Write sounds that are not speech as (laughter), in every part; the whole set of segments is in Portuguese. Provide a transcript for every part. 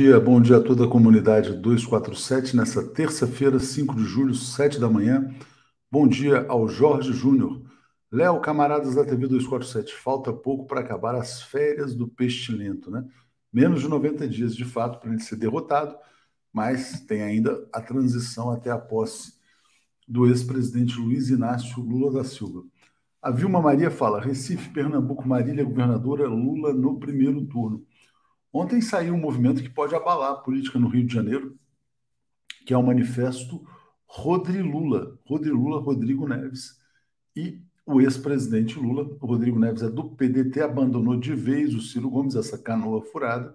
Dia, bom dia a toda a comunidade 247, nessa terça-feira, 5 de julho, 7 da manhã. Bom dia ao Jorge Júnior. Léo, camaradas da TV 247, falta pouco para acabar as férias do pestilento, né? Menos de 90 dias, de fato, para ele ser derrotado, mas tem ainda a transição até a posse do ex-presidente Luiz Inácio Lula da Silva. A Vilma Maria fala: Recife, Pernambuco, Marília, governadora Lula no primeiro turno. Ontem saiu um movimento que pode abalar a política no Rio de Janeiro, que é o manifesto Rodri Lula, Rodri Lula, Rodrigo Neves. E o ex-presidente Lula, o Rodrigo Neves é do PDT, abandonou de vez o Ciro Gomes, essa canoa furada,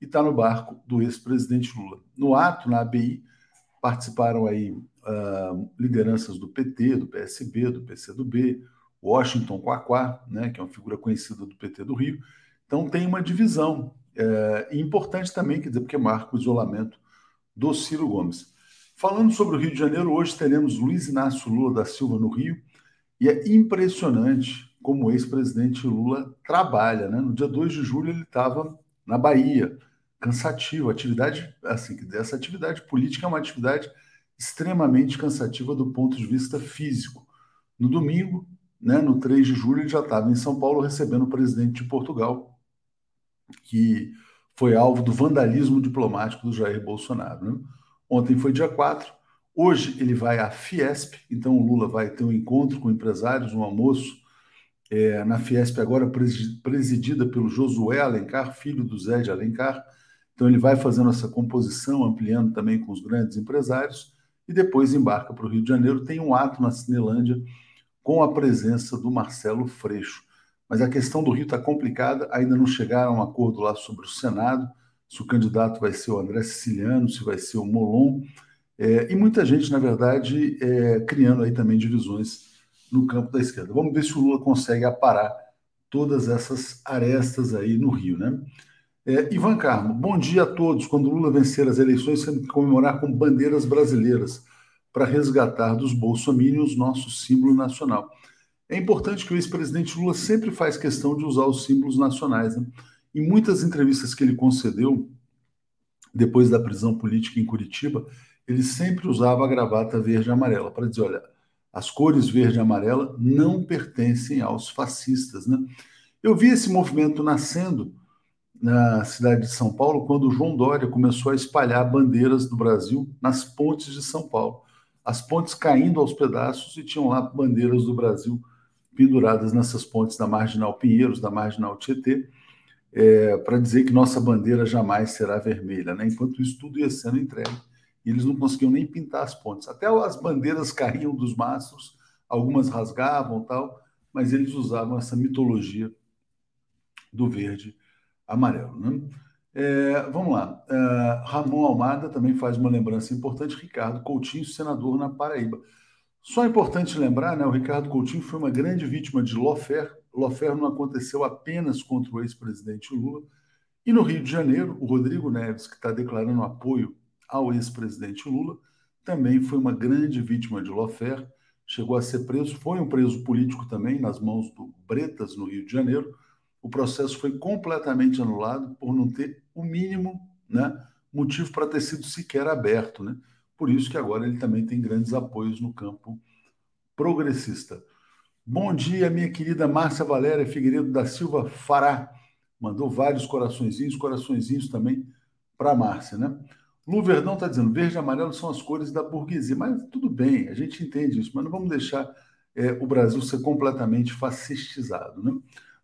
e está no barco do ex-presidente Lula. No ato, na ABI, participaram aí uh, lideranças do PT, do PSB, do PCdoB, Washington Quaquá, né, que é uma figura conhecida do PT do Rio. Então tem uma divisão é, importante também, quer dizer, porque marca o isolamento do Ciro Gomes. Falando sobre o Rio de Janeiro, hoje teremos Luiz Inácio Lula da Silva no Rio, e é impressionante como o ex-presidente Lula trabalha. Né? No dia 2 de julho ele estava na Bahia, cansativo, atividade, assim, essa atividade política é uma atividade extremamente cansativa do ponto de vista físico. No domingo, né, no 3 de julho, ele já estava em São Paulo recebendo o presidente de Portugal, que foi alvo do vandalismo diplomático do Jair Bolsonaro. Né? Ontem foi dia 4, hoje ele vai à Fiesp, então o Lula vai ter um encontro com empresários, um almoço é, na Fiesp, agora presidida pelo Josué Alencar, filho do Zé de Alencar. Então ele vai fazendo essa composição, ampliando também com os grandes empresários, e depois embarca para o Rio de Janeiro. Tem um ato na Cinelândia com a presença do Marcelo Freixo. Mas a questão do Rio está complicada, ainda não chegaram a um acordo lá sobre o Senado, se o candidato vai ser o André Siciliano, se vai ser o Molon, é, e muita gente, na verdade, é, criando aí também divisões no campo da esquerda. Vamos ver se o Lula consegue aparar todas essas arestas aí no Rio, né? É, Ivan Carmo, bom dia a todos. Quando Lula vencer as eleições, temos que comemorar com bandeiras brasileiras para resgatar dos bolsomínios nosso símbolo nacional. É importante que o ex-presidente Lula sempre faz questão de usar os símbolos nacionais. Né? Em muitas entrevistas que ele concedeu, depois da prisão política em Curitiba, ele sempre usava a gravata verde e amarela para dizer: olha, as cores verde e amarela não pertencem aos fascistas. Né? Eu vi esse movimento nascendo na cidade de São Paulo quando João Dória começou a espalhar bandeiras do Brasil nas pontes de São Paulo. As pontes caindo aos pedaços e tinham lá bandeiras do Brasil penduradas nessas pontes da Marginal Pinheiros, da Marginal Tietê, é, para dizer que nossa bandeira jamais será vermelha. Né? Enquanto isso tudo ia sendo entregue, e eles não conseguiam nem pintar as pontes. Até as bandeiras caíam dos mastros, algumas rasgavam tal, mas eles usavam essa mitologia do verde amarelo. Né? É, vamos lá. É, Ramon Almada também faz uma lembrança importante. Ricardo Coutinho, senador na Paraíba. Só é importante lembrar, né, o Ricardo Coutinho foi uma grande vítima de lawfare. Lawfare não aconteceu apenas contra o ex-presidente Lula. E no Rio de Janeiro, o Rodrigo Neves, que está declarando apoio ao ex-presidente Lula, também foi uma grande vítima de lawfare. Chegou a ser preso, foi um preso político também, nas mãos do Bretas, no Rio de Janeiro. O processo foi completamente anulado por não ter o mínimo né, motivo para ter sido sequer aberto. Né? Por isso que agora ele também tem grandes apoios no campo progressista. Bom dia, minha querida Márcia Valéria Figueiredo da Silva Fará. Mandou vários coraçõezinhos, coraçõezinhos também para Márcia, né? Lu Verdão está dizendo, verde e amarelo são as cores da burguesia. Mas tudo bem, a gente entende isso, mas não vamos deixar é, o Brasil ser completamente fascistizado, né?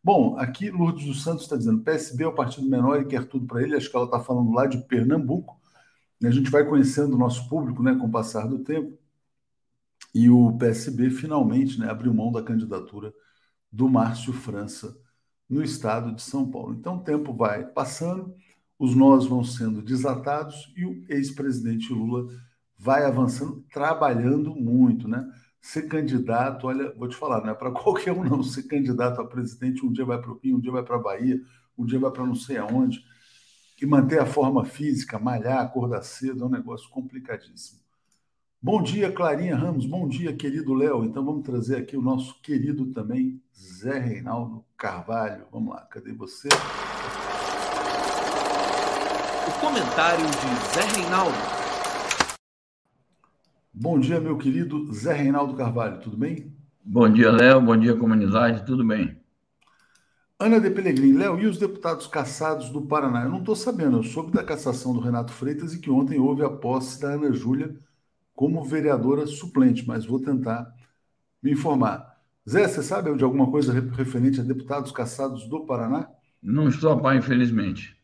Bom, aqui Lourdes dos Santos está dizendo, PSB é o partido menor e quer tudo para ele. Acho que ela está falando lá de Pernambuco. A gente vai conhecendo o nosso público né, com o passar do tempo. E o PSB finalmente né, abriu mão da candidatura do Márcio França no estado de São Paulo. Então o tempo vai passando, os nós vão sendo desatados e o ex-presidente Lula vai avançando, trabalhando muito, né? Ser candidato, olha, vou te falar, não é para (laughs) qualquer um não. Ser candidato a presidente, um dia vai para o Rio, um dia vai para a Bahia, um dia vai para não sei aonde que manter a forma física, malhar, acordar cedo, é um negócio complicadíssimo. Bom dia, Clarinha Ramos. Bom dia, querido Léo. Então vamos trazer aqui o nosso querido também Zé Reinaldo Carvalho. Vamos lá, cadê você? Comentário de Zé Reinaldo. Bom dia, meu querido Zé Reinaldo Carvalho, tudo bem? Bom dia, Léo. Bom dia, comunidade. Tudo bem? Ana de Pelegrini, Léo, e os deputados cassados do Paraná? Eu não estou sabendo, eu soube da cassação do Renato Freitas e que ontem houve a posse da Ana Júlia como vereadora suplente, mas vou tentar me informar. Zé, você sabe de alguma coisa referente a deputados cassados do Paraná? Não estou a par, infelizmente.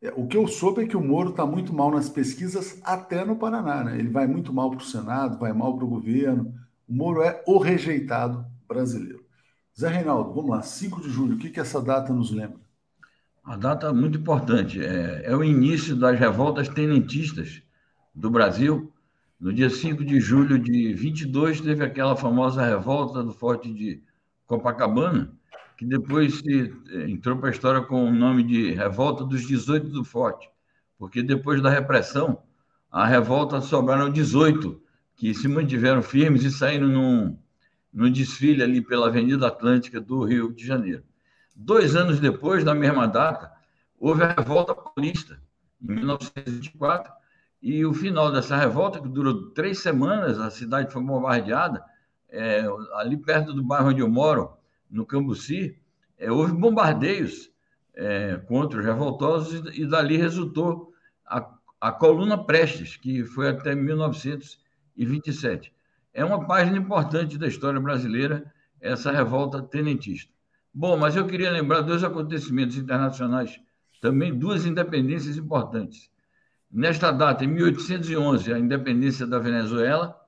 É, o que eu soube é que o Moro está muito mal nas pesquisas, até no Paraná. Né? Ele vai muito mal para o Senado, vai mal para o governo. O Moro é o rejeitado brasileiro. Zé Reinaldo, vamos lá, 5 de julho, o que, que essa data nos lembra? A data é muito importante, é, é o início das revoltas tenentistas do Brasil. No dia 5 de julho de 22, teve aquela famosa revolta do Forte de Copacabana, que depois se, é, entrou para a história com o nome de Revolta dos 18 do Forte, porque depois da repressão, a revolta sobraram 18 que se mantiveram firmes e saíram num, no desfile ali pela Avenida Atlântica do Rio de Janeiro. Dois anos depois, na mesma data, houve a Revolta Paulista, em 1924, e o final dessa revolta, que durou três semanas, a cidade foi bombardeada, é, ali perto do bairro onde eu moro, no Cambuci, é, houve bombardeios é, contra os revoltosos e, dali resultou a, a coluna Prestes, que foi até 1927. É uma página importante da história brasileira, essa revolta tenentista. Bom, mas eu queria lembrar dois acontecimentos internacionais, também duas independências importantes. Nesta data, em 1811, a independência da Venezuela,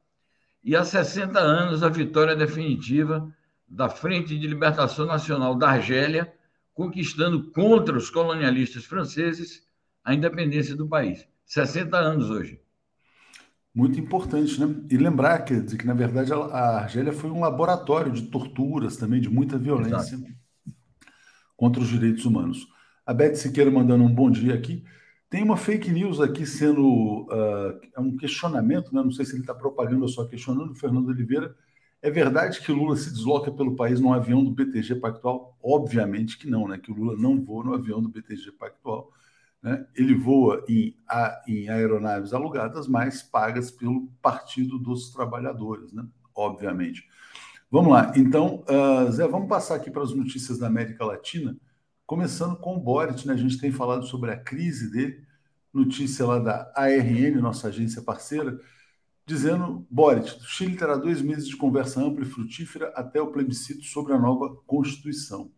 e há 60 anos, a vitória definitiva da Frente de Libertação Nacional da Argélia, conquistando contra os colonialistas franceses a independência do país. 60 anos hoje muito importante, né? E lembrar que, que na verdade, a Argélia foi um laboratório de torturas também, de muita violência Exato. contra os direitos humanos. A Beth Siqueira mandando um bom dia aqui. Tem uma fake news aqui sendo uh, é um questionamento, né? não sei se ele está propagando ou só questionando, o Fernando Oliveira. É verdade que Lula se desloca pelo país num avião do BTG Pactual? Obviamente que não, né? Que o Lula não voa no avião do BTG Pactual né? Ele voa em, em, aeronaves alugadas, mas pagas pelo Partido dos Trabalhadores, né? obviamente. Vamos lá, então, uh, Zé, vamos passar aqui para as notícias da América Latina, começando com o Boric, né? A gente tem falado sobre a crise dele, notícia lá da ARN, nossa agência parceira, dizendo: Boric, o Chile terá dois meses de conversa ampla e frutífera até o plebiscito sobre a nova Constituição.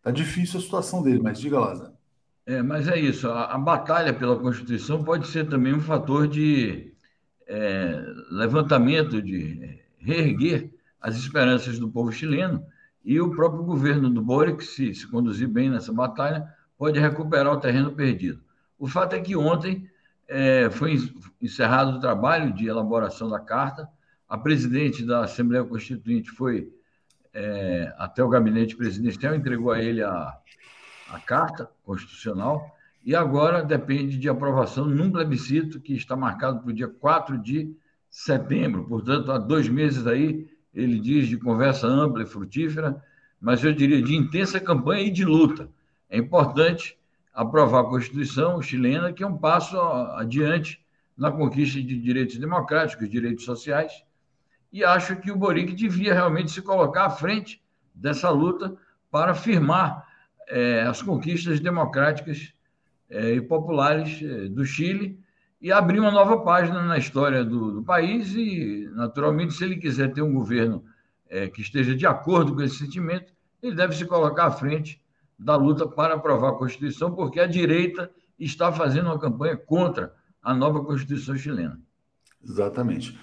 Tá difícil a situação dele, mas diga lá, Zé. É, mas é isso. A, a, batalha pela Constituição pode ser também um fator de é, levantamento, de reerguer as esperanças do povo chileno e o próprio governo do Boric, se, se conduzir bem nessa batalha, pode recuperar o terreno perdido. O fato é que ontem é, foi encerrado o trabalho de elaboração da carta. A presidente da Assembleia Constituinte foi é, até o gabinete presidencial, entregou a ele a a Carta Constitucional, e agora depende de aprovação num plebiscito que está marcado para o dia 4 de setembro. Portanto, há dois meses aí, ele diz de conversa ampla e frutífera, mas eu diria de intensa campanha e de luta. É importante aprovar a Constituição chilena, que é um passo adiante na conquista de direitos democráticos, direitos sociais, e acho que o Boric devia realmente se colocar à frente dessa luta para firmar é, as conquistas democráticas é, e populares é, do Chile e abrir uma nova página na história do, do país e, naturalmente, se ele quiser ter um governo é, que esteja de acordo com esse sentimento, ele deve se colocar à frente da luta para aprovar a Constituição, porque a direita está fazendo uma campanha contra a nova Constituição chilena. Exatamente.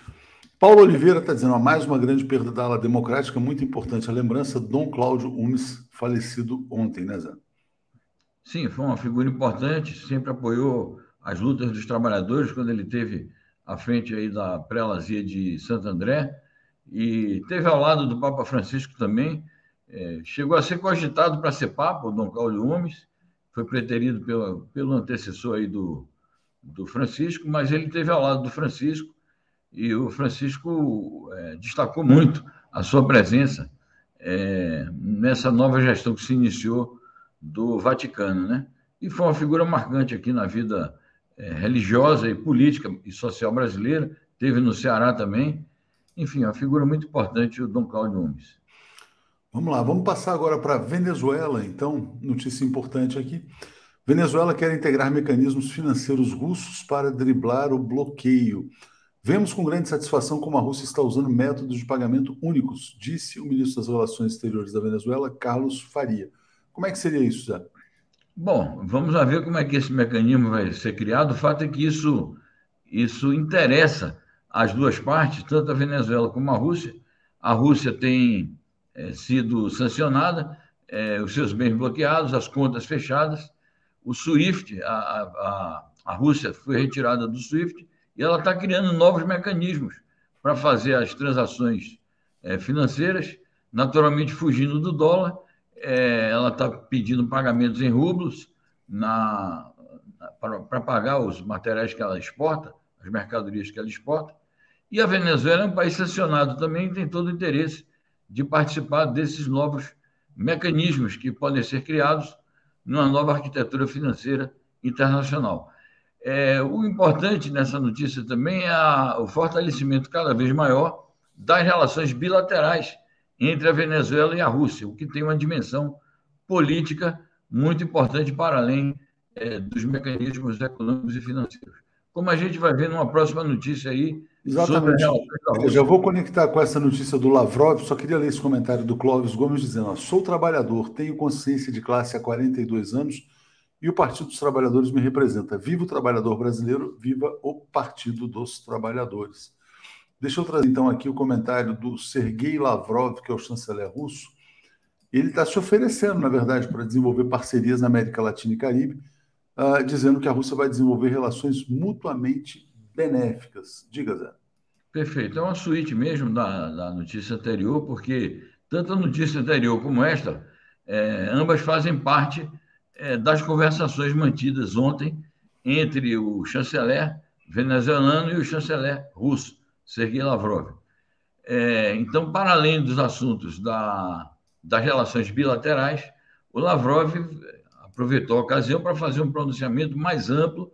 Paulo Oliveira está dizendo, ó, mais uma grande perda da ala democrática, muito importante. A lembrança Dom Cláudio Umes, falecido ontem, né, Zé? Sim, foi uma figura importante, sempre apoiou as lutas dos trabalhadores quando ele teve à frente aí da prelazia de Santo André e teve ao lado do Papa Francisco também. É, chegou a ser cogitado para ser Papa, o Dom Cláudio Umes, foi preterido pelo, pelo antecessor aí do, do Francisco, mas ele teve ao lado do Francisco e o Francisco é, destacou muito a sua presença é, nessa nova gestão que se iniciou do Vaticano, né? E foi uma figura marcante aqui na vida é, religiosa e política e social brasileira, teve no Ceará também. Enfim, uma figura muito importante, o Dom Cláudio Nunes. Vamos lá, vamos passar agora para Venezuela, então, notícia importante aqui. Venezuela quer integrar mecanismos financeiros russos para driblar o bloqueio. Vemos com grande satisfação como a Rússia está usando métodos de pagamento únicos, disse o ministro das Relações Exteriores da Venezuela, Carlos Faria. Como é que seria isso, Zé? Bom, vamos ver como é que esse mecanismo vai ser criado. O fato é que isso, isso interessa as duas partes, tanto a Venezuela como a Rússia. A Rússia tem é, sido sancionada, é, os seus bens bloqueados, as contas fechadas. O SWIFT, a, a, a Rússia foi retirada do SWIFT e ela está criando novos mecanismos para fazer as transações é, financeiras, naturalmente fugindo do dólar. É, ela está pedindo pagamentos em rublos na, para pagar os materiais que ela exporta, as mercadorias que ela exporta. E a Venezuela é um país sancionado também, tem todo o interesse de participar desses novos mecanismos que podem ser criados numa nova arquitetura financeira internacional. É, o importante nessa notícia também é a, o fortalecimento cada vez maior das relações bilaterais entre a Venezuela e a Rússia, o que tem uma dimensão política muito importante para além é, dos mecanismos econômicos e financeiros. Como a gente vai ver numa próxima notícia aí. Exatamente. Eu já vou conectar com essa notícia do Lavrov, só queria ler esse comentário do Clóvis Gomes dizendo: ó, sou trabalhador, tenho consciência de classe há 42 anos e o Partido dos Trabalhadores me representa. Viva o trabalhador brasileiro, viva o Partido dos Trabalhadores. Deixa eu trazer então aqui o comentário do Sergei Lavrov, que é o chanceler russo. Ele está se oferecendo, na verdade, para desenvolver parcerias na América Latina e Caribe, uh, dizendo que a Rússia vai desenvolver relações mutuamente benéficas. Diga, Zé. Perfeito. É uma suíte mesmo da, da notícia anterior, porque tanto a notícia anterior como esta, é, ambas fazem parte é, das conversações mantidas ontem entre o chanceler venezuelano e o chanceler russo, Sergei Lavrov. É, então, para além dos assuntos da, das relações bilaterais, o Lavrov aproveitou a ocasião para fazer um pronunciamento mais amplo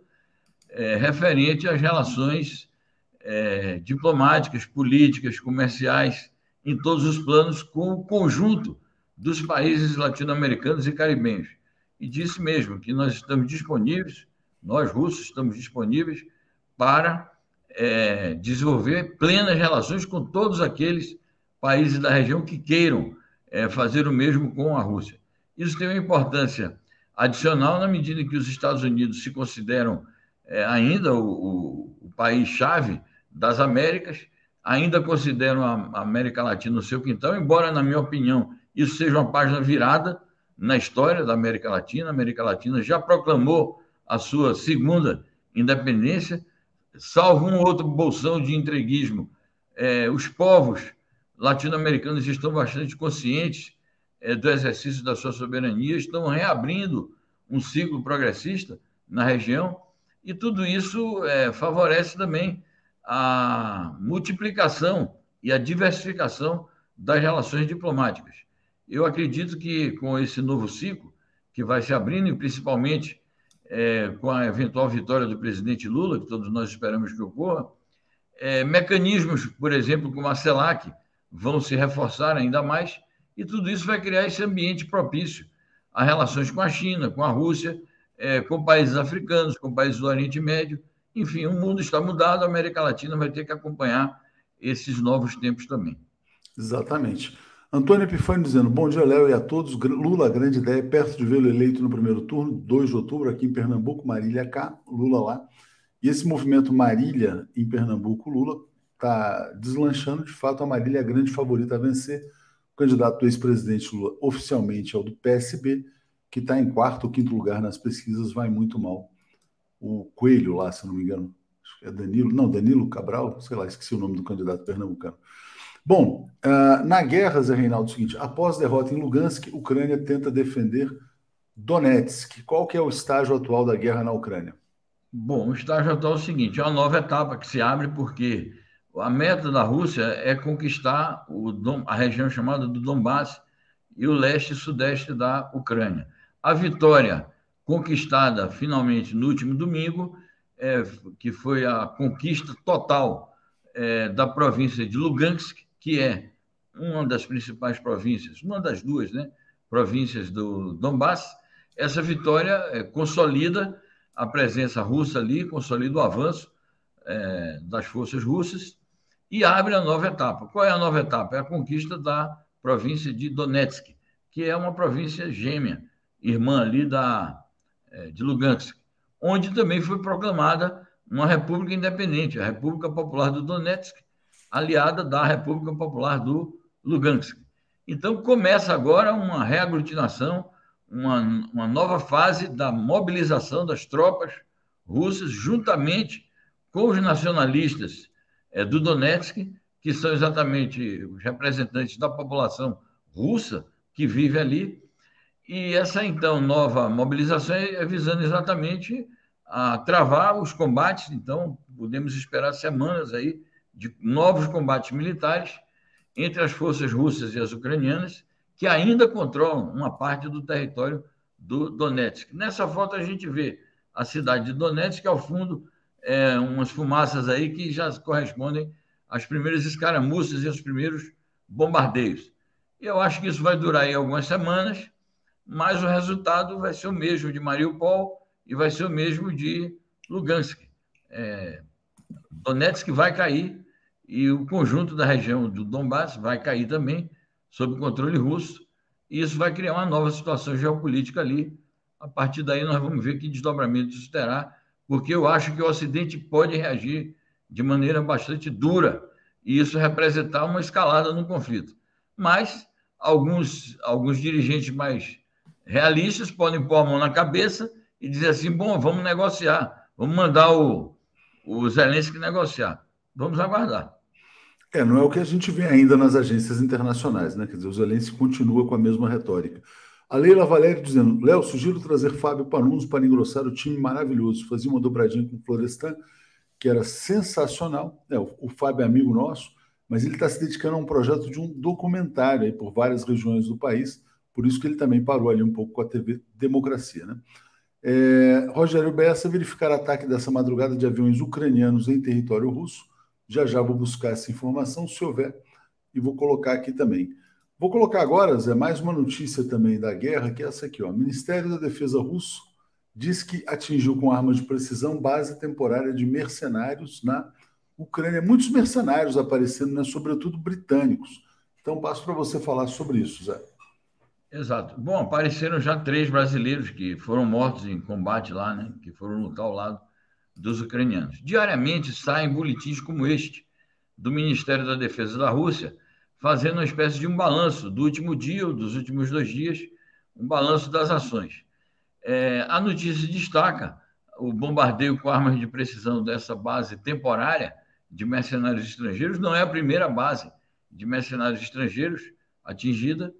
é, referente às relações é, diplomáticas, políticas, comerciais, em todos os planos, com o conjunto dos países latino-americanos e caribenhos e disse mesmo que nós estamos disponíveis, nós russos estamos disponíveis para é, desenvolver plenas relações com todos aqueles países da região que queiram é, fazer o mesmo com a Rússia. Isso tem uma importância adicional na medida em que os Estados Unidos se consideram é, ainda o, o, o país-chave das Américas, ainda consideram a América Latina o seu quintal, embora, na minha opinião, isso seja uma página virada na história da América Latina. A América Latina já proclamou a sua segunda independência, salvo um outro bolsão de entreguismo. É, os povos latino-americanos estão bastante conscientes é, do exercício da sua soberania, estão reabrindo um ciclo progressista na região, e tudo isso é, favorece também a multiplicação e a diversificação das relações diplomáticas. Eu acredito que com esse novo ciclo que vai se abrindo, e principalmente é, com a eventual vitória do presidente Lula, que todos nós esperamos que ocorra, é, mecanismos, por exemplo, como a CELAC, vão se reforçar ainda mais, e tudo isso vai criar esse ambiente propício a relações com a China, com a Rússia, é, com países africanos, com países do Oriente Médio. Enfim, o mundo está mudado, a América Latina vai ter que acompanhar esses novos tempos também. Exatamente. Antônio Epifânio dizendo: Bom dia, Léo, e a todos. Lula, grande ideia, perto de vê-lo eleito no primeiro turno, 2 de outubro, aqui em Pernambuco, Marília cá, Lula lá. E esse movimento Marília em Pernambuco, Lula, está deslanchando. De fato, a Marília é a grande favorita a vencer. O candidato do ex-presidente Lula oficialmente é o do PSB, que está em quarto ou quinto lugar nas pesquisas, vai muito mal. O Coelho lá, se não me engano, é Danilo, não, Danilo Cabral, sei lá, esqueci o nome do candidato pernambucano. Bom, uh, na guerra, Zé Reinaldo, é o seguinte, após derrota em Lugansk, Ucrânia tenta defender Donetsk. Qual que é o estágio atual da guerra na Ucrânia? Bom, o estágio atual é o seguinte, é uma nova etapa que se abre porque a meta da Rússia é conquistar o, a região chamada do Donbass e o leste e sudeste da Ucrânia. A vitória conquistada finalmente no último domingo é, que foi a conquista total é, da província de Lugansk, que é uma das principais províncias, uma das duas né, províncias do Donbass. Essa vitória é, consolida a presença russa ali, consolida o avanço é, das forças russas e abre a nova etapa. Qual é a nova etapa? É a conquista da província de Donetsk, que é uma província gêmea, irmã ali da, é, de Lugansk, onde também foi proclamada uma república independente, a República Popular do Donetsk, aliada da República Popular do Lugansk. Então começa agora uma reaglutinação, uma, uma nova fase da mobilização das tropas russas, juntamente com os nacionalistas é, do Donetsk, que são exatamente os representantes da população russa que vive ali. E essa, então, nova mobilização é visando exatamente a travar os combates. Então, podemos esperar semanas aí de novos combates militares entre as forças russas e as ucranianas, que ainda controlam uma parte do território do Donetsk. Nessa foto a gente vê a cidade de Donetsk, ao fundo, é, umas fumaças aí que já correspondem às primeiras escaramuças e aos primeiros bombardeios. Eu acho que isso vai durar aí algumas semanas, mas o resultado vai ser o mesmo de Mariupol e vai ser o mesmo de Lugansk. É, Donetsk vai cair e o conjunto da região do Donbass vai cair também sob controle russo. E isso vai criar uma nova situação geopolítica ali. A partir daí, nós vamos ver que desdobramento isso terá, porque eu acho que o Ocidente pode reagir de maneira bastante dura e isso representar uma escalada no conflito. Mas alguns, alguns dirigentes mais realistas podem pôr a mão na cabeça e dizer assim: bom, vamos negociar, vamos mandar o, o Zelensky negociar. Vamos aguardar. É, não é o que a gente vê ainda nas agências internacionais, né? Quer dizer, o Zelensky continua com a mesma retórica. A Leila Valério dizendo: Léo, sugiro trazer Fábio Panunos para engrossar o time maravilhoso. Fazia uma dobradinha com o Florestan, que era sensacional. É, o, o Fábio é amigo nosso, mas ele está se dedicando a um projeto de um documentário aí por várias regiões do país. Por isso que ele também parou ali um pouco com a TV Democracia, né? É, Rogério Bessa verificar ataque dessa madrugada de aviões ucranianos em território russo já já vou buscar essa informação, se houver, e vou colocar aqui também. Vou colocar agora, Zé, mais uma notícia também da guerra, que é essa aqui. O Ministério da Defesa russo diz que atingiu com armas de precisão base temporária de mercenários na Ucrânia. Muitos mercenários aparecendo, né, sobretudo britânicos. Então, passo para você falar sobre isso, Zé. Exato. Bom, apareceram já três brasileiros que foram mortos em combate lá, né, que foram lutar ao lado dos ucranianos. Diariamente saem boletins como este do Ministério da Defesa da Rússia, fazendo uma espécie de um balanço do último dia ou dos últimos dois dias, um balanço das ações. É, a notícia destaca o bombardeio com armas de precisão dessa base temporária de mercenários estrangeiros. Não é a primeira base de mercenários estrangeiros atingida,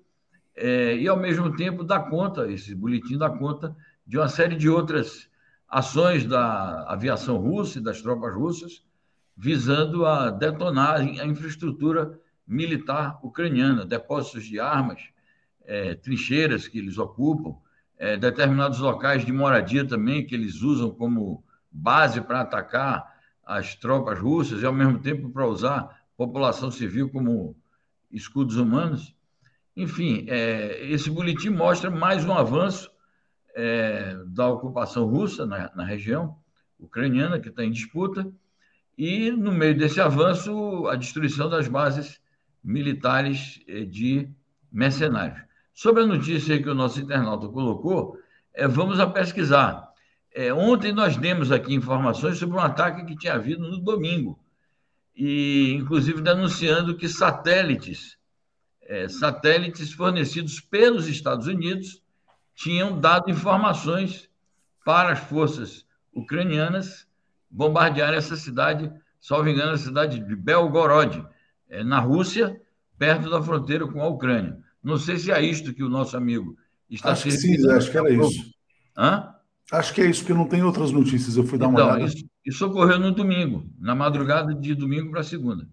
é, e ao mesmo tempo dá conta, esse boletim dá conta de uma série de outras ações da aviação russa e das tropas russas visando a detonar a infraestrutura militar ucraniana, depósitos de armas, é, trincheiras que eles ocupam, é, determinados locais de moradia também que eles usam como base para atacar as tropas russas e, ao mesmo tempo, para usar população civil como escudos humanos. Enfim, é, esse boletim mostra mais um avanço é, da ocupação russa na, na região ucraniana, que está em disputa, e, no meio desse avanço, a destruição das bases militares é, de mercenários. Sobre a notícia que o nosso internauta colocou, é, vamos a pesquisar. É, ontem nós demos aqui informações sobre um ataque que tinha havido no domingo, e inclusive denunciando que satélites, é, satélites fornecidos pelos Estados Unidos, tinham dado informações para as forças ucranianas bombardear essa cidade, salvo engano, a cidade de Belgorod, é, na Rússia, perto da fronteira com a Ucrânia. Não sei se é isto que o nosso amigo está Acho que sim, acho que era isso. Hã? Acho que é isso, porque não tem outras notícias. Eu fui dar uma então, olhada. Isso, isso ocorreu no domingo, na madrugada de domingo para segunda.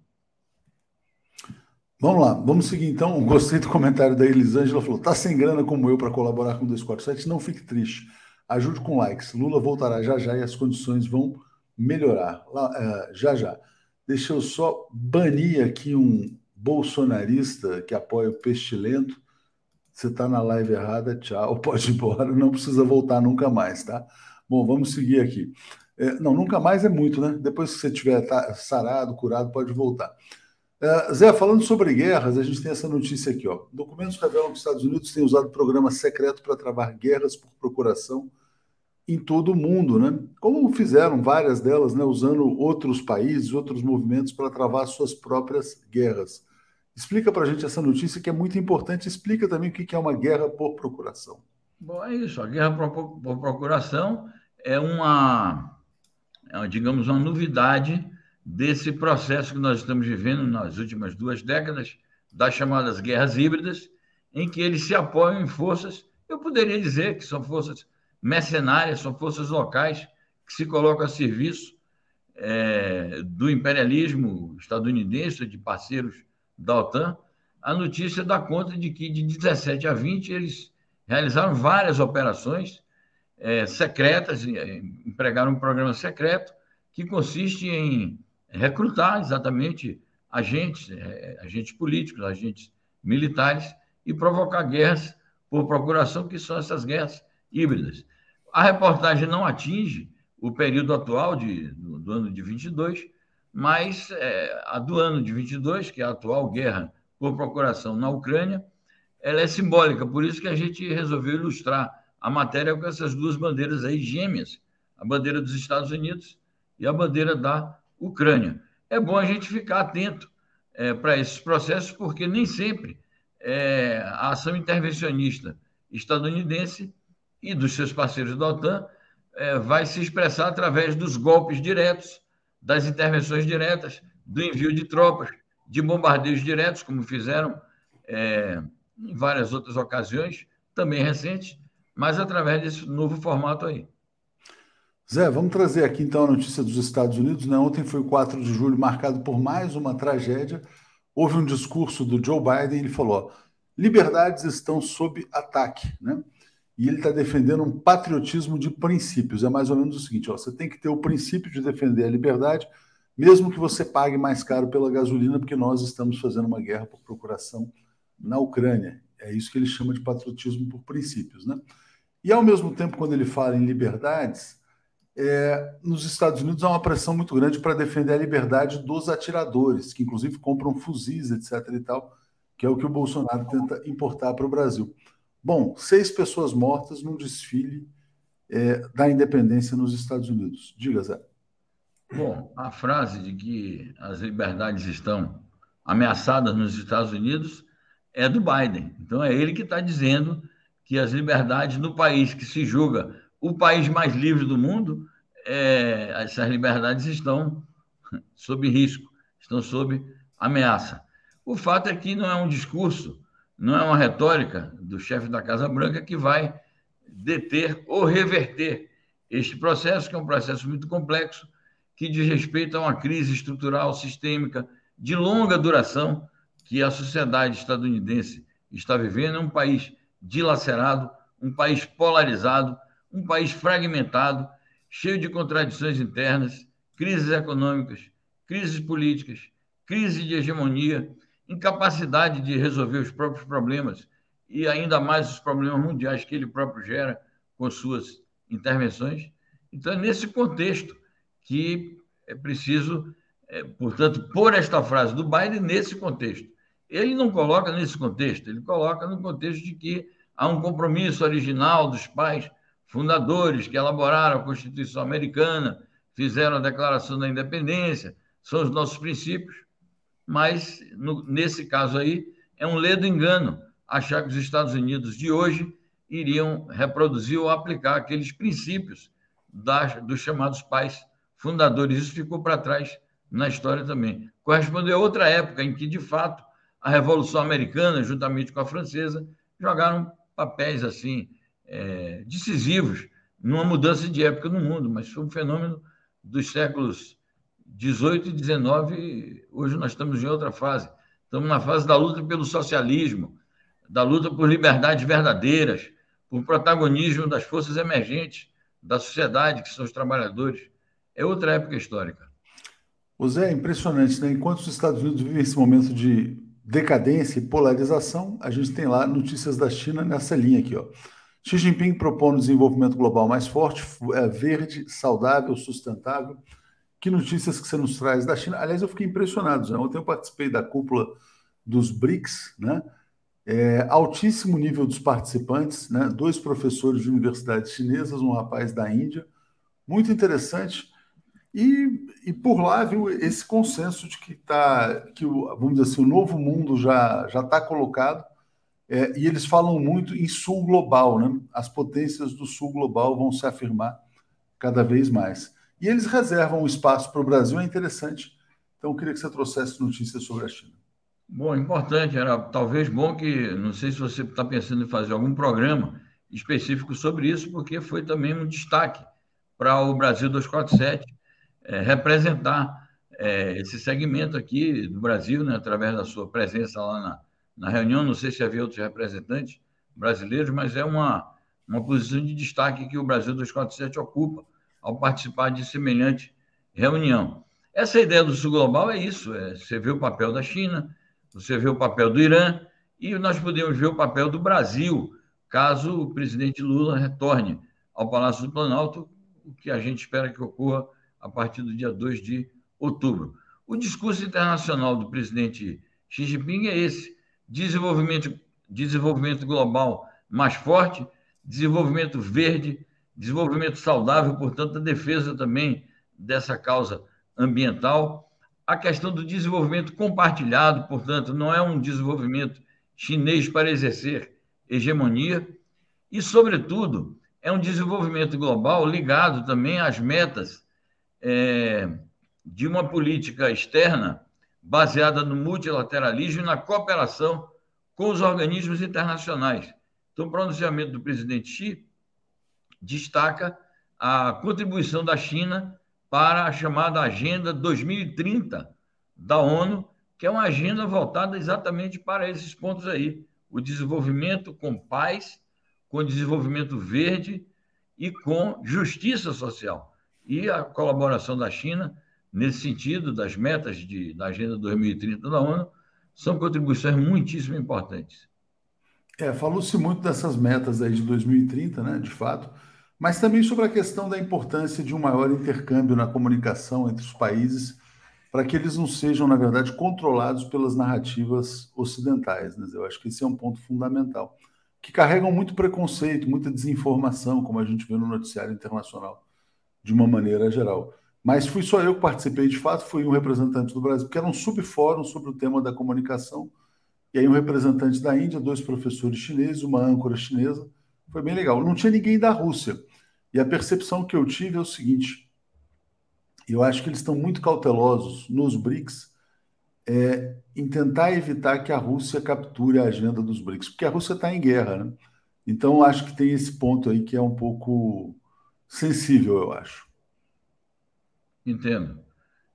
Vamos lá, vamos seguir então. Gostei do comentário da Elisângela, falou: tá sem grana como eu para colaborar com o 247, não fique triste. Ajude com likes. Lula voltará já já e as condições vão melhorar. Lá, é, já já. Deixa eu só banir aqui um bolsonarista que apoia o pestilento. Você está na live errada, tchau, (laughs) pode ir embora, não precisa voltar nunca mais, tá? Bom, vamos seguir aqui. É, não, nunca mais é muito, né? Depois que você tiver sarado, curado, pode voltar. É, Zé, falando sobre guerras, a gente tem essa notícia aqui. Ó. Documentos revelam que os Estados Unidos têm usado programa secreto para travar guerras por procuração em todo o mundo, né? Como fizeram várias delas, né? Usando outros países, outros movimentos para travar suas próprias guerras. Explica para a gente essa notícia que é muito importante. Explica também o que é uma guerra por procuração. Bom, é isso. A guerra por, por procuração é uma, é, digamos, uma novidade desse processo que nós estamos vivendo nas últimas duas décadas, das chamadas guerras híbridas, em que eles se apoiam em forças, eu poderia dizer que são forças mercenárias, são forças locais que se colocam a serviço é, do imperialismo estadunidense, de parceiros da OTAN. A notícia dá conta de que de 17 a 20 eles realizaram várias operações é, secretas, é, empregaram um programa secreto que consiste em recrutar exatamente agentes, é, agentes políticos, agentes militares e provocar guerras por procuração, que são essas guerras híbridas. A reportagem não atinge o período atual de, do, ano de 22, mas é, a do ano de 22, que é a atual guerra por procuração na Ucrânia, ela é simbólica, por isso que a gente resolveu ilustrar a matéria com essas duas bandeiras aí gêmeas, a bandeira dos Estados Unidos e a bandeira da Ucrânia. É bom a gente ficar atento é, para esses processos, porque nem sempre é, a ação intervencionista estadunidense e dos seus parceiros da OTAN é, vai se expressar através dos golpes diretos, das intervenções diretas, do envio de tropas, de bombardeios diretos, como fizeram é, em várias outras ocasiões, também recentes, mas através desse novo formato aí. Zé, vamos trazer aqui então a notícia dos Estados Unidos. Né? Ontem foi 4 de julho, marcado por mais uma tragédia. Houve um discurso do Joe Biden, ele falou: liberdades estão sob ataque. Né? E ele está defendendo um patriotismo de princípios. É mais ou menos o seguinte: ó, você tem que ter o princípio de defender a liberdade, mesmo que você pague mais caro pela gasolina, porque nós estamos fazendo uma guerra por procuração na Ucrânia. É isso que ele chama de patriotismo por princípios. Né? E, ao mesmo tempo, quando ele fala em liberdades, é, nos Estados Unidos há uma pressão muito grande para defender a liberdade dos atiradores, que inclusive compram fuzis, etc. e tal, que é o que o Bolsonaro tenta importar para o Brasil. Bom, seis pessoas mortas num desfile é, da independência nos Estados Unidos. Diga, Zé. Bom, a frase de que as liberdades estão ameaçadas nos Estados Unidos é do Biden. Então é ele que está dizendo que as liberdades no país que se julga o país mais livre do mundo, é, essas liberdades estão sob risco, estão sob ameaça. O fato é que não é um discurso, não é uma retórica do chefe da Casa Branca que vai deter ou reverter este processo, que é um processo muito complexo, que diz respeito a uma crise estrutural sistêmica de longa duração que a sociedade estadunidense está vivendo. É um país dilacerado, um país polarizado, um país fragmentado, cheio de contradições internas, crises econômicas, crises políticas, crise de hegemonia, incapacidade de resolver os próprios problemas e ainda mais os problemas mundiais que ele próprio gera com suas intervenções. Então, é nesse contexto que é preciso, é, portanto, pôr esta frase do Biden nesse contexto. Ele não coloca nesse contexto, ele coloca no contexto de que há um compromisso original dos pais fundadores que elaboraram a Constituição Americana, fizeram a Declaração da Independência, são os nossos princípios, mas no, nesse caso aí é um ledo engano achar que os Estados Unidos de hoje iriam reproduzir ou aplicar aqueles princípios das, dos chamados pais fundadores. Isso ficou para trás na história também. Correspondeu a outra época em que, de fato, a Revolução Americana, juntamente com a francesa, jogaram papéis assim é, decisivos numa mudança de época no mundo, mas foi um fenômeno dos séculos 18 e 19. Hoje nós estamos em outra fase. Estamos na fase da luta pelo socialismo, da luta por liberdades verdadeiras, por protagonismo das forças emergentes da sociedade, que são os trabalhadores. É outra época histórica. O Zé, é impressionante, né? Enquanto os Estados Unidos vivem esse momento de decadência e polarização, a gente tem lá notícias da China nessa linha aqui, ó. Xi Jinping propõe um desenvolvimento global mais forte, é, verde, saudável, sustentável. Que notícias que você nos traz da China? Aliás, eu fiquei impressionado, Zé. Ontem eu participei da cúpula dos BRICS, né? É, altíssimo nível dos participantes, né? Dois professores de universidades chinesas, um rapaz da Índia. Muito interessante. E, e por lá, viu, esse consenso de que tá, que o, vamos dizer assim, o novo mundo já já está colocado, é, e eles falam muito em sul global, né? As potências do sul global vão se afirmar cada vez mais. E eles reservam um espaço para o Brasil, é interessante. Então, eu queria que você trouxesse notícias sobre a China. Bom, importante, era talvez bom que, não sei se você está pensando em fazer algum programa específico sobre isso, porque foi também um destaque para o Brasil 247 é, representar é, esse segmento aqui do Brasil, né, através da sua presença lá na, na reunião. Não sei se havia outros representantes brasileiros, mas é uma, uma posição de destaque que o Brasil 247 ocupa ao participar de semelhante reunião. Essa ideia do Sul Global é isso: é, você vê o papel da China, você vê o papel do Irã, e nós podemos ver o papel do Brasil, caso o presidente Lula retorne ao Palácio do Planalto, o que a gente espera que ocorra a partir do dia 2 de outubro. O discurso internacional do presidente Xi Jinping é esse: desenvolvimento, desenvolvimento global mais forte, desenvolvimento verde, desenvolvimento saudável, portanto, a defesa também dessa causa ambiental. A questão do desenvolvimento compartilhado, portanto, não é um desenvolvimento chinês para exercer hegemonia, e, sobretudo, é um desenvolvimento global ligado também às metas é, de uma política externa baseada no multilateralismo e na cooperação com os organismos internacionais. Então, o pronunciamento do presidente Xi destaca a contribuição da China para a chamada Agenda 2030 da ONU, que é uma agenda voltada exatamente para esses pontos aí: o desenvolvimento com paz, com desenvolvimento verde e com justiça social e a colaboração da China nesse sentido das metas de, da Agenda 2030 da ONU são contribuições muitíssimo importantes. É, falou-se muito dessas metas aí de 2030, né, de fato, mas também sobre a questão da importância de um maior intercâmbio na comunicação entre os países para que eles não sejam, na verdade, controlados pelas narrativas ocidentais. Né? Eu acho que esse é um ponto fundamental, que carregam muito preconceito, muita desinformação, como a gente vê no noticiário internacional de uma maneira geral. Mas fui só eu que participei, de fato, fui um representante do Brasil, porque era um subfórum sobre o tema da comunicação, e aí um representante da Índia, dois professores chineses, uma âncora chinesa, foi bem legal. Não tinha ninguém da Rússia. E a percepção que eu tive é o seguinte: eu acho que eles estão muito cautelosos nos BRICS é, em tentar evitar que a Rússia capture a agenda dos BRICS, porque a Rússia está em guerra, né? Então acho que tem esse ponto aí que é um pouco sensível, eu acho. Entendo.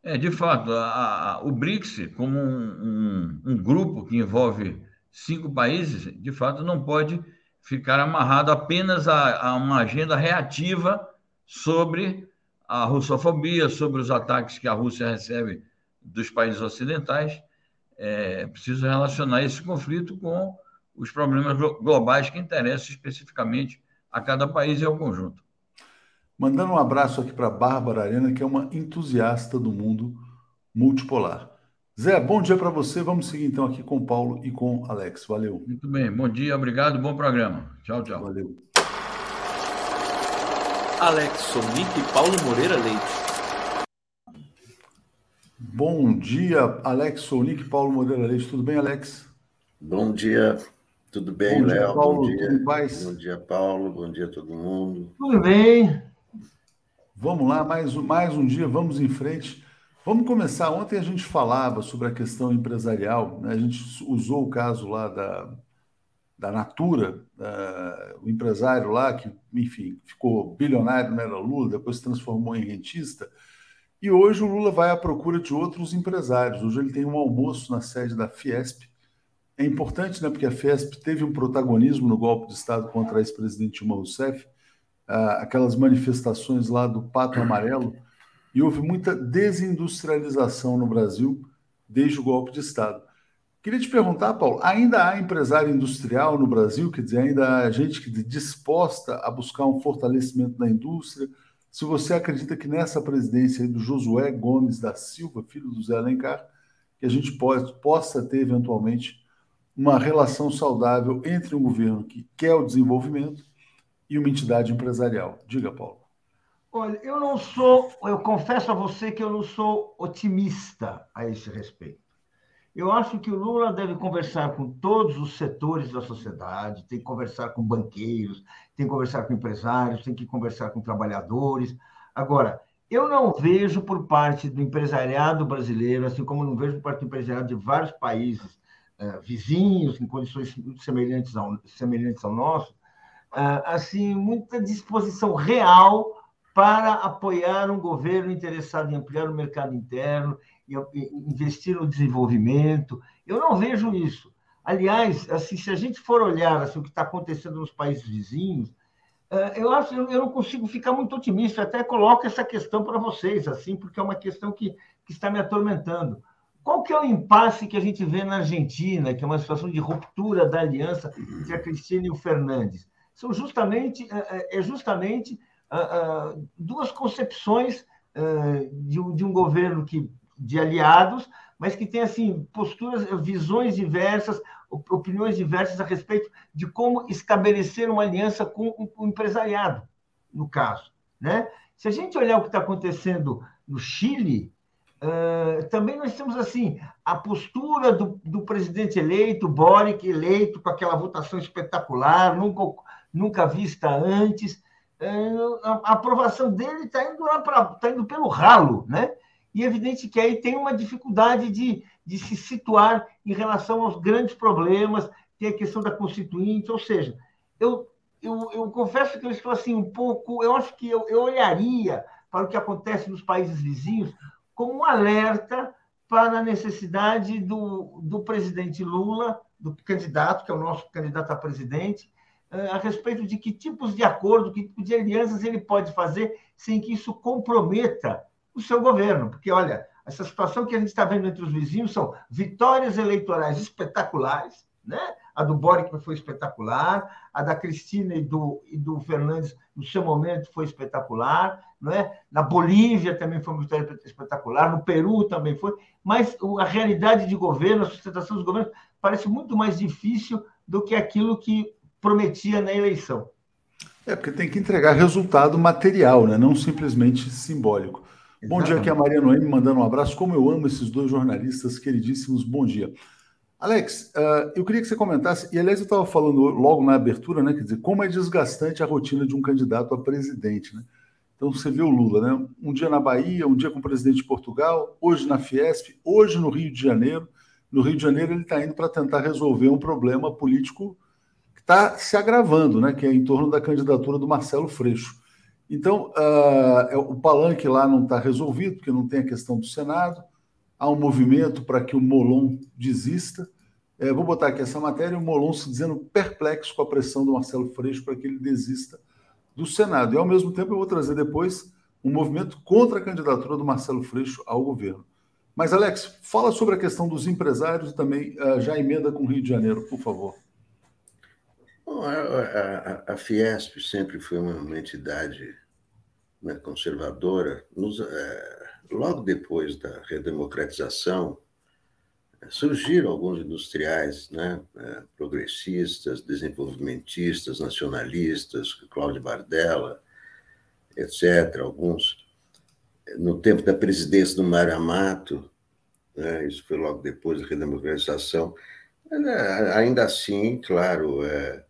É, de fato, a, a, o BRICS, como um, um, um, grupo que envolve cinco países, de fato não pode ficar amarrado apenas a, a uma agenda reativa sobre a russofobia, sobre os ataques que a Rússia recebe dos países ocidentais. É preciso relacionar esse conflito com os problemas globais que interessam especificamente a cada país e ao conjunto. Mandando um abraço aqui para a Bárbara Arena, que é uma entusiasta do mundo multipolar. Zé, bom dia para você. Vamos seguir então aqui com o Paulo e com o Alex. Valeu. Muito bem, bom dia, obrigado, bom programa. Tchau, tchau. Valeu. Alex Sonic e Paulo Moreira Leite. Bom dia, Alex Sonic e Paulo Moreira Leite. Tudo bem, Alex? Bom dia, tudo bem, Léo? Bom dia, Bom dia, Paulo. Bom dia, todo mundo. Tudo bem. Vamos lá, mais, mais um dia, vamos em frente. Vamos começar. Ontem a gente falava sobre a questão empresarial, né? a gente usou o caso lá da, da Natura, uh, o empresário lá que, enfim, ficou bilionário, não era Lula, depois se transformou em rentista. E hoje o Lula vai à procura de outros empresários. Hoje ele tem um almoço na sede da Fiesp. É importante, né, porque a Fiesp teve um protagonismo no golpe de Estado contra a ex-presidente Dilma Rousseff, aquelas manifestações lá do Pato Amarelo, e houve muita desindustrialização no Brasil desde o golpe de Estado. Queria te perguntar, Paulo, ainda há empresário industrial no Brasil? Quer dizer, ainda há gente que disposta a buscar um fortalecimento da indústria? Se você acredita que nessa presidência do Josué Gomes da Silva, filho do Zé Alencar, que a gente pode, possa ter eventualmente uma relação saudável entre um governo que quer o desenvolvimento e uma entidade empresarial. Diga, Paulo. Olha, eu não sou, eu confesso a você que eu não sou otimista a esse respeito. Eu acho que o Lula deve conversar com todos os setores da sociedade, tem que conversar com banqueiros, tem que conversar com empresários, tem que conversar com trabalhadores. Agora, eu não vejo por parte do empresariado brasileiro, assim como não vejo por parte do empresariado de vários países uh, vizinhos, em condições semelhantes ao, semelhantes ao nosso, assim, muita disposição real para apoiar um governo interessado em ampliar o mercado interno, investir no desenvolvimento. Eu não vejo isso. Aliás, assim, se a gente for olhar assim, o que está acontecendo nos países vizinhos, eh, eu acho eu não consigo ficar muito otimista. Eu até coloco essa questão para vocês, assim, porque é uma questão que, que está me atormentando. Qual que é o impasse que a gente vê na Argentina, que é uma situação de ruptura da aliança entre a Cristina e o Fernandes? São justamente é justamente duas concepções de um governo que de aliados, mas que tem assim posturas, visões diversas, opiniões diversas a respeito de como estabelecer uma aliança com o empresariado, no caso, né? Se a gente olhar o que está acontecendo no Chile, uh, também nós temos assim a postura do, do, presidente eleito, Boric eleito com aquela votação espetacular, nunca, nunca vista antes. Uh, a, aprovação dele está indo lá para, tá indo pelo ralo, né? e é evidente que aí tem uma dificuldade de, de se situar em relação aos grandes problemas, tem a questão da constituinte, ou seja, eu, eu, eu confesso que eu estou assim um pouco, eu acho que eu, eu olharia para o que acontece nos países vizinhos como um alerta para a necessidade do, do presidente Lula, do candidato, que é o nosso candidato a presidente, a respeito de que tipos de acordo, que tipo de alianças ele pode fazer sem que isso comprometa o seu governo. Porque, olha, essa situação que a gente está vendo entre os vizinhos são vitórias eleitorais espetaculares, né? A do Boric foi espetacular, a da Cristina e do, e do Fernandes, no seu momento, foi espetacular, não é? Na Bolívia também foi uma vitória espetacular, no Peru também foi, mas a realidade de governo, a sustentação dos governos, parece muito mais difícil do que aquilo que prometia na eleição. É, porque tem que entregar resultado material, né? não simplesmente simbólico. Bom dia, aqui é a Maria Noemi mandando um abraço. Como eu amo esses dois jornalistas queridíssimos. Bom dia. Alex, uh, eu queria que você comentasse, e aliás eu estava falando logo na abertura, né? Quer dizer, como é desgastante a rotina de um candidato a presidente, né? Então você vê o Lula, né? Um dia na Bahia, um dia com o presidente de Portugal, hoje na Fiesp, hoje no Rio de Janeiro. No Rio de Janeiro ele está indo para tentar resolver um problema político está se agravando, né? Que é em torno da candidatura do Marcelo Freixo. Então, uh, o palanque lá não está resolvido, porque não tem a questão do Senado. Há um movimento para que o Molon desista. É, vou botar aqui essa matéria: o Molon se dizendo perplexo com a pressão do Marcelo Freixo para que ele desista do Senado. E, ao mesmo tempo, eu vou trazer depois um movimento contra a candidatura do Marcelo Freixo ao governo. Mas, Alex, fala sobre a questão dos empresários e também uh, já emenda com o Rio de Janeiro, por favor. Bom, a, a, a, Fiesp sempre foi uma entidade né, conservadora. Nos, é, logo depois da redemocratização, é, surgiram alguns industriais né, é, progressistas, desenvolvimentistas, nacionalistas, Cláudio Bardella, etc., alguns. No tempo da presidência do Mário Amato, né, isso foi logo depois da redemocratização, ainda assim, claro, é,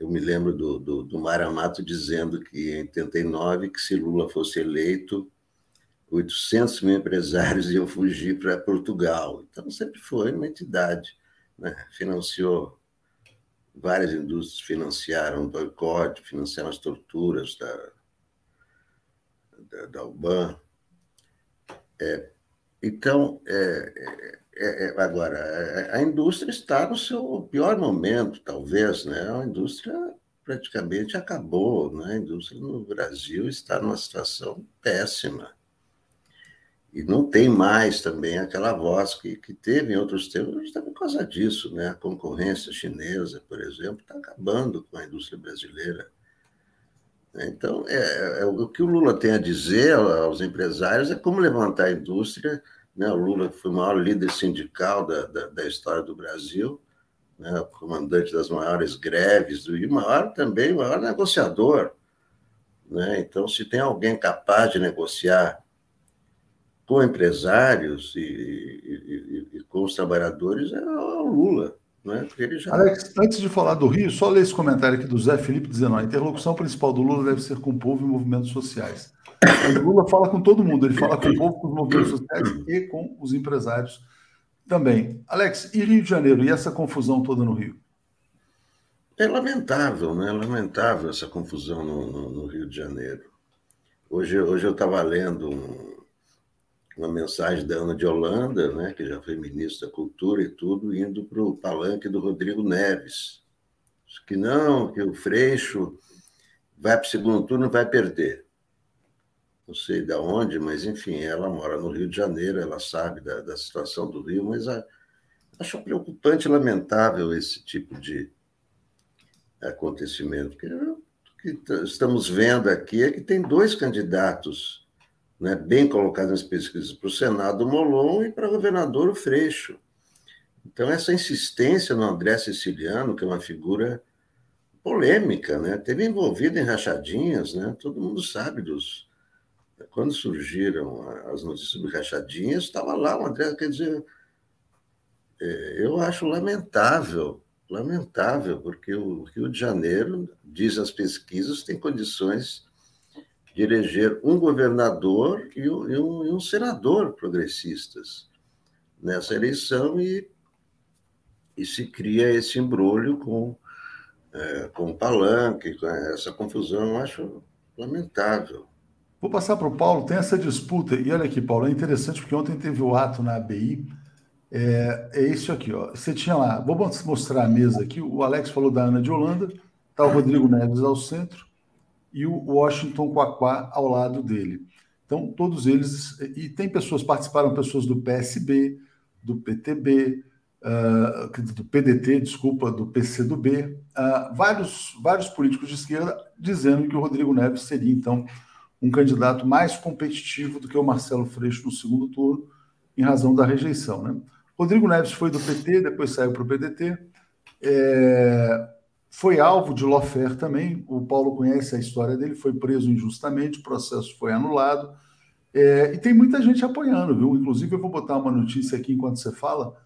eu me lembro do, do, do Maramato dizendo que em 89, que se Lula fosse eleito, 800 mil empresários iam fugir para Portugal. Então, sempre foi uma entidade. Né? Financiou várias indústrias, financiaram o boicote, financiaram as torturas da, da, da UBAN. É, então, é, é, é, agora, a indústria está no seu pior momento, talvez, né? A indústria praticamente acabou, né? A indústria no Brasil está numa situação péssima, e não tem mais também aquela voz que, que teve em outros tempos, justamente por causa disso. Né? A concorrência chinesa, por exemplo, está acabando com a indústria brasileira. Então, é, é, o que o Lula tem a dizer aos empresários é como levantar a indústria. Né? O Lula foi o maior líder sindical da, da, da história do Brasil, né? comandante das maiores greves, e maior também, maior negociador. Né? Então, se tem alguém capaz de negociar com empresários e, e, e, e com os trabalhadores é o Lula. Né? Já... Alex, antes de falar do Rio, só ler esse comentário aqui do Zé Felipe dizendo: a interlocução principal do Lula deve ser com o povo e movimentos sociais. O Lula fala com todo mundo, ele fala com o povo, com os movimentos sociais e com os empresários também. Alex, e Rio de Janeiro, e essa confusão toda no Rio? É lamentável, né? É lamentável essa confusão no, no, no Rio de Janeiro. Hoje, hoje eu estava lendo um, uma mensagem da Ana de Holanda, né, que já foi ministra da Cultura e tudo, indo para o palanque do Rodrigo Neves. Que não, que o Freixo vai para o segundo turno e vai perder. Não sei de onde, mas enfim, ela mora no Rio de Janeiro, ela sabe da, da situação do Rio, mas a, acho preocupante lamentável esse tipo de acontecimento. Porque o que estamos vendo aqui é que tem dois candidatos né, bem colocado nas pesquisas para o Senado, o Molon, e para governador, o Freixo. Então, essa insistência no André Siciliano, que é uma figura polêmica, né, teve envolvido em rachadinhas, né, todo mundo sabe dos. Quando surgiram as notícias sobre rachadinhas, estava lá o André, quer dizer, é, eu acho lamentável, lamentável, porque o Rio de Janeiro, diz as pesquisas, tem condições de eleger um governador e um, e um, e um senador progressistas nessa eleição e, e se cria esse embrulho com, é, com o palanque, com essa confusão, eu acho lamentável. Vou passar para o Paulo, tem essa disputa, e olha aqui, Paulo, é interessante porque ontem teve o ato na ABI, é, é isso aqui, ó. Você tinha lá, vou mostrar a mesa aqui, o Alex falou da Ana de Holanda, está o Rodrigo Neves ao centro, e o Washington Quaquá ao lado dele. Então, todos eles. E tem pessoas, participaram pessoas do PSB, do PTB, uh, ah, do PDT, desculpa, do PCdoB, uh, ah, vários, vários políticos de esquerda dizendo que o Rodrigo Neves seria, então, um candidato mais competitivo do que o Marcelo Freixo no segundo turno, em razão da rejeição. Né? Rodrigo Neves foi do PT, depois saiu para o PDT. É, foi alvo de lawfare também. O Paulo conhece a história dele, foi preso injustamente, o processo foi anulado. É, e tem muita gente apoiando, viu? Inclusive, eu vou botar uma notícia aqui enquanto você fala,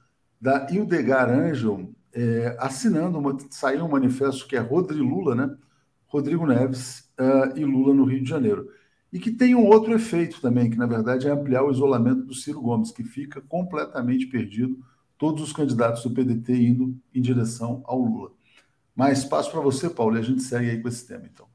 da Ildegar Angel, é, assinando, uma, saiu um manifesto que é Rodrigo Lula, né? Rodrigo Neves uh, e Lula no Rio de Janeiro. E que tem um outro efeito também, que na verdade é ampliar o isolamento do Ciro Gomes, que fica completamente perdido, todos os candidatos do PDT indo em direção ao Lula. Mas espaço para você, Paulo, e a gente segue aí com esse tema, então.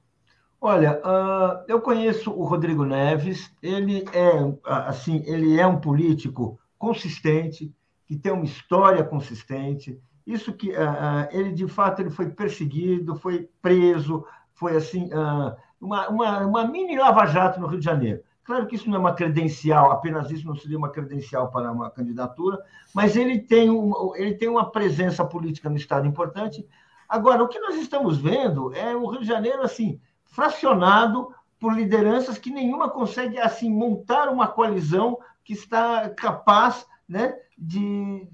Olha, uh, eu conheço o Rodrigo Neves, ele é, assim, ele é um político consistente, que tem uma história consistente, isso que uh, ele, de fato, ele foi perseguido, foi preso, foi, assim, uh, uma, uma, uma mini lava-jato no Rio de Janeiro. Claro que isso não é uma credencial, apenas isso não seria uma credencial para uma candidatura, mas ele tem, um, ele tem uma presença política no Estado importante, Agora, o que nós estamos vendo é o Rio de Janeiro assim fracionado por lideranças que nenhuma consegue assim montar uma coalizão que está capaz né, de,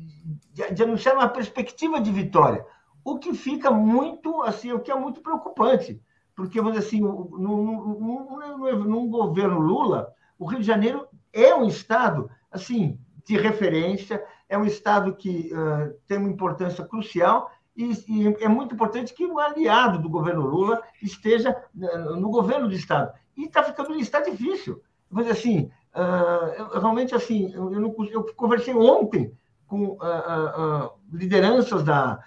de, de anunciar uma perspectiva de vitória. O que fica muito assim, o que é muito preocupante, porque vamos dizer assim, num, governo Lula, o Rio de Janeiro é um estado assim de referência, é um estado que uh, tem uma importância crucial e, e, é muito importante que um aliado do governo Lula esteja no governo do Estado. E está ficando está difícil. Mas, assim, uh, realmente, assim, eu, não, eu, conversei ontem com uh, lideranças da,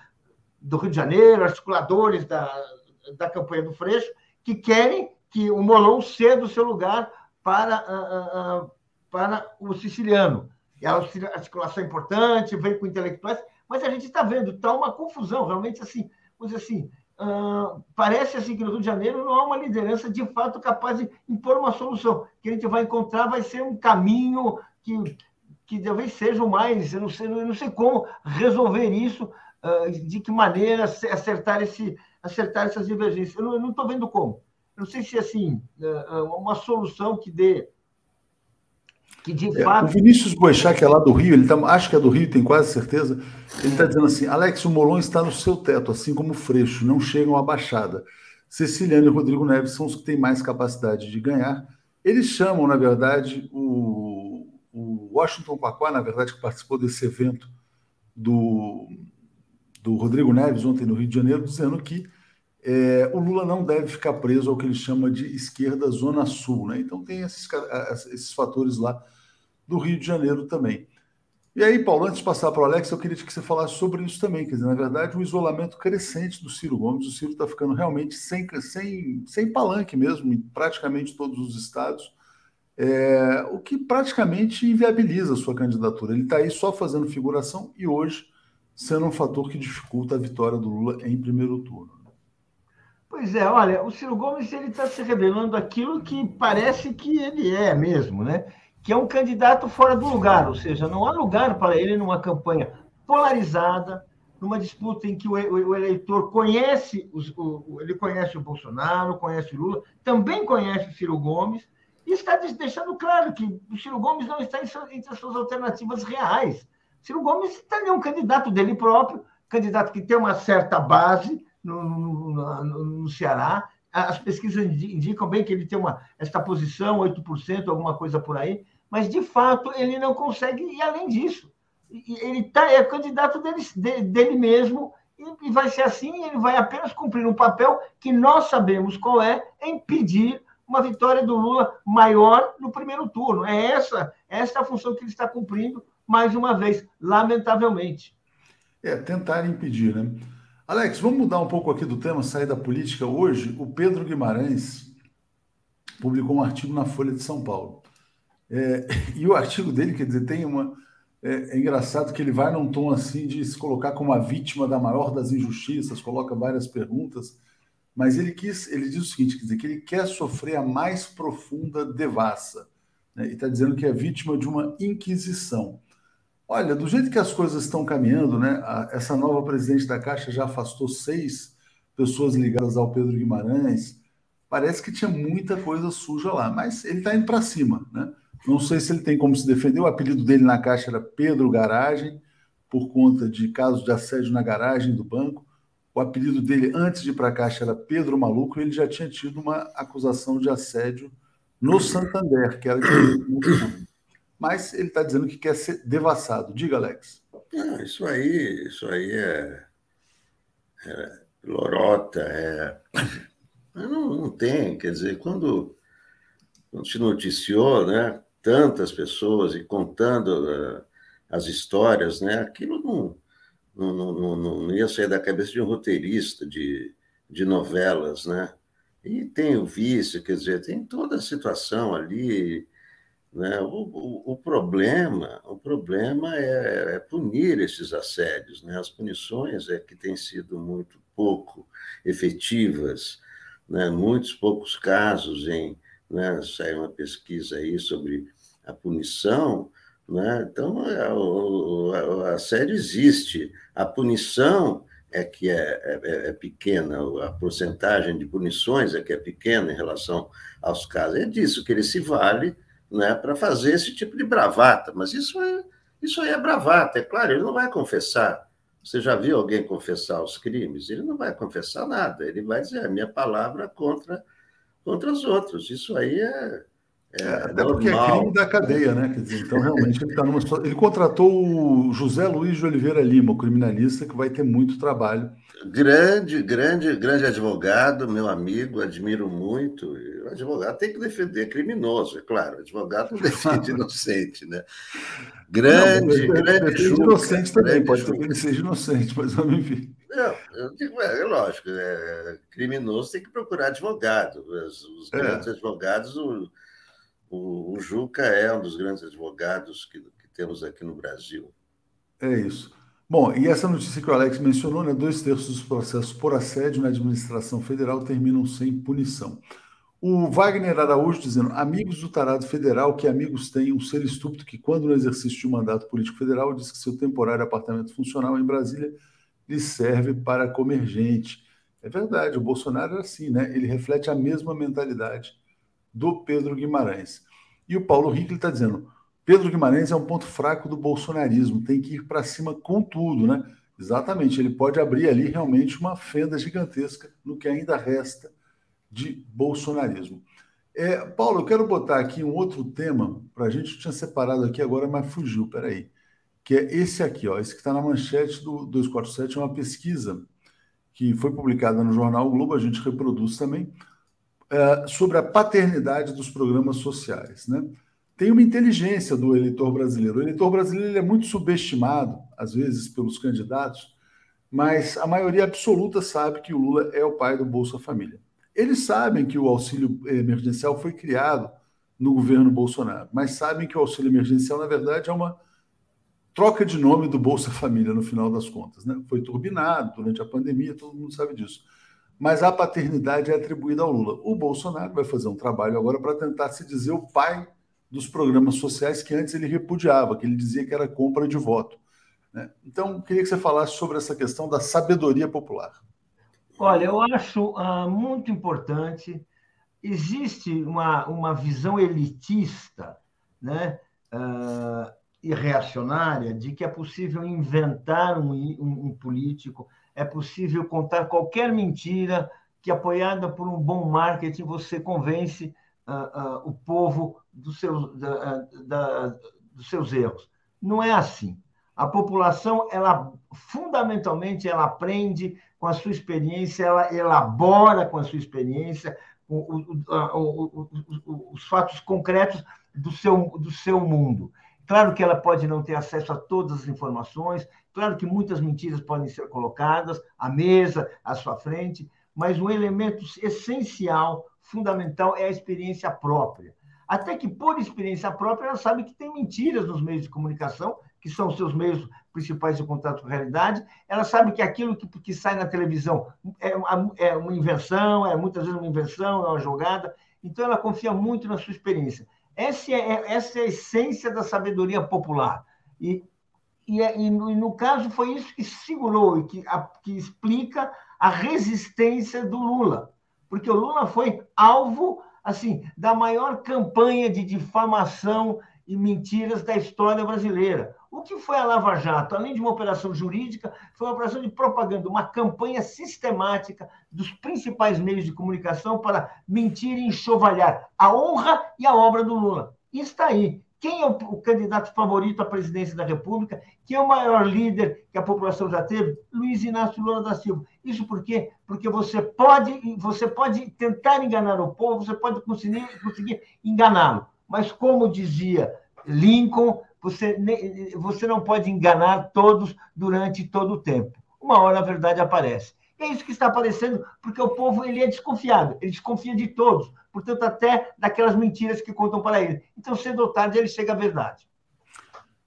do Rio de Janeiro, articuladores da, da campanha do Freixo, que querem que o Molon ceda o seu lugar para, para o siciliano. E a articulação é importante, vem com intelectuais, mas a gente está vendo, está uma confusão, realmente assim, vamos dizer assim, uh, parece assim que no Rio de Janeiro não há uma liderança de fato capaz de impor uma solução. que a gente vai encontrar vai ser um caminho que, que talvez seja o mais, eu não sei, eu não sei como resolver isso, uh, de que maneira acertar, esse, acertar essas divergências. Eu não estou vendo como. Eu não sei se assim, uh, uma solução que dê que de é, fato... O Vinícius Boechat, que é lá do Rio, ele tá, acho que é do Rio, tem quase certeza, ele está dizendo assim, Alex, o Molon está no seu teto, assim como o Freixo, não chegam à baixada. Ceciliano e Rodrigo Neves são os que têm mais capacidade de ganhar. Eles chamam, na verdade, o, o Washington Paquá, na verdade, que participou desse evento do, do Rodrigo Neves ontem no Rio de Janeiro, dizendo que é, o Lula não deve ficar preso ao que ele chama de esquerda zona sul. Né? Então tem esses, esses fatores lá do Rio de Janeiro também. E aí, Paulo, antes de passar para o Alex, eu queria que você falasse sobre isso também. Quer dizer, na verdade, o isolamento crescente do Ciro Gomes. O Ciro está ficando realmente sem, sem, sem palanque mesmo, em praticamente todos os estados, é, o que praticamente inviabiliza a sua candidatura. Ele está aí só fazendo figuração e hoje sendo um fator que dificulta a vitória do Lula em primeiro turno. Pois é, olha, o Ciro Gomes ele está se revelando aquilo que parece que ele é mesmo, né? que é um candidato fora do lugar, ou seja, não há lugar para ele numa campanha polarizada, numa disputa em que o, eleitor conhece os, o, ele conhece o Bolsonaro, conhece o Lula, também conhece o Ciro Gomes, e está deixando claro que o Ciro Gomes não está entre as suas alternativas reais. Ciro Gomes está ali um candidato dele próprio, candidato que tem uma certa base no, no, no, no Ceará. As pesquisas indicam bem que ele tem uma, esta posição, 8%, alguma coisa por aí, mas de fato ele não consegue ir além disso. Ele tá, é candidato dele, dele mesmo e vai ser assim, ele vai apenas cumprir um papel que nós sabemos qual é, é impedir uma vitória do Lula maior no primeiro turno. É essa, essa é a função que ele está cumprindo, mais uma vez, lamentavelmente. É, tentar impedir, né? Alex, vamos mudar um pouco aqui do tema, sair da política. Hoje, o Pedro Guimarães publicou um artigo na Folha de São Paulo. É, (laughs) e o artigo dele, quer dizer, tem uma. É, é, engraçado que ele vai num tom assim de se colocar como a vítima da maior das injustiças, coloca várias perguntas, mas ele quis, ele diz o seguinte, quer dizer, que ele quer sofrer a mais profunda devassa, né, e está dizendo que é vítima de uma inquisição. Olha, do jeito que as coisas estão caminhando, né, essa nova presidente da Caixa já afastou seis pessoas ligadas ao Pedro Guimarães, parece que tinha muita coisa suja lá, mas ele está indo para cima, né? Não sei se ele tem como se defender. O apelido dele na caixa era Pedro Garagem, por conta de casos de assédio na garagem do banco. O apelido dele antes de ir para a caixa era Pedro Maluco e ele já tinha tido uma acusação de assédio no Santander, que era de Mas ele está dizendo que quer ser devassado. Diga, Alex. Não, isso aí, isso aí é, é lorota, é. Não, não tem, quer dizer, quando, quando se noticiou, né? tantas pessoas e contando uh, as histórias, né? Aquilo não, não, não, não, ia sair da cabeça de um roteirista de, de novelas, né? E tem o vício, quer dizer, tem toda a situação ali, né? O, o, o problema, o problema é, é, punir esses assédios, né? As punições é que têm sido muito pouco efetivas, né? Muitos poucos casos em né? Saiu uma pesquisa aí sobre a punição, né? Então a, a, a série existe. A punição é que é, é, é, pequena, a porcentagem de punições é que é pequena em relação aos casos. É disso que ele se vale né, para fazer esse tipo de bravata. Mas isso, é, isso aí é bravata, é claro, ele não vai confessar. Você já viu alguém confessar os crimes? Ele não vai confessar nada, ele vai dizer a minha palavra contra contra os outros. Isso aí é. É, é Até normal. porque é crime da cadeia, né? Quer dizer, então, realmente, ele está numa Ele contratou o José Luiz de Oliveira Lima, o criminalista, que vai ter muito trabalho. Grande, grande, grande advogado, meu amigo, admiro muito. O advogado tem que defender criminoso, é claro. O advogado não defende (laughs) inocente, né? Grande, não, grande. inocente também, pode ser que ele seja inocente, mas vamos ver. Não, eu digo, é, é lógico, é, criminoso tem que procurar advogado. Os, os é. grandes advogados, o, o, o, Juca é um dos grandes advogados que, que temos aqui no Brasil. É isso. Bom, e essa notícia que o Alex mencionou, né, dois terços dos processos por assédio na administração federal terminam sem punição. O Wagner Araújo dizendo: amigos do tarado federal, que amigos têm um ser estúpido que, quando no exercício de um mandato político federal, diz que seu temporário apartamento funcional em Brasília lhe serve para comer gente. É verdade, o Bolsonaro é assim, né? Ele reflete a mesma mentalidade do Pedro Guimarães. E o Paulo Rick está dizendo: Pedro Guimarães é um ponto fraco do bolsonarismo, tem que ir para cima com tudo, né? Exatamente, ele pode abrir ali realmente uma fenda gigantesca no que ainda resta de bolsonarismo. É, Paulo, eu quero botar aqui um outro tema para a gente. Tinha separado aqui agora, mas fugiu, peraí. Que é esse aqui, ó, esse que está na manchete do 247, é uma pesquisa que foi publicada no jornal o Globo, a gente reproduz também, é, sobre a paternidade dos programas sociais. Né? Tem uma inteligência do eleitor brasileiro. O eleitor brasileiro é muito subestimado, às vezes, pelos candidatos, mas a maioria absoluta sabe que o Lula é o pai do Bolsa Família. Eles sabem que o auxílio emergencial foi criado no governo Bolsonaro, mas sabem que o auxílio emergencial, na verdade, é uma troca de nome do Bolsa Família, no final das contas. Né? Foi turbinado durante a pandemia, todo mundo sabe disso. Mas a paternidade é atribuída ao Lula. O Bolsonaro vai fazer um trabalho agora para tentar se dizer o pai dos programas sociais que antes ele repudiava, que ele dizia que era compra de voto. Né? Então, queria que você falasse sobre essa questão da sabedoria popular. Olha, eu acho ah, muito importante. Existe uma, uma visão elitista né, ah, e reacionária de que é possível inventar um, um, um político, é possível contar qualquer mentira que, apoiada por um bom marketing, você convence ah, o povo dos seus, da, da, dos seus erros. Não é assim. A população, ela fundamentalmente, ela aprende com a sua experiência, ela elabora com a sua experiência o, o, o, os fatos concretos do seu, do seu mundo. Claro que ela pode não ter acesso a todas as informações, claro que muitas mentiras podem ser colocadas à mesa, à sua frente, mas um elemento essencial, fundamental, é a experiência própria. Até que, por experiência própria, ela sabe que tem mentiras nos meios de comunicação que são os seus meios principais de contato com a realidade, ela sabe que aquilo que, que sai na televisão é uma, é uma invenção, é muitas vezes uma invenção, é uma jogada, então ela confia muito na sua experiência. Essa é, é essa é a essência da sabedoria popular. E, e, é, e, no, e no caso foi isso que segurou e que, a, que explica a resistência do Lula, porque o Lula foi alvo assim da maior campanha de difamação e mentiras da história brasileira. O que foi a Lava Jato? Além de uma operação jurídica, foi uma operação de propaganda, uma campanha sistemática dos principais meios de comunicação para mentir e enxovalhar a honra e a obra do Lula. Está aí. Quem é o, candidato favorito à presidência da República? Quem é o maior líder que a população já teve? Luiz Inácio Lula da Silva. Isso por quê? Porque você pode, você pode tentar enganar o povo, você pode conseguir, conseguir enganá-lo. Mas, como dizia Lincoln, você, você não pode enganar todos durante todo o tempo. Uma hora a verdade aparece. É isso que está aparecendo, porque o povo ele é desconfiado, ele desconfia de todos, portanto, até daquelas mentiras que contam para ele. Então, cedo ou tarde, ele chega à verdade.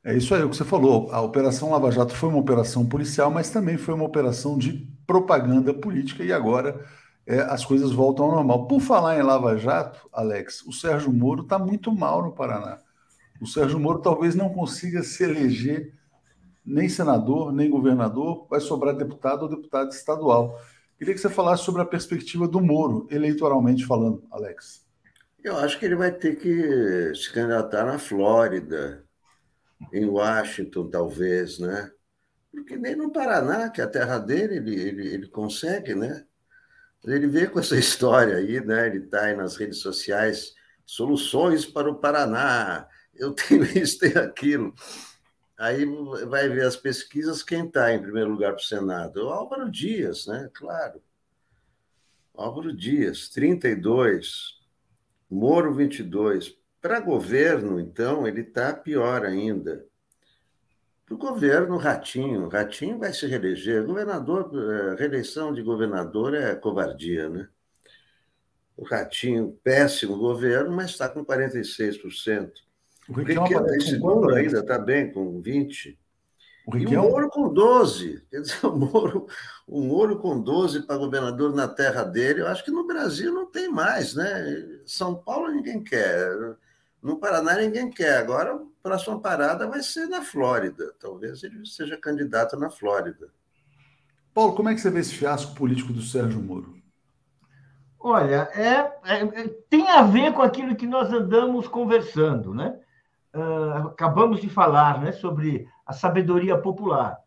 É isso aí o que você falou. A Operação Lava Jato foi uma operação policial, mas também foi uma operação de propaganda política, e agora é, as coisas voltam ao normal. Por falar em Lava Jato, Alex, o Sérgio Moro está muito mal no Paraná o Sérgio Moro talvez não consiga se eleger nem senador, nem governador, vai sobrar deputado ou deputado estadual. Queria que você falasse sobre a perspectiva do Moro, eleitoralmente falando, Alex. Eu acho que ele vai ter que se candidatar na Flórida, em Washington, talvez, né? Porque nem no Paraná, que é a terra dele, ele, ele, ele consegue, né? Ele vê com essa (laughs) história aí, né? Ele está aí nas redes sociais, soluções para o Paraná, eu (laughs) tenho isso, tenho aquilo. Aí vai ver as pesquisas, quem está em primeiro lugar para o Senado? O Álvaro Dias, né? Claro. Álvaro Dias, 32. Moro, 22. Para governo, então, ele está pior ainda. Para o governo, Ratinho. Ratinho vai se reeleger. Governador, eh, reeleição de governador é covardia, né? O Ratinho, péssimo governo, mas está com 46%. O Riquelme é esse número ainda está bem, com 20. O e o Moro com 12. Quer dizer, (laughs) o Moro, o Moro com 12 para governador na terra dele, eu acho que no Brasil não tem mais, né? São Paulo ninguém quer. No Paraná ninguém quer. Agora, a próxima parada vai ser na Flórida. Talvez ele seja candidato na Flórida. Paulo, como é que você vê esse fiasco político do Sérgio Moro? Olha, é, é, é tem a ver com aquilo que nós andamos conversando, né? Uh, acabamos de falar né, sobre a sabedoria popular.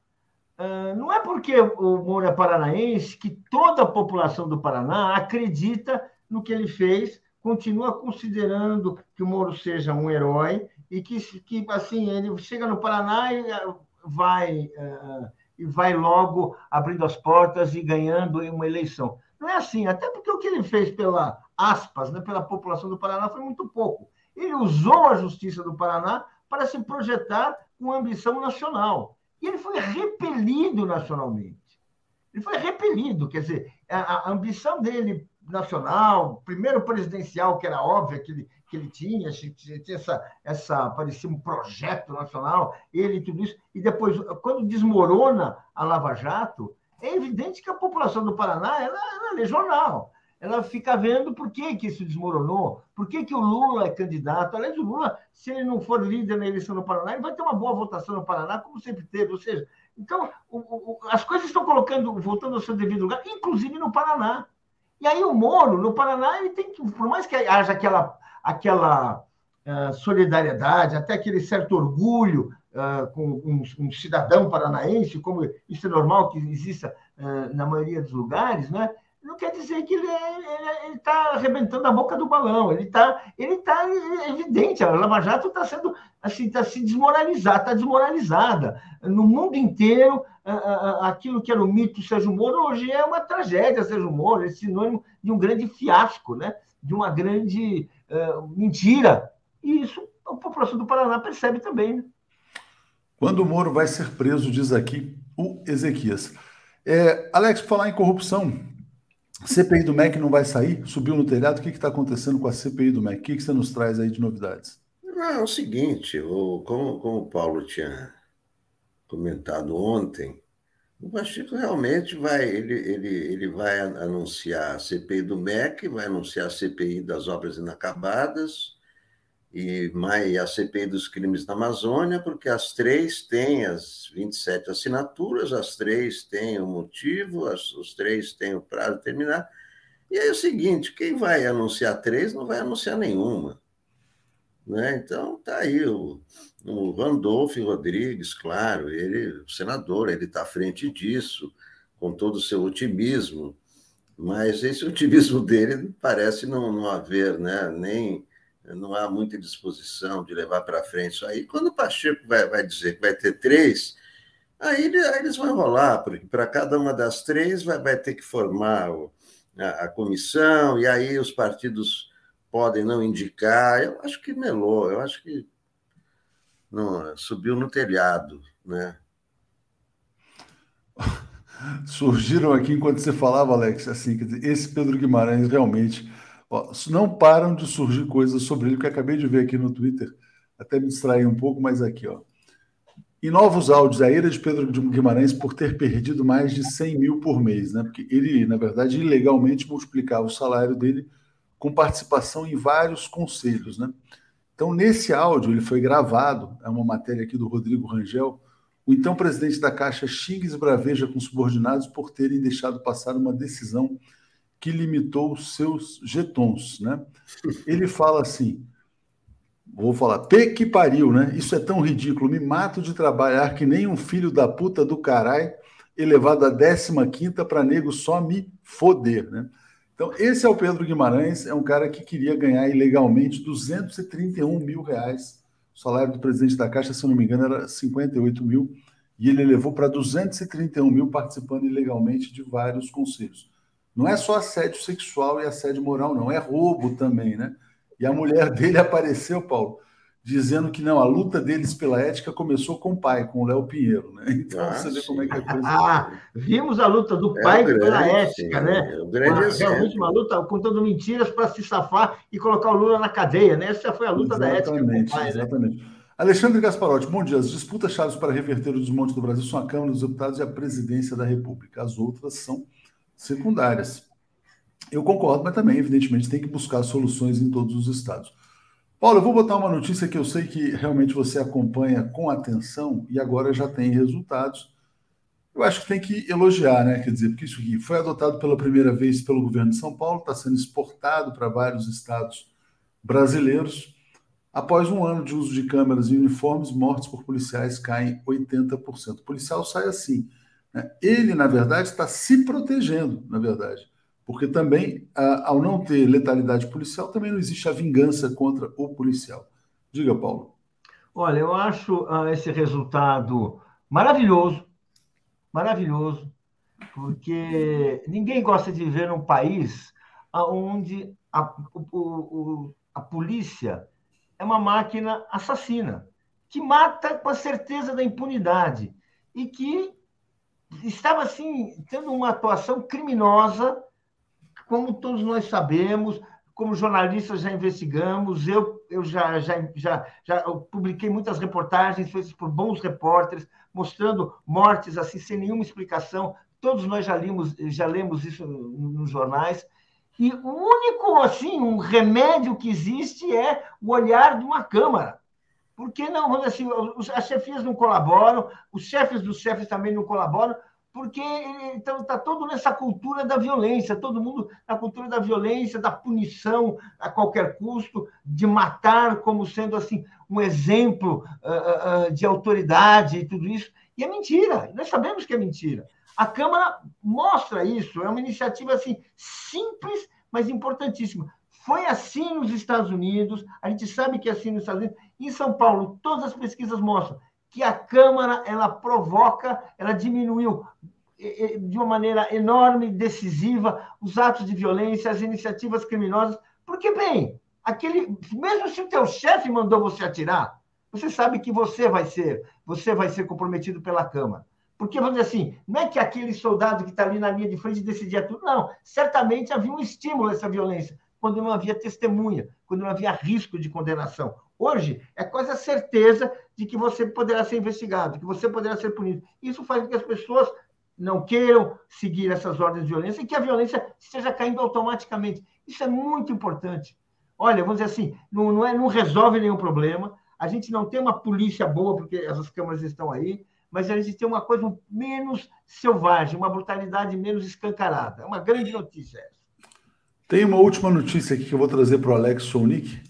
Uh, não é porque o Moro é paranaense que toda a população do Paraná acredita no que ele fez, continua considerando que o Moro seja um herói e que, que assim, ele chega no Paraná e ah, vai, uh, e vai logo abrindo as portas e ganhando uma eleição. Não é assim, até porque o que ele fez pela aspas, né, pela população do Paraná foi muito pouco. Ele usou a justiça do Paraná para se projetar com ambição nacional. E ele foi repelido nacionalmente. Ele foi repelido, quer dizer, a, a ambição dele nacional, primeiro presidencial, que era óbvio que ele, que ele tinha, tinha essa, essa, parecia um projeto nacional, ele e tudo isso, e depois, quando desmorona a Lava Jato, é evidente que a população do Paraná ela, ela é regional ela fica vendo por que, que isso desmoronou, por que, que o Lula é candidato. Aliás, o Lula, se ele não for líder na eleição no Paraná, ele vai ter uma boa votação no Paraná, como sempre teve. Ou seja, então, o, o, as coisas estão colocando, voltando ao seu devido lugar, inclusive no Paraná. E aí o Moro, no Paraná, ele tem que, por mais que haja aquela, aquela uh, solidariedade, até aquele certo orgulho uh, com um, um, cidadão paranaense, como isso é normal que exista uh, na maioria dos lugares, né? Não quer dizer que ele está arrebentando a boca do balão. Ele está ele tá evidente. A Lava Jato está sendo assim, está se desmoralizada, está desmoralizada. No mundo inteiro, aquilo que era o mito Sérgio Moro hoje é uma tragédia, Sérgio Moro, é sinônimo de um grande fiasco, né? de uma grande uh, mentira. E isso a população do Paraná percebe também. Né? Quando o Moro vai ser preso, diz aqui o Ezequias. É, Alex, falar em corrupção, CPI do MEC não vai sair? Subiu no telhado? O que está acontecendo com a CPI do MEC? O que, que você nos traz aí de novidades? Não, é o seguinte, o, como, como o Paulo tinha comentado ontem, o Pacheco realmente vai, ele, ele, ele vai anunciar a CPI do MEC, vai anunciar a CPI das obras inacabadas, e mais a CPI dos crimes na Amazônia, porque as três têm as 27 assinaturas, as três têm o motivo, as, os três têm o prazo terminar. E aí é o seguinte: quem vai anunciar três não vai anunciar nenhuma. Né? Então, está aí o, o Randolph Rodrigues, claro, ele, o senador, ele está à frente disso, com todo o seu otimismo, mas esse otimismo (laughs) dele parece não, não haver né, nem não há muita disposição de levar para frente isso aí. Quando o Pacheco vai, vai dizer que vai ter três, aí, aí eles vão enrolar, porque para cada uma das três vai, vai ter que formar o, a, a, comissão, e aí os partidos podem não indicar. Eu acho que melou, eu acho que não, subiu no telhado, né? (laughs) Surgiram aqui enquanto você falava, Alex, assim, esse Pedro Guimarães realmente Ó, não param de surgir coisas sobre ele que eu acabei de ver aqui no Twitter, até me distrair um pouco, mas aqui, ó. Em novos áudios, a ira de Pedro Guimarães por ter perdido mais de 100 mil por mês, né? Porque ele, na verdade, ilegalmente multiplicava o salário dele com participação em vários conselhos, né? Então, nesse áudio, ele foi gravado, é uma matéria aqui do Rodrigo Rangel, o então presidente da Caixa xinga e esbraveja com subordinados por terem deixado passar uma decisão que limitou os seus jetons, né? Ele fala assim, vou falar, P que pariu, né? Isso é tão ridículo, me mato de trabalhar que nem um filho da puta do caralho, elevado a 15 quinta para nego só me foder, né? Então, esse é o Pedro Guimarães, é um cara que queria ganhar ilegalmente 231 mil reais. O salário do presidente da Caixa, se não me engano, era 58 mil, e ele levou para 231 mil participando ilegalmente de vários conselhos. Não é só assédio sexual e assédio moral, não, é roubo também, né? E a mulher dele apareceu, Paulo, dizendo que não, a luta deles pela ética começou com o pai, com o Léo Pinheiro, né? (laughs) Então ah, você vê como é que a coisa. Ah, vimos a luta do é pai é grande, pela ética, sim, né? É um grande uma, realmente uma luta contando mentiras para se safar e colocar o Lula na cadeia, né? Essa foi a luta exatamente, da ética com o pai, Exatamente. Né? Alexandre Gasparotti, bom dia. As disputas chaves para reverter o desmonte do Brasil são a Câmara dos Deputados e a Presidência da República. As outras são secundárias. Eu concordo, mas também, evidentemente, tem que buscar soluções em todos os estados. Paulo, eu vou botar uma notícia que eu sei que realmente você acompanha com atenção e agora já tem resultados. Eu acho que tem que elogiar, né? Quer dizer, porque isso aqui foi adotado pela primeira vez pelo governo de São Paulo, está sendo exportado para vários estados brasileiros Após um ano de uso de câmeras e uniformes, mortes por policiais caem 80%. O policial sai assim. Né? Ele, na verdade, está se protegendo, na verdade. Porque também, ao não ter letalidade policial, também não existe a vingança contra o policial. Diga, Paulo. Olha, eu acho uh, esse resultado maravilhoso, maravilhoso, porque ninguém gosta de viver num país onde a, o, a polícia é uma máquina assassina, que mata com a certeza da impunidade e que estava, assim, tendo uma atuação criminosa, como todos nós sabemos, como jornalistas já investigamos, eu, eu já, já, já, já publiquei muitas reportagens feitas por bons repórteres, mostrando mortes assim sem nenhuma explicação. Todos nós já, limos, já lemos isso nos jornais. E o único, assim, um remédio que existe é o olhar de uma Câmara. Por que não? Vamos assim, as chefias não colaboram, os chefes dos chefes também não colaboram, porque então está todo nessa cultura da violência, todo mundo na cultura da violência, da punição a qualquer custo, de matar como sendo assim um exemplo uh, uh, de autoridade e tudo isso. E é mentira, nós sabemos que é mentira. A Câmara mostra isso, é uma iniciativa assim simples, mas importantíssima. Foi assim nos Estados Unidos, a gente sabe que é assim nos Estados Unidos. Em São Paulo, todas as pesquisas mostram que a Câmara ela provoca, ela diminuiu de uma maneira enorme, decisiva, os atos de violência, as iniciativas criminosas, porque, bem, aquele, mesmo se o teu chefe mandou você atirar, você sabe que você vai ser, você vai ser comprometido pela Câmara. Porque, vamos dizer assim, não é que aquele soldado que está ali na linha de frente decidia tudo, não. Certamente havia um estímulo a essa violência, quando não havia testemunha, quando não havia risco de condenação. Hoje, é quase a certeza de que você poderá ser investigado, que você poderá ser punido. Isso faz com que as pessoas não queiram seguir essas ordens de violência e que a violência esteja caindo automaticamente. Isso é muito importante. Olha, vamos dizer assim, não, não, é, não resolve nenhum problema. A gente não tem uma polícia boa, porque essas câmaras estão aí mas a gente tem uma coisa menos selvagem, uma brutalidade menos escancarada. É uma grande notícia essa. Tem uma última notícia aqui que eu vou trazer para o Alex Sonic.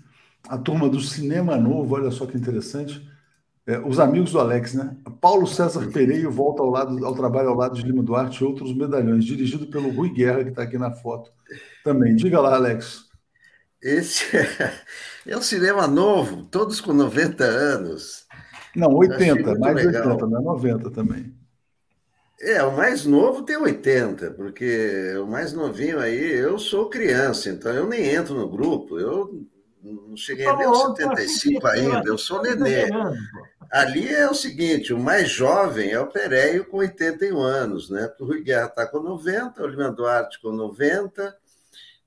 A turma do Cinema Novo, olha só que interessante. É, os amigos do Alex, né? Paulo César Pereira volta ao, lado, ao trabalho ao lado de Lima Duarte e outros medalhões, dirigido pelo Rui Guerra, que está aqui na foto também. Diga lá, Alex. Esse é, (laughs) é um cinema novo, todos com 90 anos. Não, 80, mais legal. 80, não é 90 também. É, o mais novo tem 80, porque o mais novinho aí, eu sou criança, então eu nem entro no grupo, eu não cheguei nem aos 75 ainda, eu sou nenê. Ali é o seguinte, o mais jovem é o Pereio com 81 anos, né? Porque o Rui Guerra está com 90, o Lima Duarte com 90,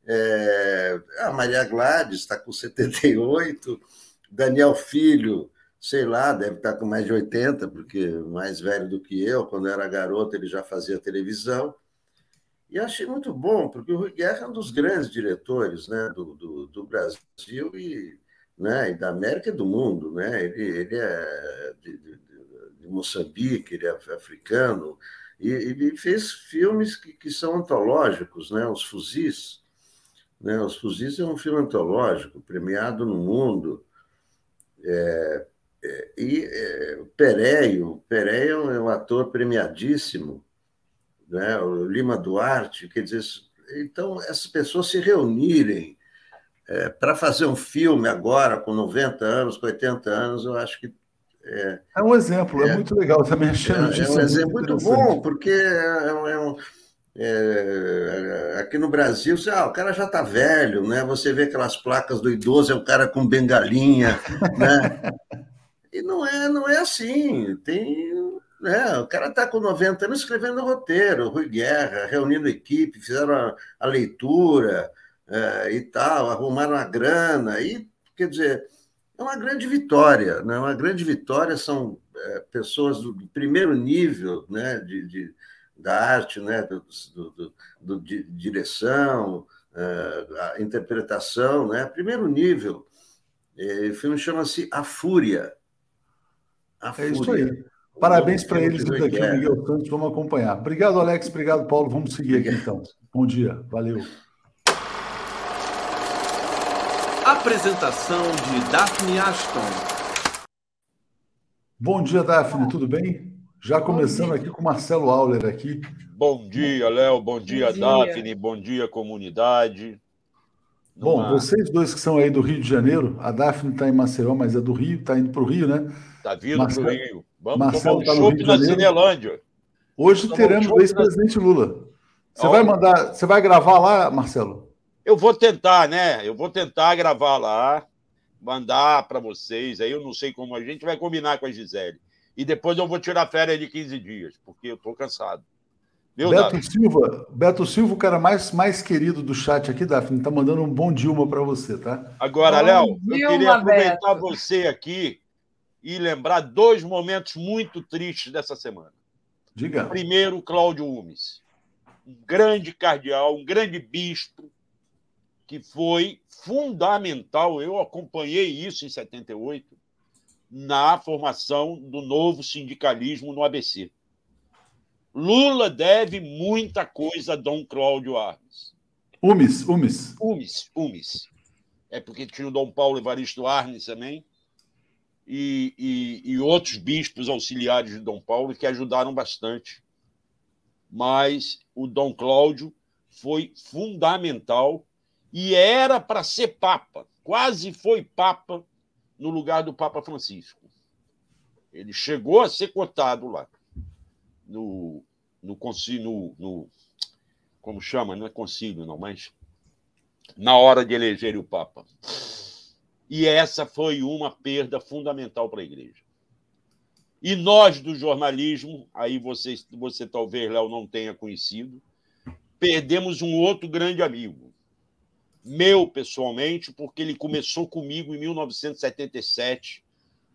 é, a Maria Gladys está com 78, Daniel Filho sei lá, deve estar com mais de 80, porque mais velho do que eu, quando era garoto ele já fazia televisão. E achei muito bom, porque o Rui Guerra é um dos grandes diretores né, do, do, do Brasil e, né, e da América e do mundo. Né? Ele, ele é de, de, de Moçambique, ele é africano, e ele fez filmes que, que são antológicos, né? Os Fuzis. Né? Os Fuzis é um filme antológico, premiado no mundo. É, e é, Pereio, Pereio é um ator premiadíssimo, né? o Lima Duarte, quer dizer, então essas pessoas se reunirem é, para fazer um filme agora, com 90 anos, com 80 anos, eu acho que. É, é um exemplo, é, é muito legal também achando é, é um exemplo muito, bom, porque é, é um. É, aqui no Brasil, você, ah, o cara já está velho, né? Você vê aquelas placas do idoso, é o cara com bengalinha, né? (laughs) E não é, não é assim. Tem, né, o cara está com 90 anos escrevendo roteiro, Rui Guerra, reunindo equipe, fizeram a, a leitura é, e tal, arrumaram a grana. E, quer dizer, é uma grande vitória, né? Uma grande vitória são é, pessoas do primeiro nível, né? De, de da arte, né? Do, do, do, do de direção, é, a interpretação, né? Primeiro nível. E, o filme chama-se A Fúria. A é Fúria. isso aí. Parabéns para eles daqui, Miguel Santos. Vamos acompanhar. Obrigado, Alex. Obrigado, Paulo. Vamos seguir aqui então. Bom dia. Valeu. Apresentação de Daphne Ashton. Bom dia, Daphne. Tudo bem? Já começando aqui com Marcelo Auler aqui. Bom dia, Léo. Bom dia, Bom dia. Daphne. Bom dia, comunidade. Bom, vocês dois que são aí do Rio de Janeiro, a Daphne está em Maceió, mas é do Rio, está indo para o Rio, né? Está vindo para o Rio. Vamos Marcelo tomar um tá na Cinelândia. Hoje teremos o ex-presidente Lula. Você vai mandar, você vai gravar lá, Marcelo? Eu vou tentar, né? Eu vou tentar gravar lá, mandar para vocês. Aí eu não sei como a gente vai combinar com a Gisele. E depois eu vou tirar férias de 15 dias, porque eu estou cansado. Viu, Beto Daphne? Silva, Beto Silva, o cara mais, mais querido do chat aqui, Daphne, tá mandando um bom Dilma para você, tá? Agora, Léo, eu queria aproveitar Beto. você aqui e lembrar dois momentos muito tristes dessa semana. Diga. Primeiro, Cláudio Umes, um grande cardeal, um grande bispo, que foi fundamental. Eu acompanhei isso em 78, na formação do novo sindicalismo no ABC. Lula deve muita coisa a Dom Cláudio Arnes. Umes, Umes. Umes, Umes. É porque tinha o Dom Paulo Evaristo Arnes também, e, e, e outros bispos auxiliares de Dom Paulo que ajudaram bastante. Mas o Dom Cláudio foi fundamental e era para ser papa, quase foi papa no lugar do Papa Francisco. Ele chegou a ser cotado lá no, no concílio, no, como chama, não é concílio não, mas na hora de eleger o Papa. E essa foi uma perda fundamental para a igreja. E nós do jornalismo, aí você, você talvez, Léo, não tenha conhecido, perdemos um outro grande amigo. Meu, pessoalmente, porque ele começou comigo em 1977,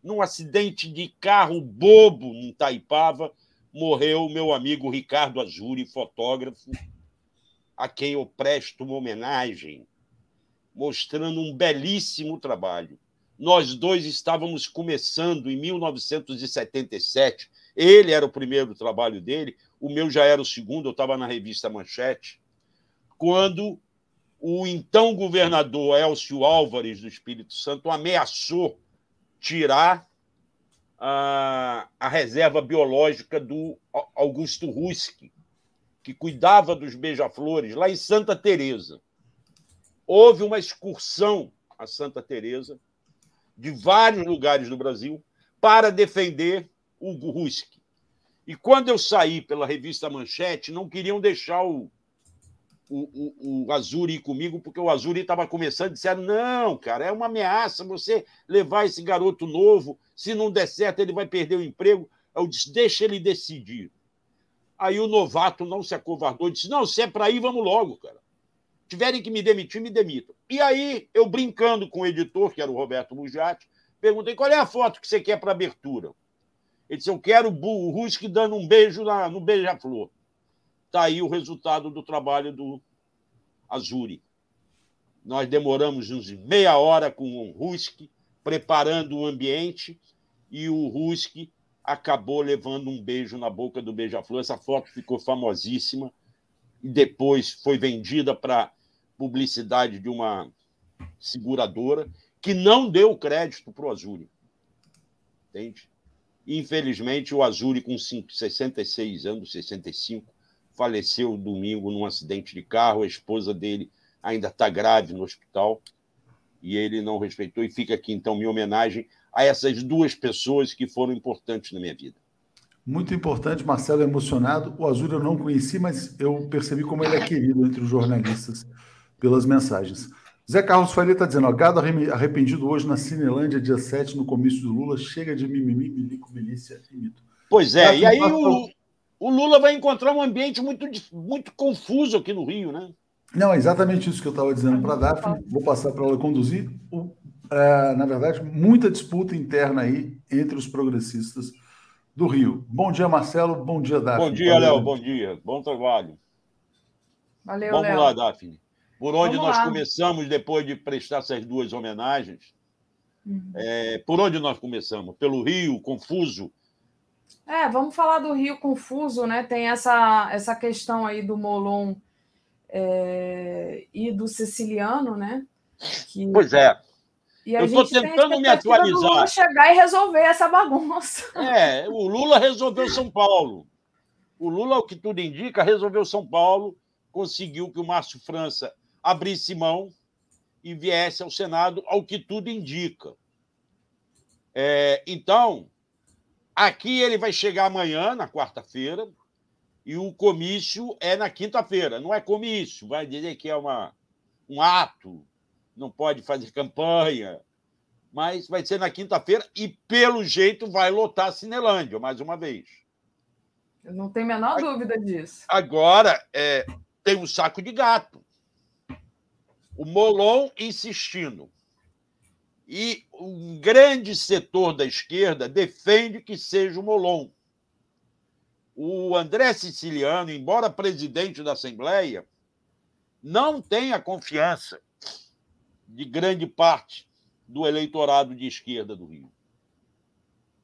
num acidente de carro bobo em Taipava, morreu meu amigo Ricardo Azuri, fotógrafo, a quem eu presto uma homenagem mostrando um belíssimo trabalho. Nós dois estávamos começando em 1977. Ele era o primeiro trabalho dele, o meu já era o segundo, eu estava na revista Manchete, quando o então governador Elcio Álvares do Espírito Santo ameaçou tirar a, a reserva biológica do Augusto Ruski, que cuidava dos beija-flores lá em Santa Teresa houve uma excursão a Santa Teresa de vários lugares do Brasil para defender o Ruski. E quando eu saí pela revista Manchete, não queriam deixar o, o, o, o Azuri ir comigo, porque o Azuri estava começando disseram: não, cara, é uma ameaça você levar esse garoto novo, se não der certo, ele vai perder o emprego. Eu disse: deixa ele decidir. Aí o novato não se acovardou, disse: não, se é para ir, vamos logo, cara tiverem que me demitir, me demitam. E aí, eu brincando com o editor, que era o Roberto Bugiati, perguntei qual é a foto que você quer para abertura. Ele disse: Eu quero o Ruski dando um beijo na, no beija-flor. Está aí o resultado do trabalho do Azuri. Nós demoramos uns meia hora com o Ruski, preparando o ambiente, e o Ruski acabou levando um beijo na boca do beija-flor. Essa foto ficou famosíssima e depois foi vendida para publicidade de uma seguradora que não deu crédito para o Azuri. Entende? Infelizmente, o Azuri, com 66 anos, 65, faleceu domingo num acidente de carro. A esposa dele ainda está grave no hospital e ele não respeitou. E fica aqui, então, minha homenagem a essas duas pessoas que foram importantes na minha vida. Muito importante, Marcelo emocionado. O Azul eu não conheci, mas eu percebi como ele é querido entre os jornalistas pelas mensagens. Zé Carlos Faria está dizendo: ó, gado arrependido hoje na Cinelândia, dia 7, no comício do Lula, chega de mimimi, milico, milícia e mito. Pois é, e aí o, o, Lula vai encontrar um ambiente muito, muito confuso aqui no Rio, né? Não, é exatamente isso que eu estava dizendo para a Daphne. Vou passar para ela conduzir. O é, na verdade, muita disputa interna aí entre os progressistas do Rio. Bom dia, Marcelo. Bom dia, Daphne. Bom dia, Léo. Bom dia. Bom trabalho. Valeu, Vamos Léo. lá, Daphne. Por onde Vamos nós lá. começamos depois de prestar essas duas homenagens? Uhum. É, por onde nós começamos? Pelo Rio, confuso. É, vamos falar do Rio Confuso, né? Tem essa, essa questão aí do Molon é, e do Siciliano, né? Que, Pois é. e eu a tentando me do atualizar. Lula chegar e resolver essa bagunça. É, o Lula resolveu São Paulo. O Lula, o que tudo indica, resolveu São Paulo, conseguiu que o Márcio França abrisse mão e viesse ao Senado, ao que tudo indica. É, então, aqui ele vai chegar amanhã, na quarta-feira, e o comício é na quinta-feira. Não é comício, vai dizer que é uma, um ato, não pode fazer campanha, mas vai ser na quinta-feira e, pelo jeito, vai lotar a Cinelândia, mais uma vez. Eu não tenho a menor dúvida disso. Agora, é, tem um saco de gato. O Molon insistindo. E um grande setor da esquerda defende que seja o Molon. O André Siciliano, embora presidente da Assembleia, não tem a confiança de grande parte do eleitorado de esquerda do Rio.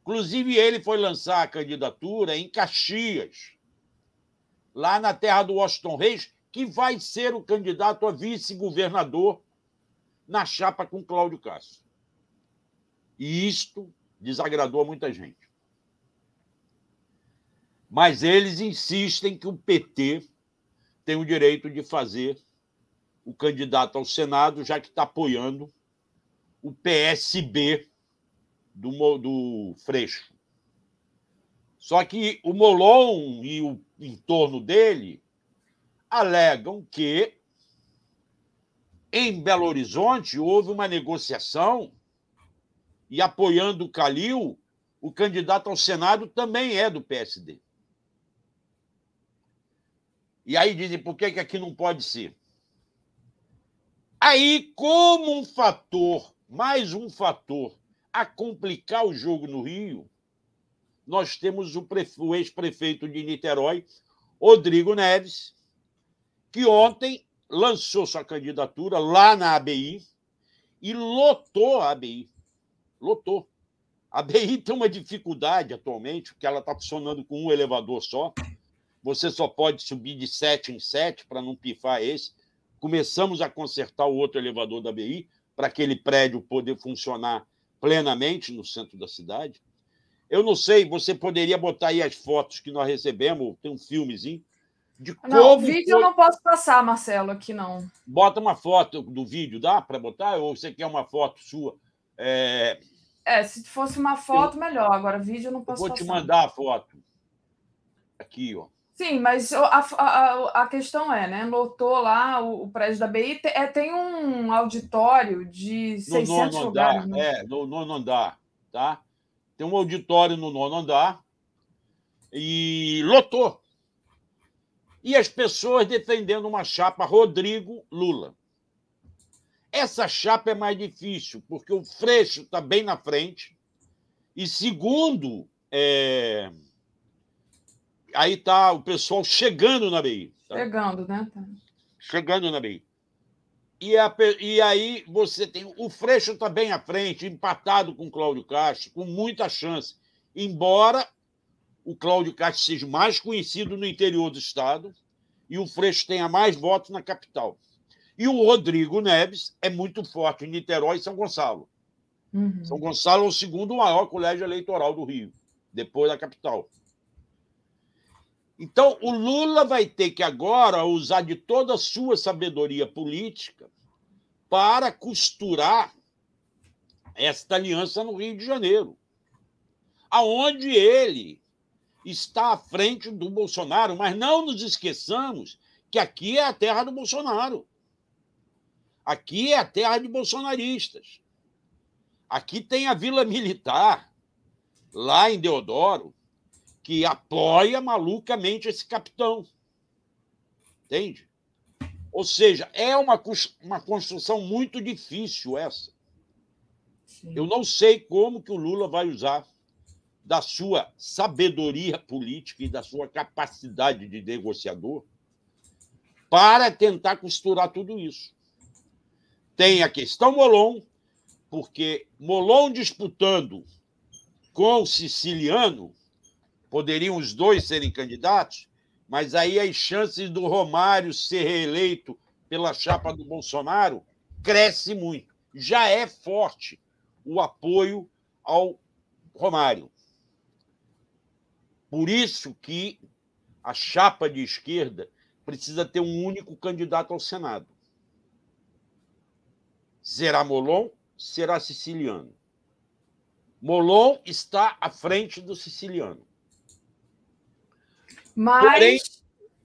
Inclusive, ele foi lançar a candidatura em Caxias, lá na terra do Washington Reis, que vai ser o candidato a vice-governador na chapa com Cláudio Castro. E isto desagradou a muita gente. Mas eles insistem que o PT tem o direito de fazer o candidato ao Senado, já que está apoiando o PSB do, do Freixo. Só que o Molon e o entorno dele alegam que em Belo Horizonte houve uma negociação e apoiando o Calil, o candidato ao Senado também é do PSD. E aí dizem, por que, que aqui não pode ser? Aí, como um fator, mais um fator, a complicar o jogo no Rio, nós temos o, prefe- o ex-prefeito de Niterói, Rodrigo Neves, que ontem lançou sua candidatura lá na ABI e lotou a ABI. Lotou. A ABI (laughs) tem uma dificuldade atualmente, porque ela está funcionando com um elevador só. Você só pode subir de sete em sete para não pifar esse. Começamos a consertar o outro elevador da ABI para aquele prédio poder funcionar plenamente no centro da cidade. Eu não sei, você poderia botar aí as fotos que nós recebemos, tem um filmezinho, de Não, como vídeo foi- eu não posso passar, Marcelo, aqui não. Bota uma foto do vídeo, dá para botar? Ou você quer uma foto sua? É, É, se fosse uma foto, melhor. Agora, vídeo eu não eu posso vou passar. te mandar a foto. Aqui, ó. Sim, mas a, a, a questão é, né? Lotou lá o, o prédio da BI, é, tem um auditório de No 600 nono lugares. andar. né? É, no nono andar, tá? Tem um auditório no nono andar e lotou. E as pessoas defendendo uma chapa Rodrigo Lula. Essa chapa é mais difícil, porque o Freixo está bem na frente. E segundo, é, aí está o pessoal chegando na BI. tá? Pegando, né? Tá. chegando na BI. E, a e aí você tem. O Freixo está bem à frente, empatado com o Cláudio Castro, com muita chance. Embora o Cláudio Castro seja mais conhecido no interior do estado e o Freixo tenha mais votos na capital. E o Rodrigo Neves é muito forte em Niterói e São Gonçalo. Uhum. São Gonçalo é o segundo maior colégio eleitoral do Rio, depois da capital. Então, o Lula vai ter que agora usar de toda a sua sabedoria política para costurar esta aliança no Rio de Janeiro, aonde ele está à frente do Bolsonaro, mas não nos esqueçamos que aqui é a terra do Bolsonaro. Aqui é a terra de bolsonaristas. Aqui tem a Vila Militar, lá em Deodoro, que apoia malucamente esse capitão. Entende? Ou seja, é uma, uma construção muito difícil essa. Sim. Eu não sei como que o Lula vai usar da sua sabedoria política e da sua capacidade de negociador para tentar costurar tudo isso. Tem a questão Molon, porque Molon disputando com o siciliano, poderiam os dois serem candidatos, mas aí as chances do Romário ser reeleito pela chapa do Bolsonaro cresce muito. Já é forte o apoio ao Romário. Por isso que a chapa de esquerda precisa ter um único candidato ao Senado. Será Molon, será siciliano. Molon está à frente do siciliano. Mas, porém,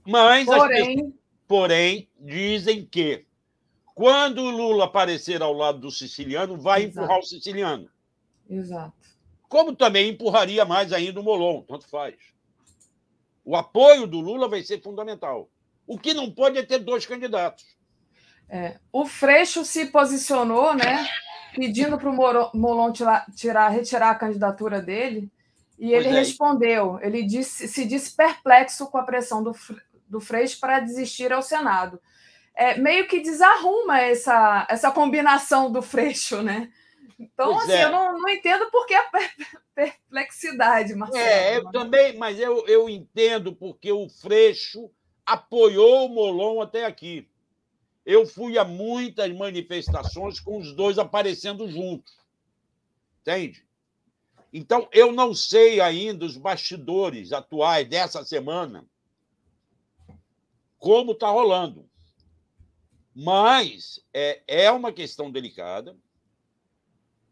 mas porém, pessoas, porém, dizem que quando o Lula aparecer ao lado do siciliano, vai Exato. empurrar o siciliano. Exato. Como também empurraria mais ainda o Molon, tanto faz. O apoio do Lula vai ser fundamental. O que não pode é ter dois candidatos. É, o Freixo se posicionou, né, pedindo para o Molon tirar, tirar, retirar a candidatura dele, e ele é. respondeu. Ele disse, se disse perplexo com a pressão do, do Freixo para desistir ao Senado. É, meio que desarruma essa, essa combinação do Freixo, né? Então, assim, é. eu não, não entendo por que a (laughs) perplexidade, Marcelo. É, eu também, mas eu, eu entendo porque o Freixo apoiou o Molon até aqui. Eu fui a muitas manifestações com os dois aparecendo juntos. Entende? Então, eu não sei ainda os bastidores atuais dessa semana, como está rolando. Mas é, é uma questão delicada.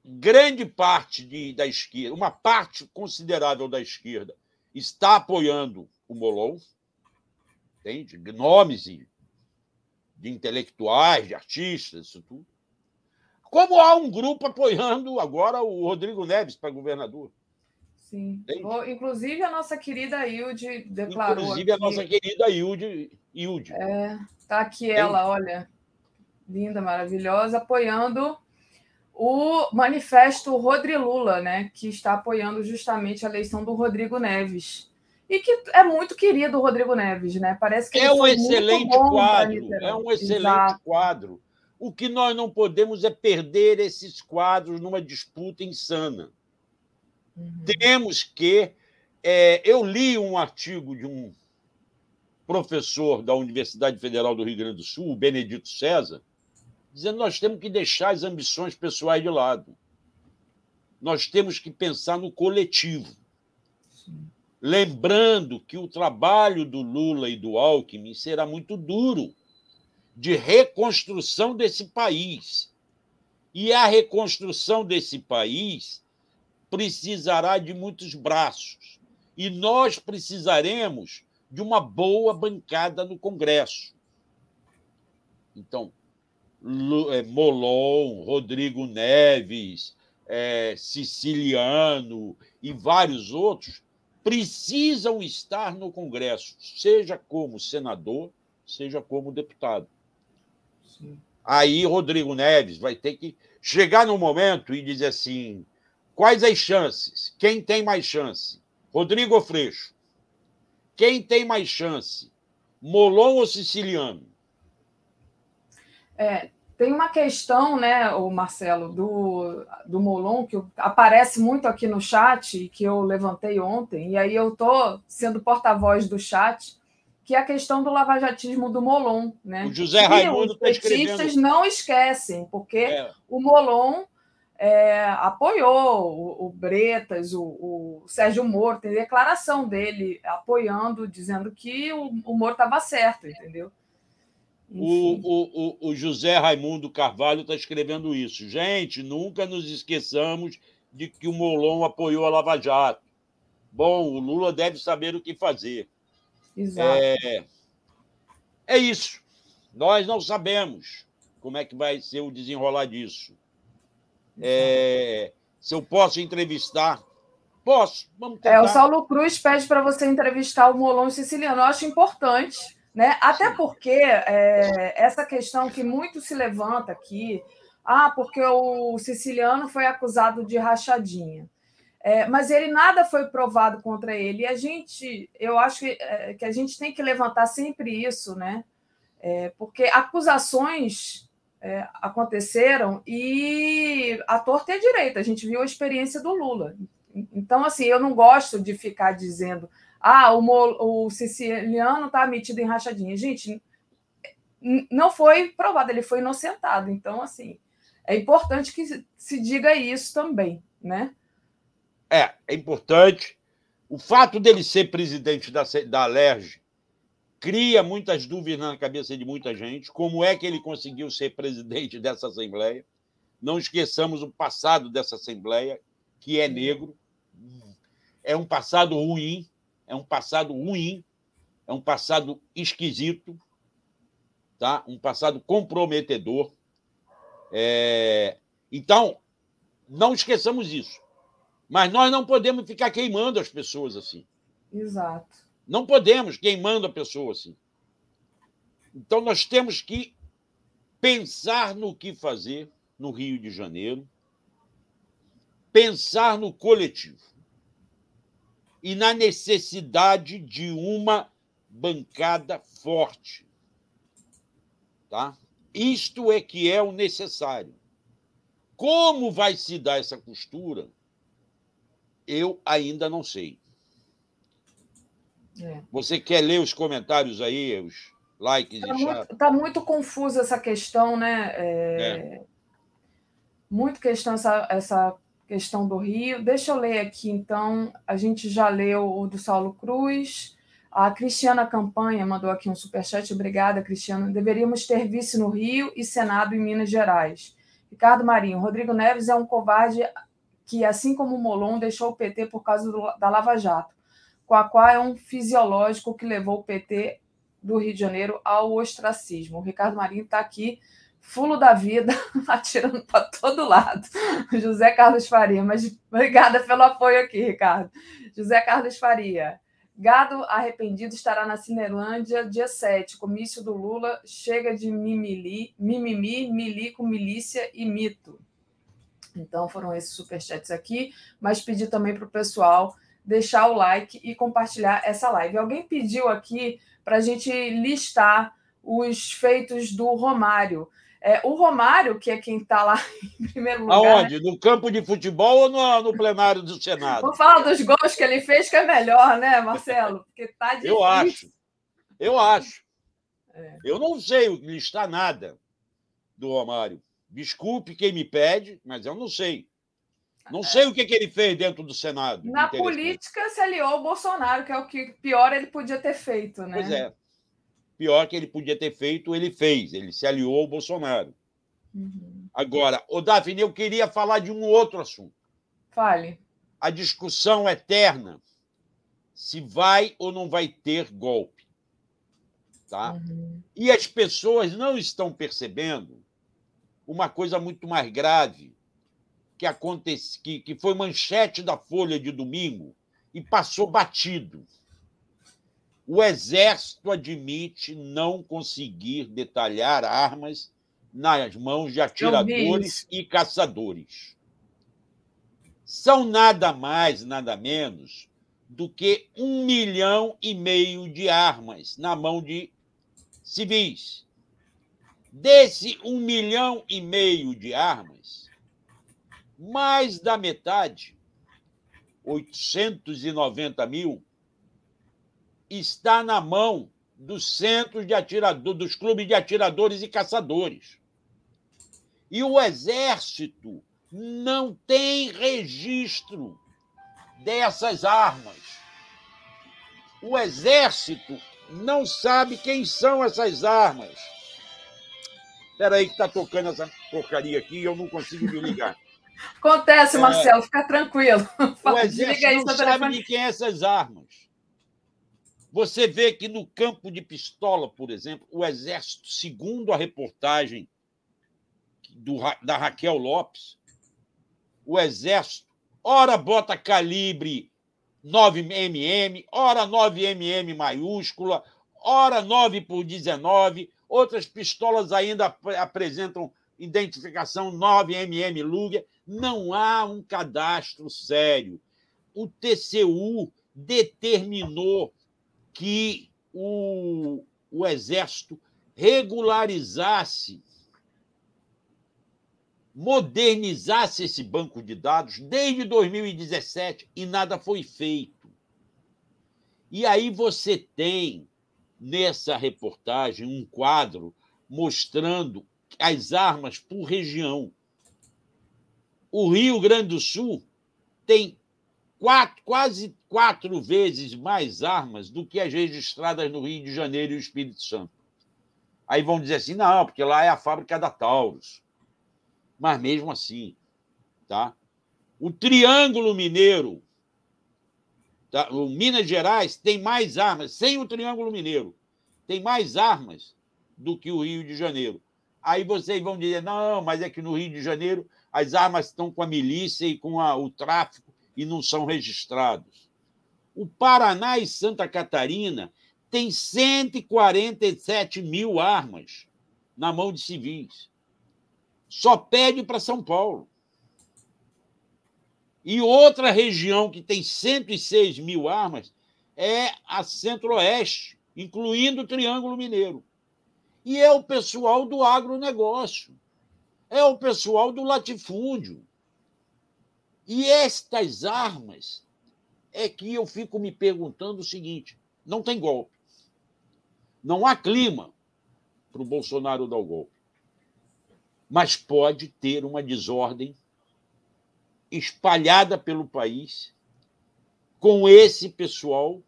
Grande parte de, da esquerda, uma parte considerável da esquerda, está apoiando o Molon, entende? Nomes de, de intelectuais, de artistas, isso tudo. Como há um grupo apoiando agora o Rodrigo Neves para governador. Sim. Inclusive a nossa querida Hilde declarou. Inclusive aqui... a nossa querida Hilde. Hilde. É, tá aqui ela, olha, linda, maravilhosa, apoiando o manifesto Rodri Lula, né, que está apoiando justamente a eleição do Rodrigo Neves. E que é muito querido o Rodrigo Neves, né? Parece que é um excelente quadro, é um excelente Exato. quadro. O que nós não podemos é perder esses quadros numa disputa insana. Uhum. Temos que. É, eu li um artigo de um professor da Universidade Federal do Rio Grande do Sul, Benedito César, dizendo que nós temos que deixar as ambições pessoais de lado. Nós temos que pensar no coletivo. Sim. Lembrando que o trabalho do Lula e do Alckmin será muito duro de reconstrução desse país. E a reconstrução desse país precisará de muitos braços. E nós precisaremos de uma boa bancada no Congresso. Então, Molon, Rodrigo Neves, é, Siciliano e vários outros precisam estar no Congresso, seja como senador, seja como deputado. Sim. Aí Rodrigo Neves vai ter que chegar no momento e dizer assim: quais as chances? Quem tem mais chance? Rodrigo Freixo? Quem tem mais chance? Molon ou Siciliano? É, tem uma questão, né, o Marcelo, do, do Molon, que aparece muito aqui no chat, que eu levantei ontem, e aí eu estou sendo porta-voz do chat, que é a questão do lavajatismo do Molon. Né? O José Raimundo está escrevendo... Os petistas não esquecem, porque é. o Molon é, apoiou o, o Bretas, o, o, Sérgio Moro, tem declaração dele apoiando, dizendo que o, o Moro estava certo, entendeu? O, o, o, José Raimundo Carvalho está escrevendo isso. Gente, nunca nos esqueçamos de que o Molon apoiou a Lava Jato. Bom, o Lula deve saber o que fazer. Exato. É, é isso. Nós não sabemos como é que vai ser o desenrolar disso. É, se eu posso entrevistar. Posso, vamos tentar. É, o Saulo Cruz pede para você entrevistar o Molon Siciliano. Eu acho importante né? Até porque é, essa questão que muito se levanta aqui, Ah, porque o siciliano foi acusado de rachadinha. É, mas ele nada foi provado contra ele. E a gente, eu acho que, é, que a gente tem que levantar sempre isso, né? É, porque acusações é, aconteceram e a torta é direita. A gente viu a experiência do Lula. Então, assim, eu não gosto de ficar dizendo ah, o, o siciliano está metido em rachadinha. Gente, não foi provado, ele foi inocentado. Então, assim, é importante que se diga isso também, né? É, é importante. O fato dele ser presidente da, da cria muitas dúvidas na cabeça de muita gente. Como é que ele conseguiu ser presidente (laughs) dessa Assembleia? Não esqueçamos o passado dessa Assembleia, que é negro. É um passado ruim, é um passado ruim, é um passado esquisito, tá? um passado comprometedor. É... Então, não esqueçamos isso. Mas nós não podemos ficar queimando as pessoas assim. Exato. Não podemos queimando a pessoa assim. Então, nós temos que pensar no que fazer no Rio de Janeiro, pensar no coletivo e na necessidade de uma bancada forte. Tá? Isto é que é o necessário. Como vai se dar essa costura? Eu ainda não sei. É. Você quer ler os comentários aí, os likes Está muito, tá muito confusa essa questão, né? É... É. Muito questão essa, essa questão do Rio. Deixa eu ler aqui, então. A gente já leu o do Saulo Cruz. A Cristiana Campanha mandou aqui um superchat. Obrigada, Cristiana. Deveríamos ter vice no Rio e Senado em Minas Gerais. Ricardo Marinho. Rodrigo Neves é um covarde que, assim como o Molon, deixou o PT por causa do, da Lava Jato. Quaquá é um fisiológico que levou o PT do Rio de Janeiro ao ostracismo. O Ricardo Marinho está aqui fulo da vida, (laughs) atirando para todo lado. José Carlos Faria, mas obrigada pelo apoio aqui, Ricardo. José Carlos Faria. Gado arrependido estará na Cinelândia dia 7. Comício do Lula chega de mimimi, mimimi, milico, milícia e mito. Então foram esses superchats aqui, mas pedi também para o pessoal deixar o like e compartilhar essa live. Alguém pediu aqui para a gente listar os feitos do Romário. É, o Romário, que é quem está lá (laughs) em primeiro lugar. Aonde? Né? No campo de futebol ou no, no, plenário do Senado? Vamos falar dos gols que ele fez, que é melhor, né, Marcelo? Porque tá (laughs) difícil. Eu acho. Eu acho. É. Eu não sei listar nada do Romário. Desculpe quem me pede, mas eu não sei. Não é. sei o que, que ele fez dentro do Senado. Na política, se aliou ao Bolsonaro, que é o que pior ele podia ter feito, né? Pois é pior que ele podia ter feito, ele fez. Ele se aliou ao Bolsonaro. Uhum. Agora, o Daphne, eu queria falar de um outro assunto. Fale. A discussão eterna se vai ou não vai ter golpe. Tá? Uhum. E as pessoas não estão percebendo uma coisa muito mais grave que acontece, que, que foi manchete da Folha de domingo e passou batido o Exército admite não conseguir detalhar armas nas mãos de atiradores e caçadores. São nada mais, nada menos do que um milhão e meio de armas na mão de civis. Desse um milhão e meio de armas, mais da metade, 890 mil, está na mão dos centros de atirador, dos clubes de atiradores e caçadores. E o Exército não tem registro dessas armas. O Exército não sabe quem são essas armas. Espera aí que está tocando essa porcaria aqui e eu não consigo me ligar. Acontece, Marcelo, é... fica tranquilo. O (laughs) Exército não sabe de quem é essas armas. Você vê que no campo de pistola, por exemplo, o Exército, segundo a reportagem do, da Raquel Lopes, o Exército, ora bota calibre 9mm, ora 9mm maiúscula, ora 9 por 19, outras pistolas ainda apresentam identificação 9MM Luger. Não há um cadastro sério. O TCU determinou que o, o Exército regularizasse, modernizasse esse banco de dados desde 2017 e nada foi feito. E aí você tem nessa reportagem um quadro mostrando as armas por região. O Rio Grande do Sul tem quatro, quase quatro vezes mais armas do que as registradas no Rio de Janeiro e o Espírito Santo. Aí vão dizer assim, não, porque lá é a fábrica da Taurus. Mas mesmo assim, tá? O Triângulo Mineiro, tá? o Minas Gerais tem mais armas, sem o Triângulo Mineiro, tem mais armas do que o Rio de Janeiro. Aí vocês vão dizer, não, mas é que no Rio de Janeiro as armas estão com a milícia e com a, o tráfico e não são registrados. O Paraná e Santa Catarina têm 147 mil armas na mão de civis. Só pede para São Paulo. E outra região que tem 106 mil armas é a Centro-Oeste, incluindo o Triângulo Mineiro. E é o pessoal do agronegócio, é o pessoal do latifúndio. E estas armas é que eu fico me perguntando o seguinte: não tem golpe. Não há clima para o Bolsonaro dar o golpe. Mas pode ter uma desordem espalhada pelo país com esse pessoal,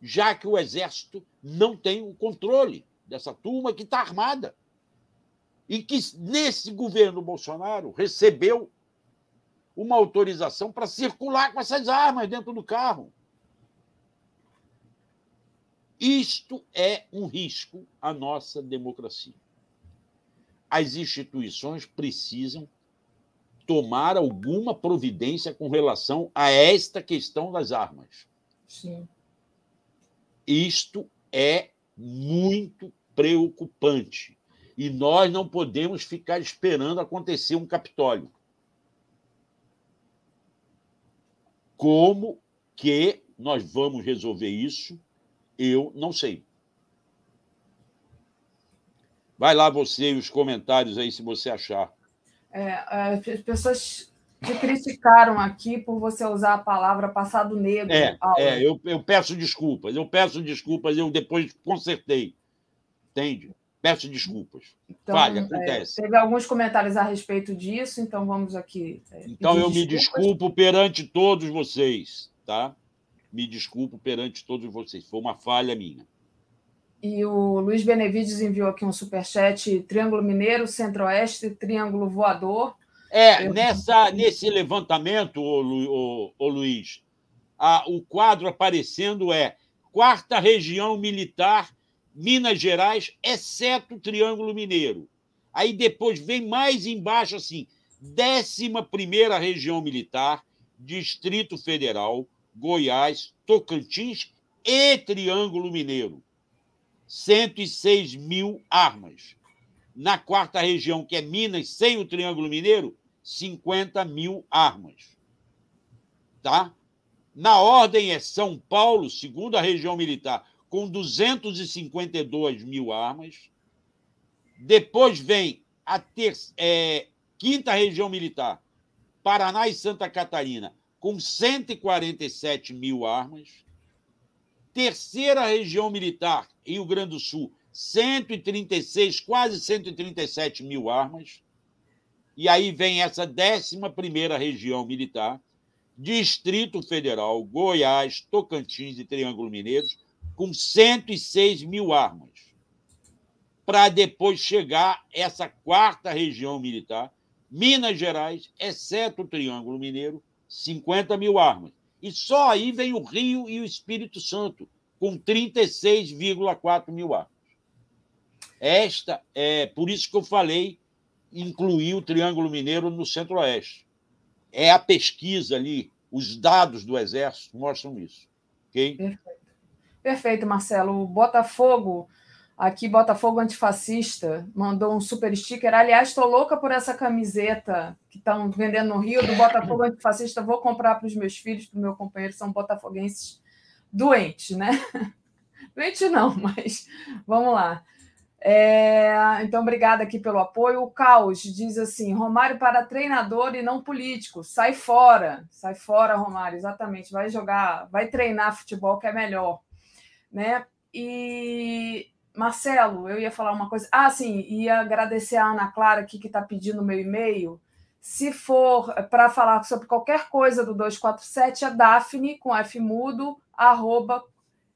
já que o Exército não tem o controle dessa turma que está armada. E que, nesse governo Bolsonaro, recebeu uma autorização para circular com essas armas dentro do carro. Isto é um risco à nossa democracia. As instituições precisam tomar alguma providência com relação a esta questão das armas. Sim. Isto é muito preocupante. E nós não podemos ficar esperando acontecer um Capitólio. Como que nós vamos resolver isso? Eu não sei. Vai lá você e os comentários aí, se você achar. É, as pessoas te criticaram aqui por você usar a palavra passado negro. É, é eu, eu peço desculpas, eu peço desculpas, eu depois consertei. Entende? Peço desculpas. Então, Falha, é, acontece. É, teve alguns comentários a respeito disso, então vamos aqui. É, então eu desculpas. me desculpo perante todos vocês, tá? Me desculpo perante todos vocês. Foi uma falha minha. E o Luiz Benevides enviou aqui um superchat: Triângulo Mineiro, Centro-Oeste, Triângulo Voador. É, nessa, nesse levantamento, ô, ô, ô Luiz, a, o quadro aparecendo é quarta região militar, Minas Gerais, exceto o Triângulo Mineiro. Aí depois vem mais embaixo assim, décima primeira região militar, Distrito Federal, Goiás, Tocantins e Triângulo Mineiro. 106 mil armas. Na quarta região, que é Minas, sem o Triângulo Mineiro, 50 mil armas. Tá? Na ordem é São Paulo, segunda região militar, com 252 mil armas. Depois vem a ter, é, quinta região militar, Paraná e Santa Catarina, com 147 mil armas. Terceira região militar, Rio Grande do Sul, 136, quase 137 mil armas. E aí vem essa 11 região militar, Distrito Federal, Goiás, Tocantins e Triângulo Mineiro, com 106 mil armas. Para depois chegar essa quarta região militar, Minas Gerais, exceto o Triângulo Mineiro, 50 mil armas. E só aí vem o Rio e o Espírito Santo, com 36,4 mil armas. Esta é por isso que eu falei incluir o Triângulo Mineiro no Centro-Oeste. É a pesquisa ali, os dados do Exército mostram isso. Okay? Perfeito. Perfeito, Marcelo. O Botafogo Aqui, Botafogo Antifascista mandou um super sticker. Aliás, estou louca por essa camiseta que estão vendendo no Rio do Botafogo (laughs) Antifascista. Vou comprar para os meus filhos, para o meu companheiro, são botafoguenses doentes, né? (laughs) Doentes não, mas vamos lá. É, então, obrigada aqui pelo apoio. O Caos diz assim: Romário para treinador e não político. Sai fora, sai fora, Romário, exatamente. Vai jogar, vai treinar futebol que é melhor. Né? E Marcelo, eu ia falar uma coisa. Ah, sim, ia agradecer a Ana Clara aqui que está pedindo meu e-mail. Se for para falar sobre qualquer coisa do 247, é Daphne, com F mudo, arroba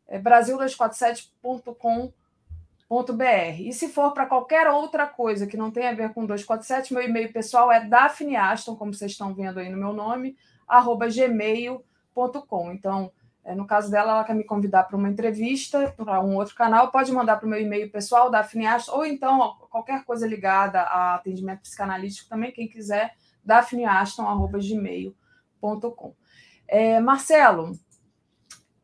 é, brasil247.com.br. E se for para qualquer outra coisa que não tenha a ver com 247, meu e-mail pessoal é daphneaston, como vocês estão vendo aí no meu nome, arroba gmail.com. Então, no caso dela, ela quer me convidar para uma entrevista para um outro canal, pode mandar para o meu e-mail pessoal, Daphne Aston, ou então qualquer coisa ligada a atendimento psicanalítico também, quem quiser, daphneaston.gmail.com. É, Marcelo,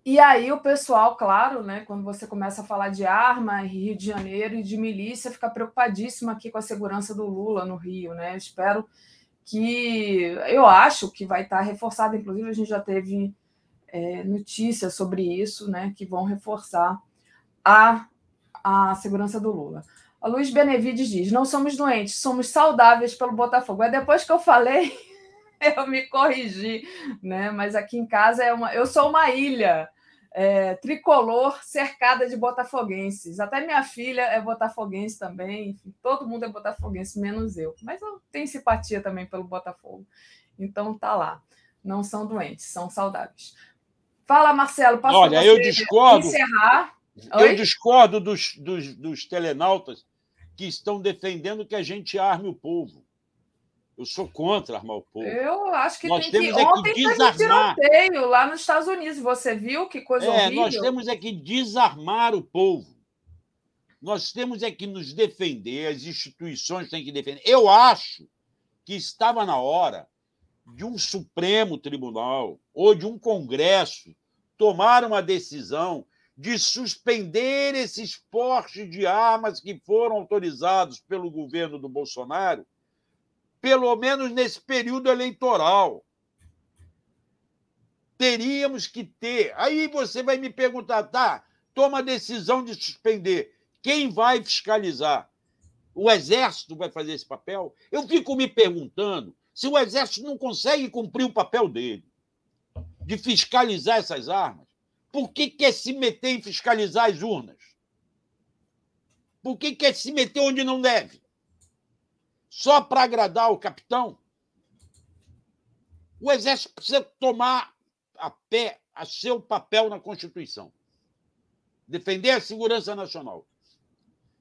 e aí o pessoal, claro, né, quando você começa a falar de arma, Rio de Janeiro e de milícia, fica preocupadíssimo aqui com a segurança do Lula no Rio, né? Espero que, eu acho que vai estar reforçado, inclusive a gente já teve é, notícias sobre isso, né, que vão reforçar a, a segurança do Lula. A Luiz Benevides diz: não somos doentes, somos saudáveis pelo Botafogo. É depois que eu falei, (laughs) eu me corrigi, né? Mas aqui em casa é uma, eu sou uma ilha é, tricolor cercada de botafoguenses. Até minha filha é botafoguense também. Enfim, todo mundo é botafoguense, menos eu. Mas eu tenho simpatia também pelo Botafogo. Então tá lá. Não são doentes, são saudáveis. Fala, Marcelo. Posso Olha, eu discordo. Encerrar. Eu discordo dos, dos, dos telenautas que estão defendendo que a gente arme o povo. Eu sou contra armar o povo. Eu acho que nós tem temos que... É Ontem que desarmar. teve um tiroteio lá nos Estados Unidos. Você viu que coisa é, horrível? Nós temos é que desarmar o povo. Nós temos é que nos defender, as instituições têm que defender. Eu acho que estava na hora de um Supremo Tribunal ou de um Congresso tomar uma decisão de suspender esses portes de armas que foram autorizados pelo governo do Bolsonaro, pelo menos nesse período eleitoral. Teríamos que ter. Aí você vai me perguntar, tá? Toma a decisão de suspender. Quem vai fiscalizar? O Exército vai fazer esse papel? Eu fico me perguntando se o Exército não consegue cumprir o papel dele, de fiscalizar essas armas, por que quer se meter em fiscalizar as urnas? Por que quer se meter onde não deve? Só para agradar o capitão? O Exército precisa tomar a pé a seu papel na Constituição. Defender a segurança nacional.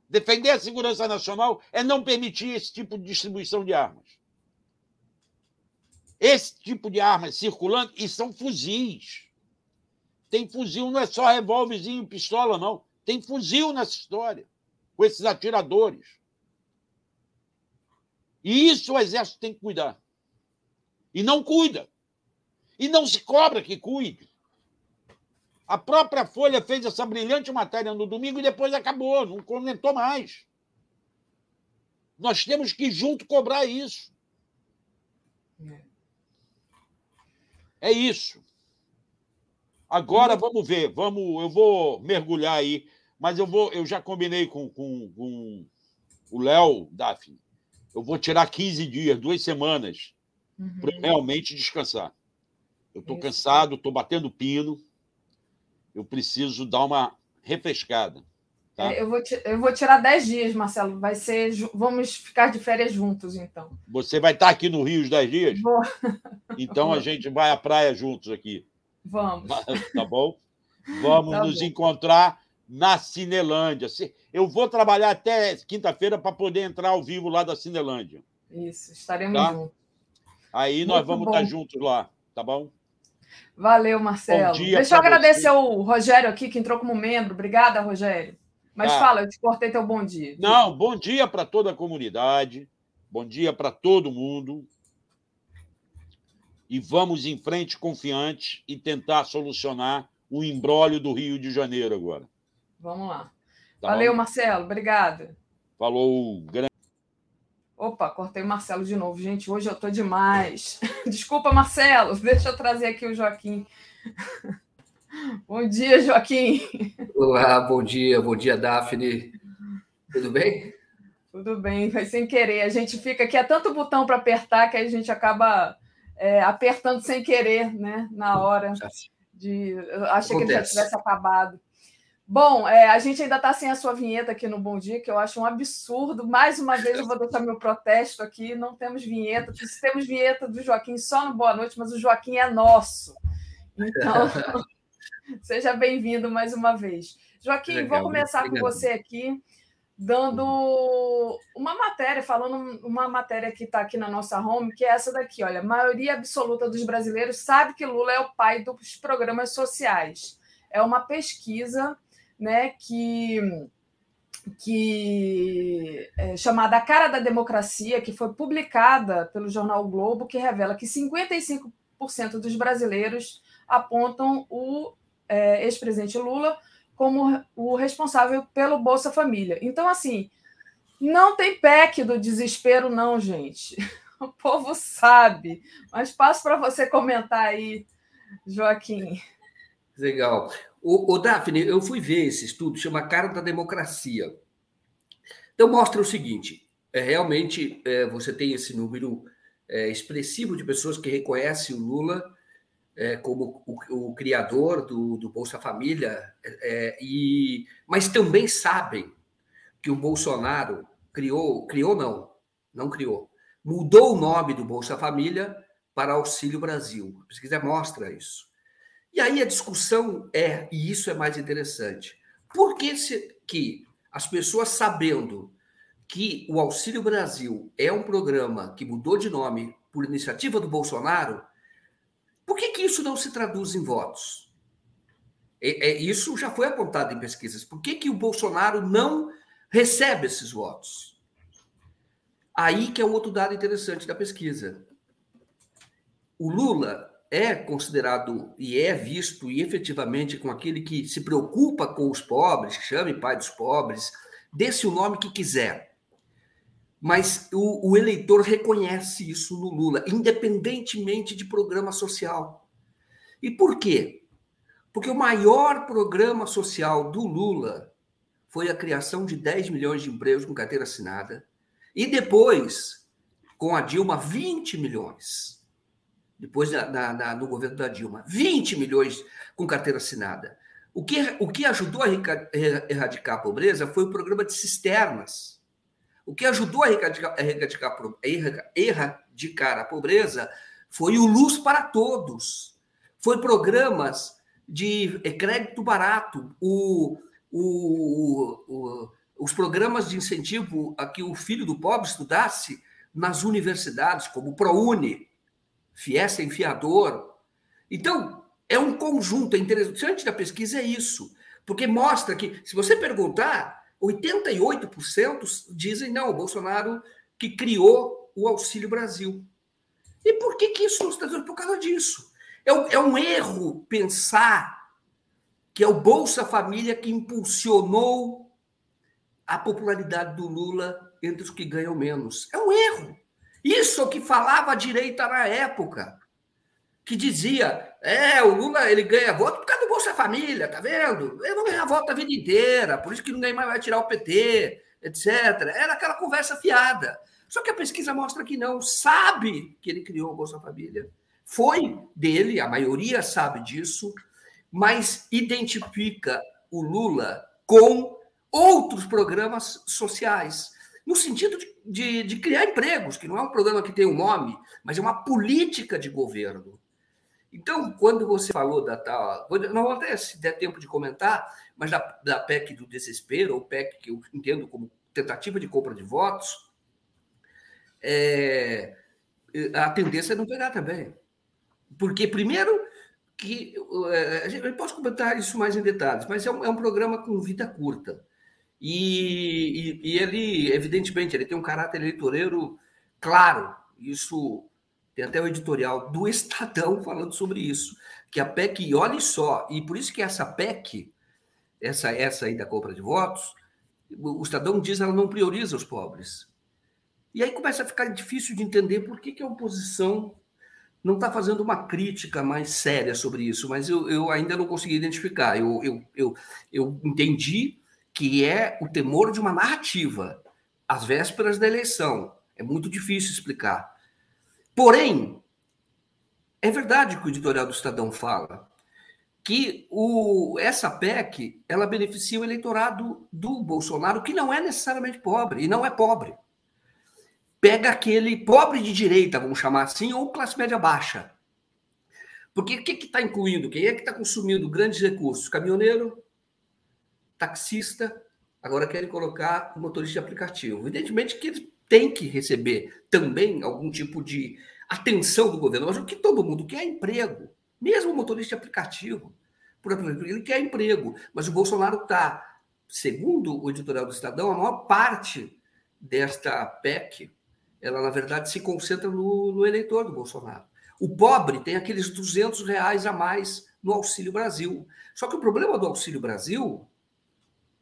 Defender a segurança nacional é não permitir esse tipo de distribuição de armas esse tipo de armas circulando, e são fuzis. Tem fuzil, não é só revólverzinho, pistola, não. Tem fuzil nessa história, com esses atiradores. E isso o Exército tem que cuidar. E não cuida. E não se cobra que cuide. A própria Folha fez essa brilhante matéria no domingo e depois acabou, não comentou mais. Nós temos que junto cobrar isso. É. É isso. Agora vamos ver, vamos, eu vou mergulhar aí, mas eu vou, eu já combinei com, com, com o Léo Daphne. Eu vou tirar 15 dias, duas semanas, uhum. para realmente descansar. Eu estou cansado, estou batendo pino. Eu preciso dar uma refrescada. Tá? Eu, vou, eu vou tirar 10 dias, Marcelo. Vai ser. Vamos ficar de férias juntos, então. Você vai estar aqui no Rio os 10 dias? Vou. Então a gente vai à praia juntos aqui. Vamos. Tá bom? Vamos tá nos bom. encontrar na Cinelândia. Eu vou trabalhar até quinta-feira para poder entrar ao vivo lá da Cinelândia. Isso, estaremos tá? juntos. Aí Muito nós vamos bom. estar juntos lá, tá bom? Valeu, Marcelo. Deixa eu agradecer você. o Rogério aqui, que entrou como membro. Obrigada, Rogério. Mas ah. fala, eu te cortei teu bom dia. Não, bom dia para toda a comunidade, bom dia para todo mundo. E vamos em frente confiantes e tentar solucionar o embrólio do Rio de Janeiro agora. Vamos lá. Tá Valeu, bom? Marcelo. Obrigada. Falou, grande. Opa, cortei o Marcelo de novo. Gente, hoje eu tô demais. (laughs) Desculpa, Marcelo. (laughs) Deixa eu trazer aqui o Joaquim. (laughs) bom dia, Joaquim. Olá, bom dia. Bom dia, Daphne. Tudo bem? Tudo bem, vai sem querer. A gente fica aqui, é tanto botão para apertar que a gente acaba é, apertando sem querer, né? Na hora de. Eu achei Acontece. que ele já tivesse acabado. Bom, é, a gente ainda está sem a sua vinheta aqui no Bom Dia, que eu acho um absurdo. Mais uma vez eu vou deixar meu protesto aqui. Não temos vinheta. Temos vinheta do Joaquim só no Boa Noite, mas o Joaquim é nosso. Então, (laughs) seja bem-vindo mais uma vez. Joaquim, Legal, vou começar com você aqui, dando uma matéria, falando uma matéria que está aqui na nossa home, que é essa daqui. Olha, a maioria absoluta dos brasileiros sabe que Lula é o pai dos programas sociais. É uma pesquisa né, que, que é chamada A Cara da Democracia, que foi publicada pelo jornal o Globo, que revela que 55% dos brasileiros apontam o é, ex-presidente Lula como o responsável pelo Bolsa Família. Então, assim, não tem PEC do desespero, não, gente. (laughs) O povo sabe. Mas passo para você comentar aí, Joaquim. Legal. O, o Daphne, eu fui ver esse estudo, chama Cara da Democracia. Então, mostra o seguinte: é, realmente é, você tem esse número é, expressivo de pessoas que reconhecem o Lula é, como o, o, criador do, do Bolsa Família, é, e, mas também sabem que o Bolsonaro criou, criou não, não criou, mudou o nome do Bolsa Família para Auxílio Brasil. A pesquisa mostra isso. E aí a discussão é, e isso é mais interessante, por que, se, que as pessoas sabendo que o Auxílio Brasil é um programa que mudou de nome por iniciativa do Bolsonaro, por que, que isso não se traduz em votos? É, é, isso já foi apontado em pesquisas. Por que, que o Bolsonaro não recebe esses votos? Aí que é um outro dado interessante da pesquisa. O Lula é considerado e é visto e efetivamente com aquele que se preocupa com os pobres, chame pai dos pobres, desse o nome que quiser. Mas o, o eleitor reconhece isso no Lula, independentemente de programa social. E por quê? Porque o maior programa social do Lula foi a criação de 10 milhões de empregos com carteira assinada, e depois, com a Dilma, 20 milhões depois na, na, no governo da Dilma. 20 milhões com carteira assinada. O que, o que ajudou a erradicar a pobreza foi o programa de cisternas. O que ajudou a erradicar, erradicar, erradicar a pobreza foi o Luz para Todos. Foi programas de é, crédito barato, o, o, o, os programas de incentivo a que o filho do pobre estudasse nas universidades, como o ProUni, Fies é enfiador. Então, é um conjunto. É interessante da pesquisa é isso, porque mostra que, se você perguntar, 88% dizem não, o Bolsonaro que criou o Auxílio Brasil. E por que, que isso não está dando? Por causa disso. É, é um erro pensar que é o Bolsa Família que impulsionou a popularidade do Lula entre os que ganham menos. É um erro. Isso é que falava a direita na época, que dizia: é, o Lula ele ganha voto por causa do Bolsa Família, tá vendo? Ele não ganha voto a vida inteira, por isso que ninguém mais vai tirar o PT, etc. Era aquela conversa fiada. Só que a pesquisa mostra que não, sabe que ele criou o Bolsa Família, foi dele, a maioria sabe disso, mas identifica o Lula com outros programas sociais no sentido de, de, de, criar empregos, que não é um programa que tem um nome, mas é uma política de governo. Então, quando você falou da tal. Não até se der tempo de comentar, mas da, da PEC do desespero, ou PEC que eu entendo como tentativa de compra de votos, é, a tendência é não pegar também. Porque, primeiro, que. É, eu posso comentar isso mais em detalhes, mas é um, é um programa com vida curta. E, e, e, ele, evidentemente, ele tem um caráter eleitoreiro claro. Isso tem até o editorial do Estadão falando sobre isso. Que a PEC, olhe só, e por isso que essa PEC, essa, essa aí da compra de votos, o Estadão diz ela não prioriza os pobres. E aí começa a ficar difícil de entender por que, que a oposição não está fazendo uma crítica mais séria sobre isso, mas eu, eu ainda não consegui identificar. Eu, eu, eu, eu entendi que é o temor de uma narrativa às vésperas da eleição. É muito difícil explicar. Porém, é verdade que o editorial do Estadão fala que o, essa PEC ela beneficia o eleitorado do Bolsonaro, que não é necessariamente pobre, e não é pobre pega aquele pobre de direita, vamos chamar assim, ou classe média baixa. Porque o que está incluindo? Quem é que está consumindo grandes recursos? Caminhoneiro, taxista, agora querem colocar motorista de aplicativo. Evidentemente que eles têm que receber também algum tipo de atenção do governo, mas o que todo mundo quer é emprego. Mesmo o motorista aplicativo. Por exemplo, ele quer emprego, mas o Bolsonaro está, segundo o editorial do Estadão, a maior parte desta PEC ela na verdade se concentra no, no eleitor do Bolsonaro. O pobre tem aqueles 200 reais a mais no Auxílio Brasil. Só que o problema do Auxílio Brasil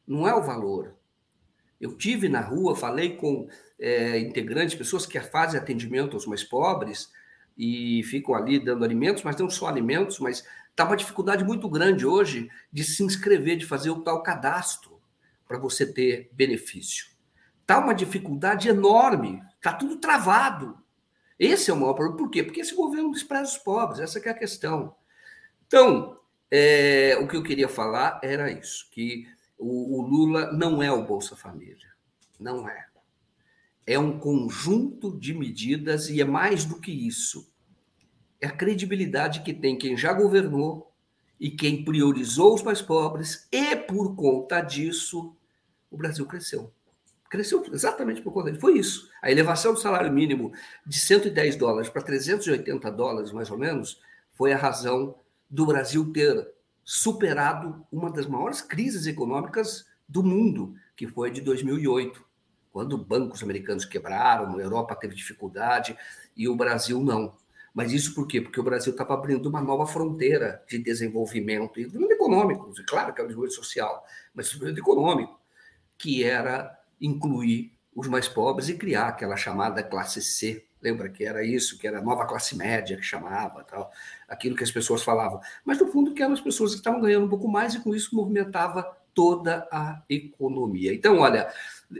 não é o valor. Eu tive na rua, falei com é, integrantes, pessoas que fazem atendimento aos mais pobres e ficam ali dando alimentos, mas não só alimentos, mas está uma dificuldade muito grande hoje de se inscrever, de fazer o tal cadastro para você ter benefício. Está uma dificuldade enorme Está tudo travado. Esse é o maior problema. Por quê? Porque esse governo despreza os pobres, essa é a questão. Então, é, o que eu queria falar era isso, que o, o Lula não é o Bolsa Família. Não é. É um conjunto de medidas e é mais do que isso. É a credibilidade que tem quem já governou e quem priorizou os mais pobres, e por conta disso, o Brasil cresceu. Cresceu exatamente por conta disso. Foi isso. A elevação do salário mínimo de 110 dólares para 380 dólares, mais ou menos, foi a razão do Brasil ter superado uma das maiores crises econômicas do mundo, que foi de 2008, quando bancos americanos quebraram, a Europa teve dificuldade e o Brasil não. Mas isso por quê? Porque o Brasil estava abrindo uma nova fronteira de desenvolvimento, e econômico, claro que é o desenvolvimento social, mas desenvolvimento econômico, que era incluir os mais pobres e criar aquela chamada classe C. Lembra que era isso, que era a nova classe média que chamava, tal, aquilo que as pessoas falavam. Mas no fundo que eram as pessoas que estavam ganhando um pouco mais e com isso movimentava toda a economia. Então, olha,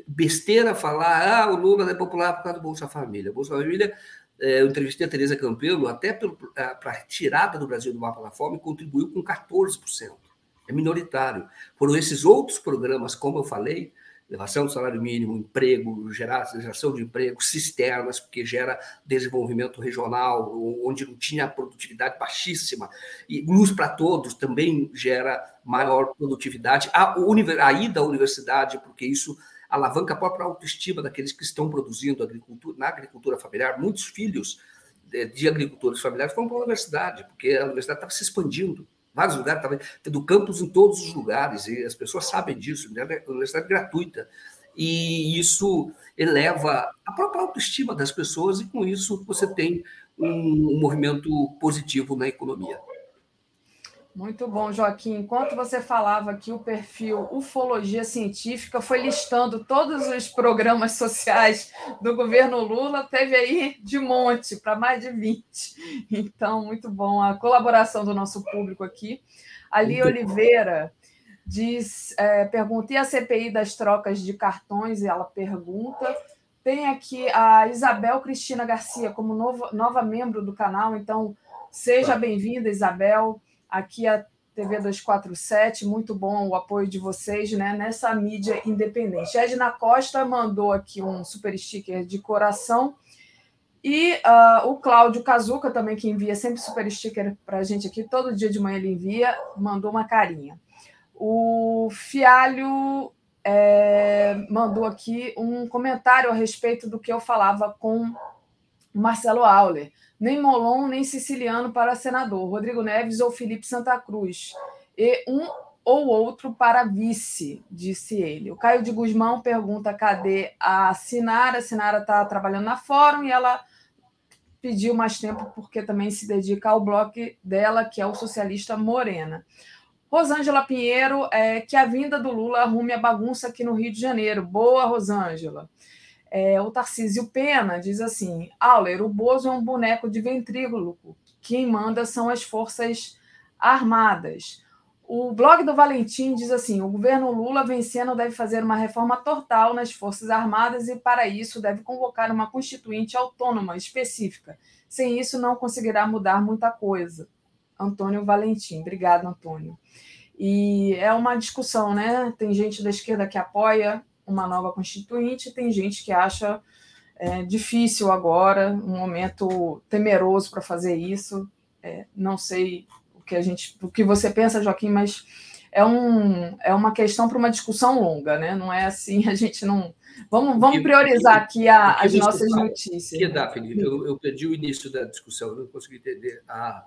besteira falar, ah, o Lula é popular por causa do Bolsa Família. Bolsa Família, é, eu entrevistei a Tereza Campelo, até para a retirada do Brasil do mapa da fome, contribuiu com 14%. É minoritário. Foram esses outros programas, como eu falei, elevação do salário mínimo, emprego, geração de emprego, cisternas, porque gera desenvolvimento regional, onde não tinha produtividade baixíssima, e luz para todos também gera maior produtividade. A, a ida à universidade, porque isso alavanca a própria autoestima daqueles que estão produzindo agricultura, na agricultura familiar. Muitos filhos de agricultores familiares foram para a universidade, porque a universidade estava se expandindo vários lugares, estava tendo campos em todos os lugares, e as pessoas sabem disso, né? a universidade gratuita. E isso eleva a própria autoestima das pessoas, e com isso você tem um, um movimento positivo na economia. Muito bom, Joaquim. Enquanto você falava que o perfil Ufologia Científica foi listando todos os programas sociais do governo Lula, teve aí de monte, para mais de 20. Então, muito bom a colaboração do nosso público aqui. Ali Oliveira diz, é, pergunta, e a CPI das trocas de cartões? E ela pergunta. Tem aqui a Isabel Cristina Garcia como novo, nova membro do canal, então seja bem-vinda, Isabel aqui a TV 247, muito bom o apoio de vocês né, nessa mídia independente. Edna Costa mandou aqui um super sticker de coração. E uh, o Cláudio Cazuca, também, que envia sempre super sticker para a gente aqui, todo dia de manhã ele envia, mandou uma carinha. O Fialho é, mandou aqui um comentário a respeito do que eu falava com Marcelo Auler nem Molon, nem Siciliano para senador, Rodrigo Neves ou Felipe Santa Cruz, e um ou outro para vice, disse ele. O Caio de Guzmão pergunta cadê a Sinara. A Sinara está trabalhando na Fórum e ela pediu mais tempo porque também se dedica ao bloco dela, que é o Socialista Morena. Rosângela Pinheiro, é, que a vinda do Lula arrume a bagunça aqui no Rio de Janeiro. Boa, Rosângela. É, o Tarcísio Pena diz assim: Auler, o Bozo é um boneco de ventríloco. Quem manda são as Forças Armadas. O blog do Valentim diz assim: o governo Lula vencendo deve fazer uma reforma total nas Forças Armadas e, para isso, deve convocar uma constituinte autônoma específica. Sem isso, não conseguirá mudar muita coisa. Antônio Valentim. Obrigado, Antônio. E é uma discussão, né? Tem gente da esquerda que apoia uma nova constituinte, tem gente que acha é, difícil agora, um momento temeroso para fazer isso. É, não sei o que a gente, o que você pensa, Joaquim, mas é, um, é uma questão para uma discussão longa, né? Não é assim, (laughs) a gente não. Vamos, vamos priorizar aqui a, as nossas fala? notícias. Que, Daphne, eu, eu perdi o início da discussão, não consegui entender. Ah,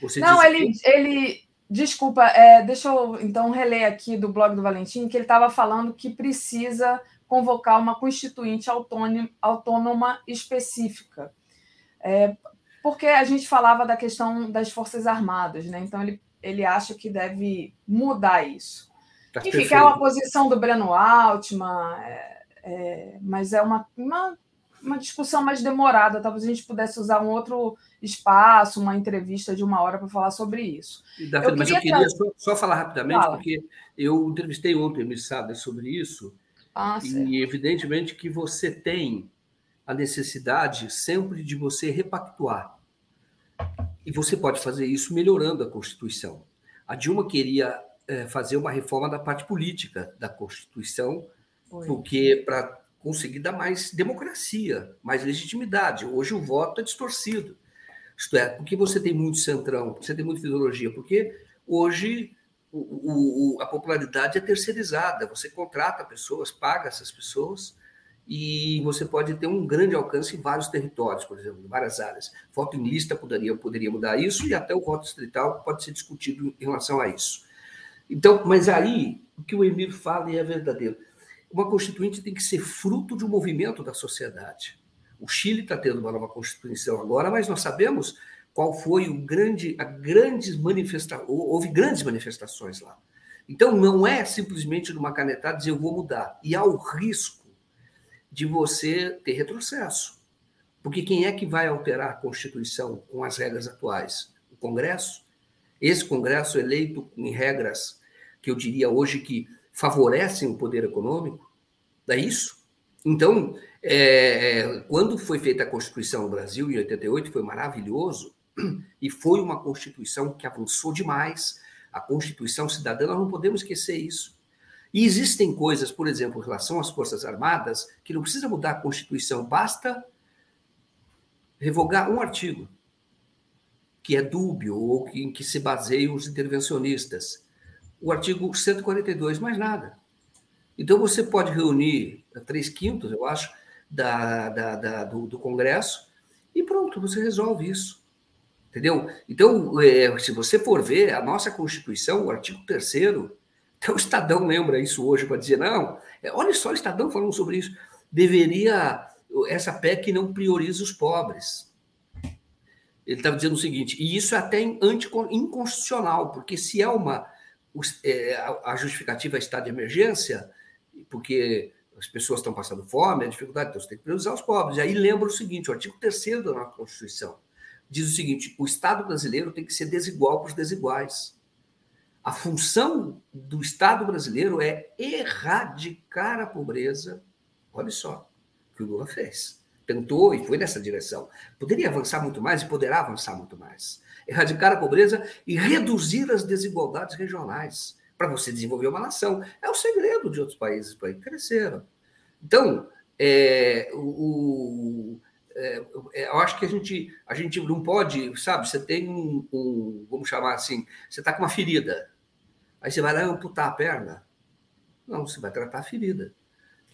você não, ele, que... ele. Desculpa, é, deixa eu então reler aqui do blog do Valentim, que ele estava falando que precisa convocar uma constituinte autônoma, autônoma específica. É, porque a gente falava da questão das Forças Armadas, né? Então ele, ele acha que deve mudar isso. Tá Enfim, perfeito. que é uma posição do Breno Altman, é, é, mas é uma, uma uma discussão mais demorada. Talvez a gente pudesse usar um outro espaço, uma entrevista de uma hora para falar sobre isso. Eu mas eu queria só, só, falar rapidamente, Fala. porque eu entrevistei ontem o Sada sobre isso, ah, e certo. evidentemente que você tem a necessidade sempre de você repactuar. E você pode fazer isso melhorando a Constituição. A Dilma queria é, fazer uma reforma da parte política da Constituição, Foi. porque para conseguir dar mais democracia, mais legitimidade. Hoje o voto é distorcido. Isto é, porque você tem muito centrão, você tem muita ideologia, porque hoje o, o, a popularidade é terceirizada, você contrata pessoas, paga essas pessoas e você pode ter um grande alcance em vários territórios, por exemplo, em várias áreas. Voto em lista poderia, poderia mudar isso e até o voto distrital pode ser discutido em relação a isso. Então, mas aí o que o Emir fala é verdadeiro uma constituinte tem que ser fruto de um movimento da sociedade. O Chile está tendo uma nova constituição agora, mas nós sabemos qual foi o grande, a grandes manifestações, houve grandes manifestações lá. Então não é simplesmente numa canetada dizer eu vou mudar. E há o risco de você ter retrocesso. Porque quem é que vai alterar a Constituição com as regras atuais? O Congresso? Esse Congresso eleito em regras que eu diria hoje que favorecem o poder econômico, é isso? Então, é, é, quando foi feita a Constituição no Brasil, em 88, foi maravilhoso, e foi uma Constituição que avançou demais. A Constituição cidadã, nós não podemos esquecer isso. E existem coisas, por exemplo, em relação às Forças Armadas, que não precisa mudar a Constituição, basta revogar um artigo, que é dúbio, ou em que se baseiam os intervencionistas o artigo 142, mais nada. Então, você pode reunir três quintos, eu acho, da, da, da do, do, Congresso e pronto, você resolve isso. Entendeu? Então, é, se você for ver a nossa Constituição, o artigo 3 até o Estadão lembra isso hoje para dizer, não, é, olha só o Estadão falando sobre isso, deveria, essa PEC não prioriza os pobres. Ele estava dizendo o seguinte, e isso é até inconstitucional, porque se é uma é, a justificativa é estado de emergência, porque as pessoas estão passando fome, a dificuldade, então você tem que priorizar os pobres. E aí lembra o seguinte: o artigo 3 da nossa Constituição diz o seguinte: o Estado brasileiro tem que ser desigual para os desiguais. A função do Estado brasileiro é erradicar a pobreza. Olha só o que o Lula fez. Tentou e foi nessa direção. Poderia avançar muito mais e poderá avançar muito mais erradicar a pobreza e reduzir as desigualdades regionais para você desenvolver uma nação. É o segredo de outros países para cresceram. Então, é, o, é, é, eu acho que a gente, a gente não pode, sabe? Você tem um, um vamos chamar assim, você está com uma ferida, aí você vai lá amputar a perna. Não, você vai tratar a ferida.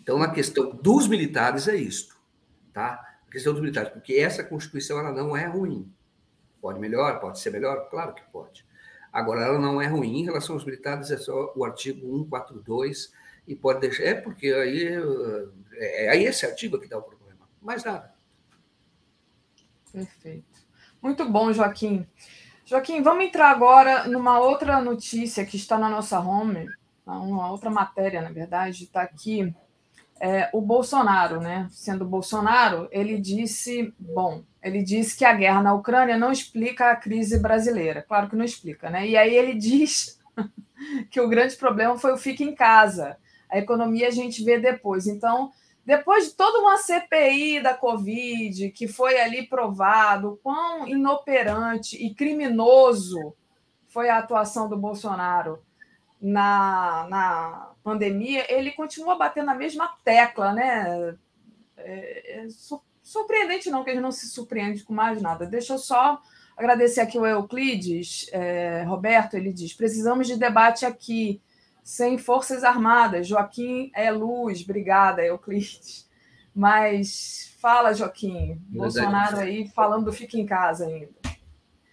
Então, na questão dos militares é isto, tá? A questão dos militares, porque essa Constituição ela não é ruim. Pode melhor, pode ser melhor? Claro que pode. Agora, ela não é ruim em relação aos militares, é só o artigo 142, e pode deixar. É porque aí é, é aí esse artigo que dá o problema. Mais nada. Perfeito. Muito bom, Joaquim. Joaquim, vamos entrar agora numa outra notícia que está na nossa home, uma outra matéria, na verdade, está aqui. É, o Bolsonaro, né? Sendo Bolsonaro, ele disse, bom, ele disse que a guerra na Ucrânia não explica a crise brasileira. Claro que não explica, né? E aí ele diz (laughs) que o grande problema foi o fique em casa. A economia a gente vê depois. Então, depois de toda uma CPI da Covid, que foi ali provado quão inoperante e criminoso foi a atuação do Bolsonaro na, na pandemia, ele continua batendo a mesma tecla, né? É, é surpreendente, não, que ele não se surpreende com mais nada. Deixa eu só agradecer aqui o Euclides, é, Roberto, ele diz: precisamos de debate aqui sem Forças Armadas. Joaquim é luz, obrigada, Euclides. Mas fala, Joaquim, Bolsonaro aí falando do fica em casa ainda.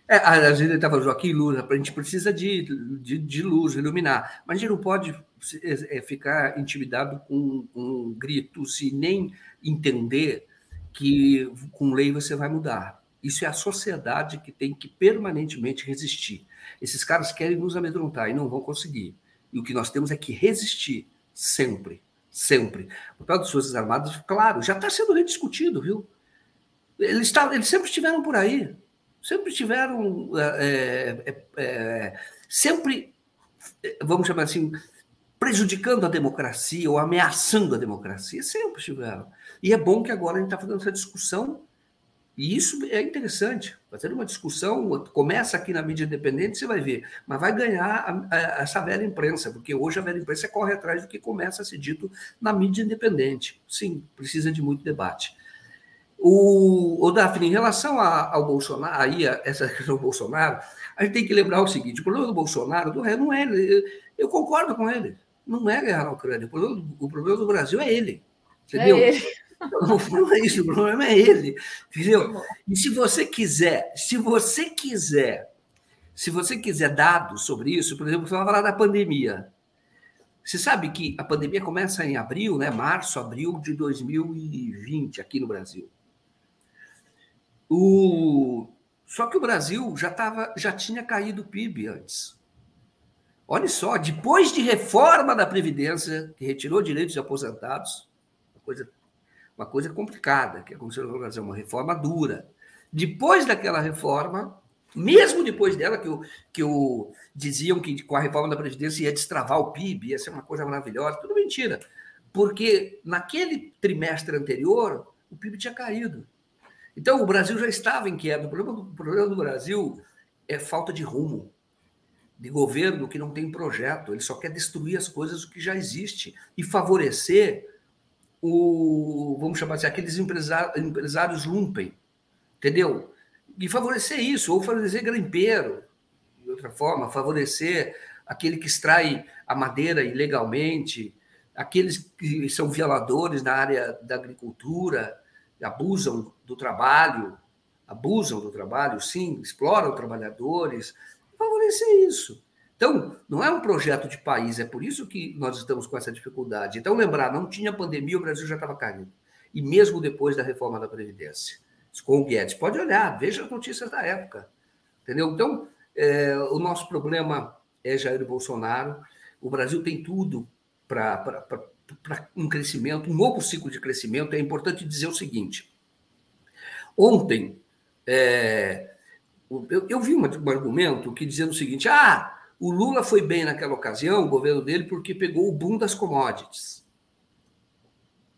É, a gente estava Joaquim Lula, a gente precisa de, de, de, luz, iluminar, mas a gente não pode é, é, ficar intimidado com, com gritos e nem entender que com lei você vai mudar. Isso é a sociedade que tem que permanentemente resistir. Esses caras querem nos amedrontar e não vão conseguir. E o que nós temos é que resistir sempre, sempre. O papel das Forças Armadas, claro, já está sendo rediscutido, viu? Eles, tá, eles sempre estiveram por aí, sempre estiveram, é, é, é, sempre, vamos chamar assim, prejudicando a democracia ou ameaçando a democracia, sempre estiveram. E é bom que agora a gente está fazendo essa discussão e isso é interessante, fazendo uma discussão, começa aqui na mídia independente, você vai ver, mas vai ganhar a, a, essa velha imprensa, porque hoje a velha imprensa corre atrás do que começa a ser dito na mídia independente. Sim, precisa de muito debate. O, o Daphne, em relação a, ao Bolsonaro, aí, a essa (laughs) questão do Bolsonaro, a gente tem que lembrar o seguinte: o problema do Bolsonaro não é, não é eu, eu concordo com ele, não é guerra na Ucrânia, o problema, o problema do Brasil é ele. Entendeu? É ele. (laughs) Não é isso, o problema é ele, entendeu? E se você quiser, se você quiser, se você quiser dados sobre isso, por exemplo, você vai falar da pandemia. Você sabe que a pandemia começa em abril, né? Março, abril de 2020 aqui no Brasil. O... Só que o Brasil já, tava, já tinha caído o PIB antes. Olha só, depois de reforma da Previdência, que retirou direitos de aposentados, coisa uma coisa complicada, que aconteceu no Brasil, uma reforma dura. Depois daquela reforma, mesmo depois dela, que, o, que o, diziam que com a reforma da Previdência ia destravar o PIB, ia ser uma coisa maravilhosa, tudo mentira. Porque naquele trimestre anterior, o PIB tinha caído. Então, o Brasil já estava em queda. O problema, o problema do Brasil é falta de rumo, de governo que não tem projeto. Ele só quer destruir as coisas que já existe e favorecer o, vamos chamar assim, aqueles empresários, empresários lumpen, entendeu? E favorecer isso, ou favorecer garimpeiro, de outra forma, favorecer aquele que extrai a madeira ilegalmente, aqueles que são violadores na área da agricultura, abusam do trabalho, abusam do trabalho, sim, exploram trabalhadores, favorecer isso. Então, não é um projeto de país, é por isso que nós estamos com essa dificuldade. Então, lembrar, não tinha pandemia, o Brasil já estava caindo. E mesmo depois da reforma da Previdência. Com o Guedes, pode olhar, veja as notícias da época. Entendeu? Então, é, o nosso problema é Jair Bolsonaro. O Brasil tem tudo para um crescimento, um novo ciclo de crescimento. É importante dizer o seguinte: ontem, é, eu, eu, vi um, um argumento que dizia o seguinte: ah, o Lula foi bem naquela ocasião, o governo dele, porque pegou o boom das commodities.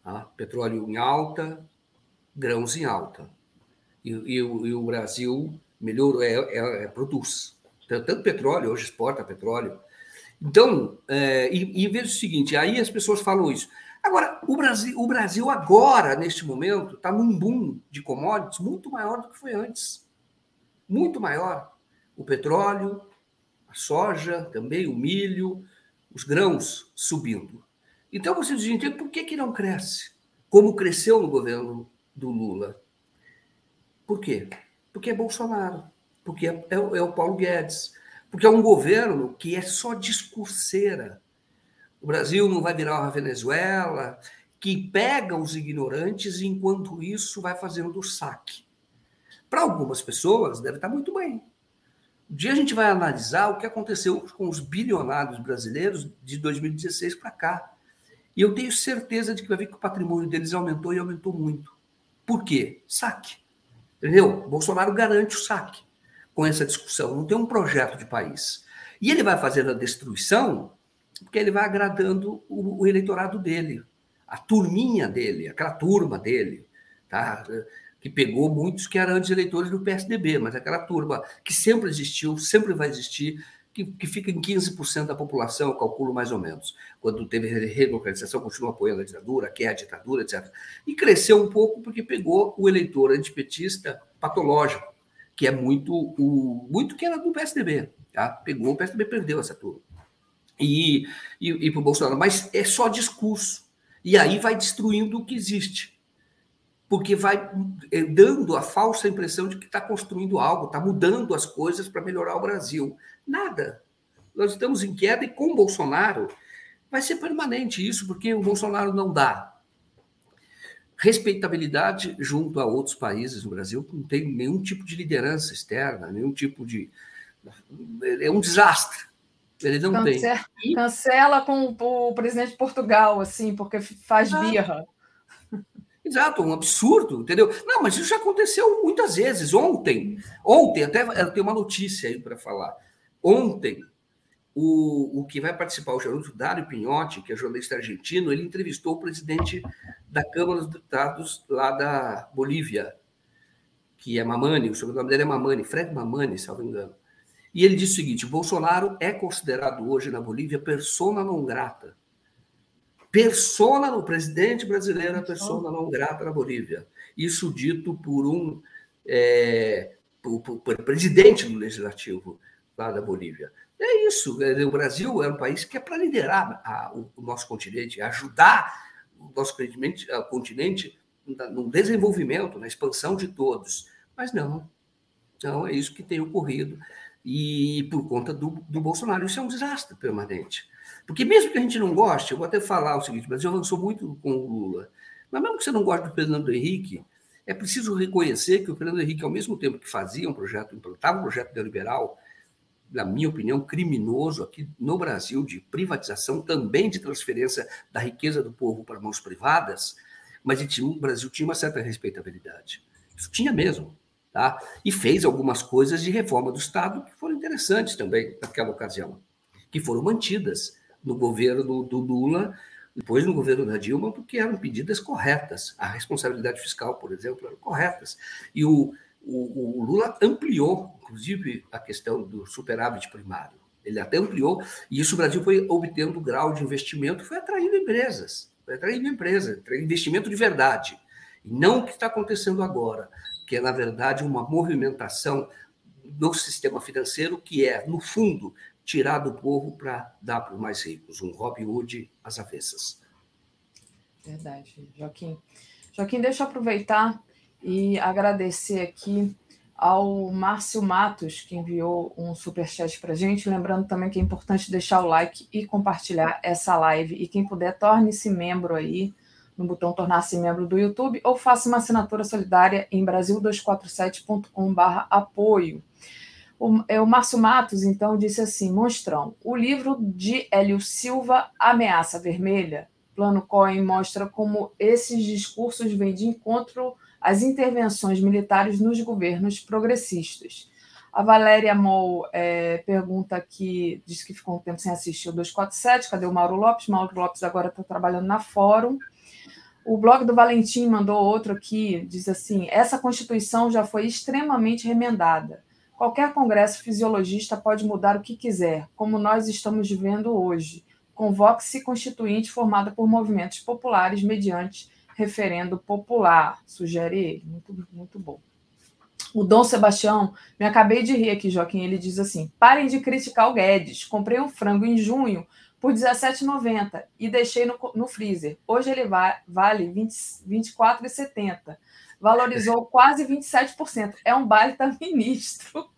Tá? Petróleo em alta, grãos em alta. E, e, e o Brasil melhorou, é, é, é, produz. Tanto petróleo, hoje exporta petróleo. Então, é, e, e veja o seguinte, aí as pessoas falam isso. Agora, o Brasil, o Brasil agora, neste momento, está num boom de commodities muito maior do que foi antes. Muito maior. O petróleo, soja também, o milho, os grãos subindo. Então você diz, então, por que, que não cresce? Como cresceu no governo do Lula? Por quê? Porque é Bolsonaro, porque é, é, é o Paulo Guedes, porque é um governo que é só discurseira. O Brasil não vai virar uma Venezuela, que pega os ignorantes e, enquanto isso, vai fazendo o saque. Para algumas pessoas, deve estar muito bem. Um dia a gente vai analisar o que aconteceu com os bilionários brasileiros de 2016 para cá. E eu tenho certeza de que vai ver que o patrimônio deles aumentou e aumentou muito. Por quê? Saque. Entendeu? Bolsonaro garante o saque com essa discussão. Não tem um projeto de país. E ele vai fazendo a destruição porque ele vai agradando o, o eleitorado dele, a turminha dele, aquela turma dele, tá? Que pegou muitos que eram antes eleitores do PSDB, mas aquela turma que sempre existiu, sempre vai existir, que, que fica em 15% da população, calculo mais ou menos. Quando teve redemocratização, continua apoiando a ditadura, quer a ditadura, etc. E cresceu um pouco porque pegou o eleitor antipetista patológico, que é muito o muito que era do PSDB. Tá? Pegou, o PSDB perdeu essa turma. E, e, e para o Bolsonaro, mas é só discurso. E aí vai destruindo o que existe porque vai eh, dando a falsa impressão de que está construindo algo, está mudando as coisas para melhorar o Brasil. Nada. Nós estamos em queda e com Bolsonaro vai ser permanente isso, porque o Bolsonaro não dá respeitabilidade junto a outros países no Brasil, não tem nenhum tipo de liderança externa, nenhum tipo de. É um desastre. Ele não cancela, tem. Cancela com o presidente de Portugal, assim, porque faz birra. Exato, um absurdo, entendeu? Não, mas isso já aconteceu muitas vezes. Ontem, ontem, até eu tenho uma notícia aí para falar. Ontem, o, o que vai participar, o jornalista Dário Pinhotti, que é jornalista argentino, ele entrevistou o presidente da Câmara dos Deputados lá da Bolívia, que é Mamani, o sobrenome dele é Mamani, Fred Mamani, se não me engano. E ele disse o seguinte: Bolsonaro é considerado hoje na Bolívia persona não grata persona, o presidente brasileiro é persona não grata na Bolívia. Isso dito por um é, por, por, por presidente do legislativo lá da Bolívia. É isso. O Brasil é um país que é para liderar a, o, o, nosso continente, ajudar o nosso continente, continente no desenvolvimento, na expansão de todos. Mas não, não é isso que tem ocorrido. E por conta do, do Bolsonaro, isso é um desastre permanente. Porque mesmo que a gente não goste, eu vou até falar o seguinte, mas eu avançou muito com o Lula. Mas mesmo que você não goste do Fernando Henrique, é preciso reconhecer que o Fernando Henrique, ao mesmo tempo que fazia um projeto, implantava um projeto neoliberal, na minha opinião, criminoso aqui no Brasil, de privatização, também de transferência da riqueza do povo para mãos privadas, mas o Brasil tinha uma certa respeitabilidade. Isso tinha mesmo. Tá? E fez algumas coisas de reforma do Estado que foram interessantes também naquela ocasião, que foram mantidas no governo do Lula, depois no governo da Dilma, porque eram medidas corretas. A responsabilidade fiscal, por exemplo, eram corretas. E o, o, o Lula ampliou, inclusive, a questão do superávit primário. Ele até ampliou, e isso o Brasil foi obtendo grau de investimento, foi atraindo empresas, foi atraindo empresas, investimento de verdade. E não o que está acontecendo agora, que é, na verdade, uma movimentação no sistema financeiro que é, no fundo, tirar do povo para dar para os mais ricos, um Robin Hood às avessas. Verdade, Joaquim. Joaquim, deixa eu aproveitar e agradecer aqui ao Márcio Matos, que enviou um superchat para a gente. Lembrando também que é importante deixar o like e compartilhar essa live. E quem puder, torne-se membro aí no botão tornar-se membro do YouTube ou faça uma assinatura solidária em brasil247.com/apoio. O, é, o Márcio Matos, então, disse assim: Monstrão, o livro de Hélio Silva, Ameaça Vermelha, Plano Cohen, mostra como esses discursos vêm de encontro às intervenções militares nos governos progressistas. A Valéria Mol é, pergunta aqui, diz que ficou um tempo sem assistir o 247, cadê o Mauro Lopes? Mauro Lopes agora está trabalhando na Fórum. O blog do Valentim mandou outro aqui, diz assim: essa Constituição já foi extremamente remendada. Qualquer congresso fisiologista pode mudar o que quiser, como nós estamos vivendo hoje. Convoque-se constituinte formada por movimentos populares mediante referendo popular, sugere ele. Muito, muito bom. O Dom Sebastião, me acabei de rir aqui, Joaquim. Ele diz assim: parem de criticar o Guedes. Comprei um frango em junho por R$17,90 e deixei no, no freezer. Hoje ele va vale R$24,70 valorizou quase 27%. É um baita (laughs) ministro.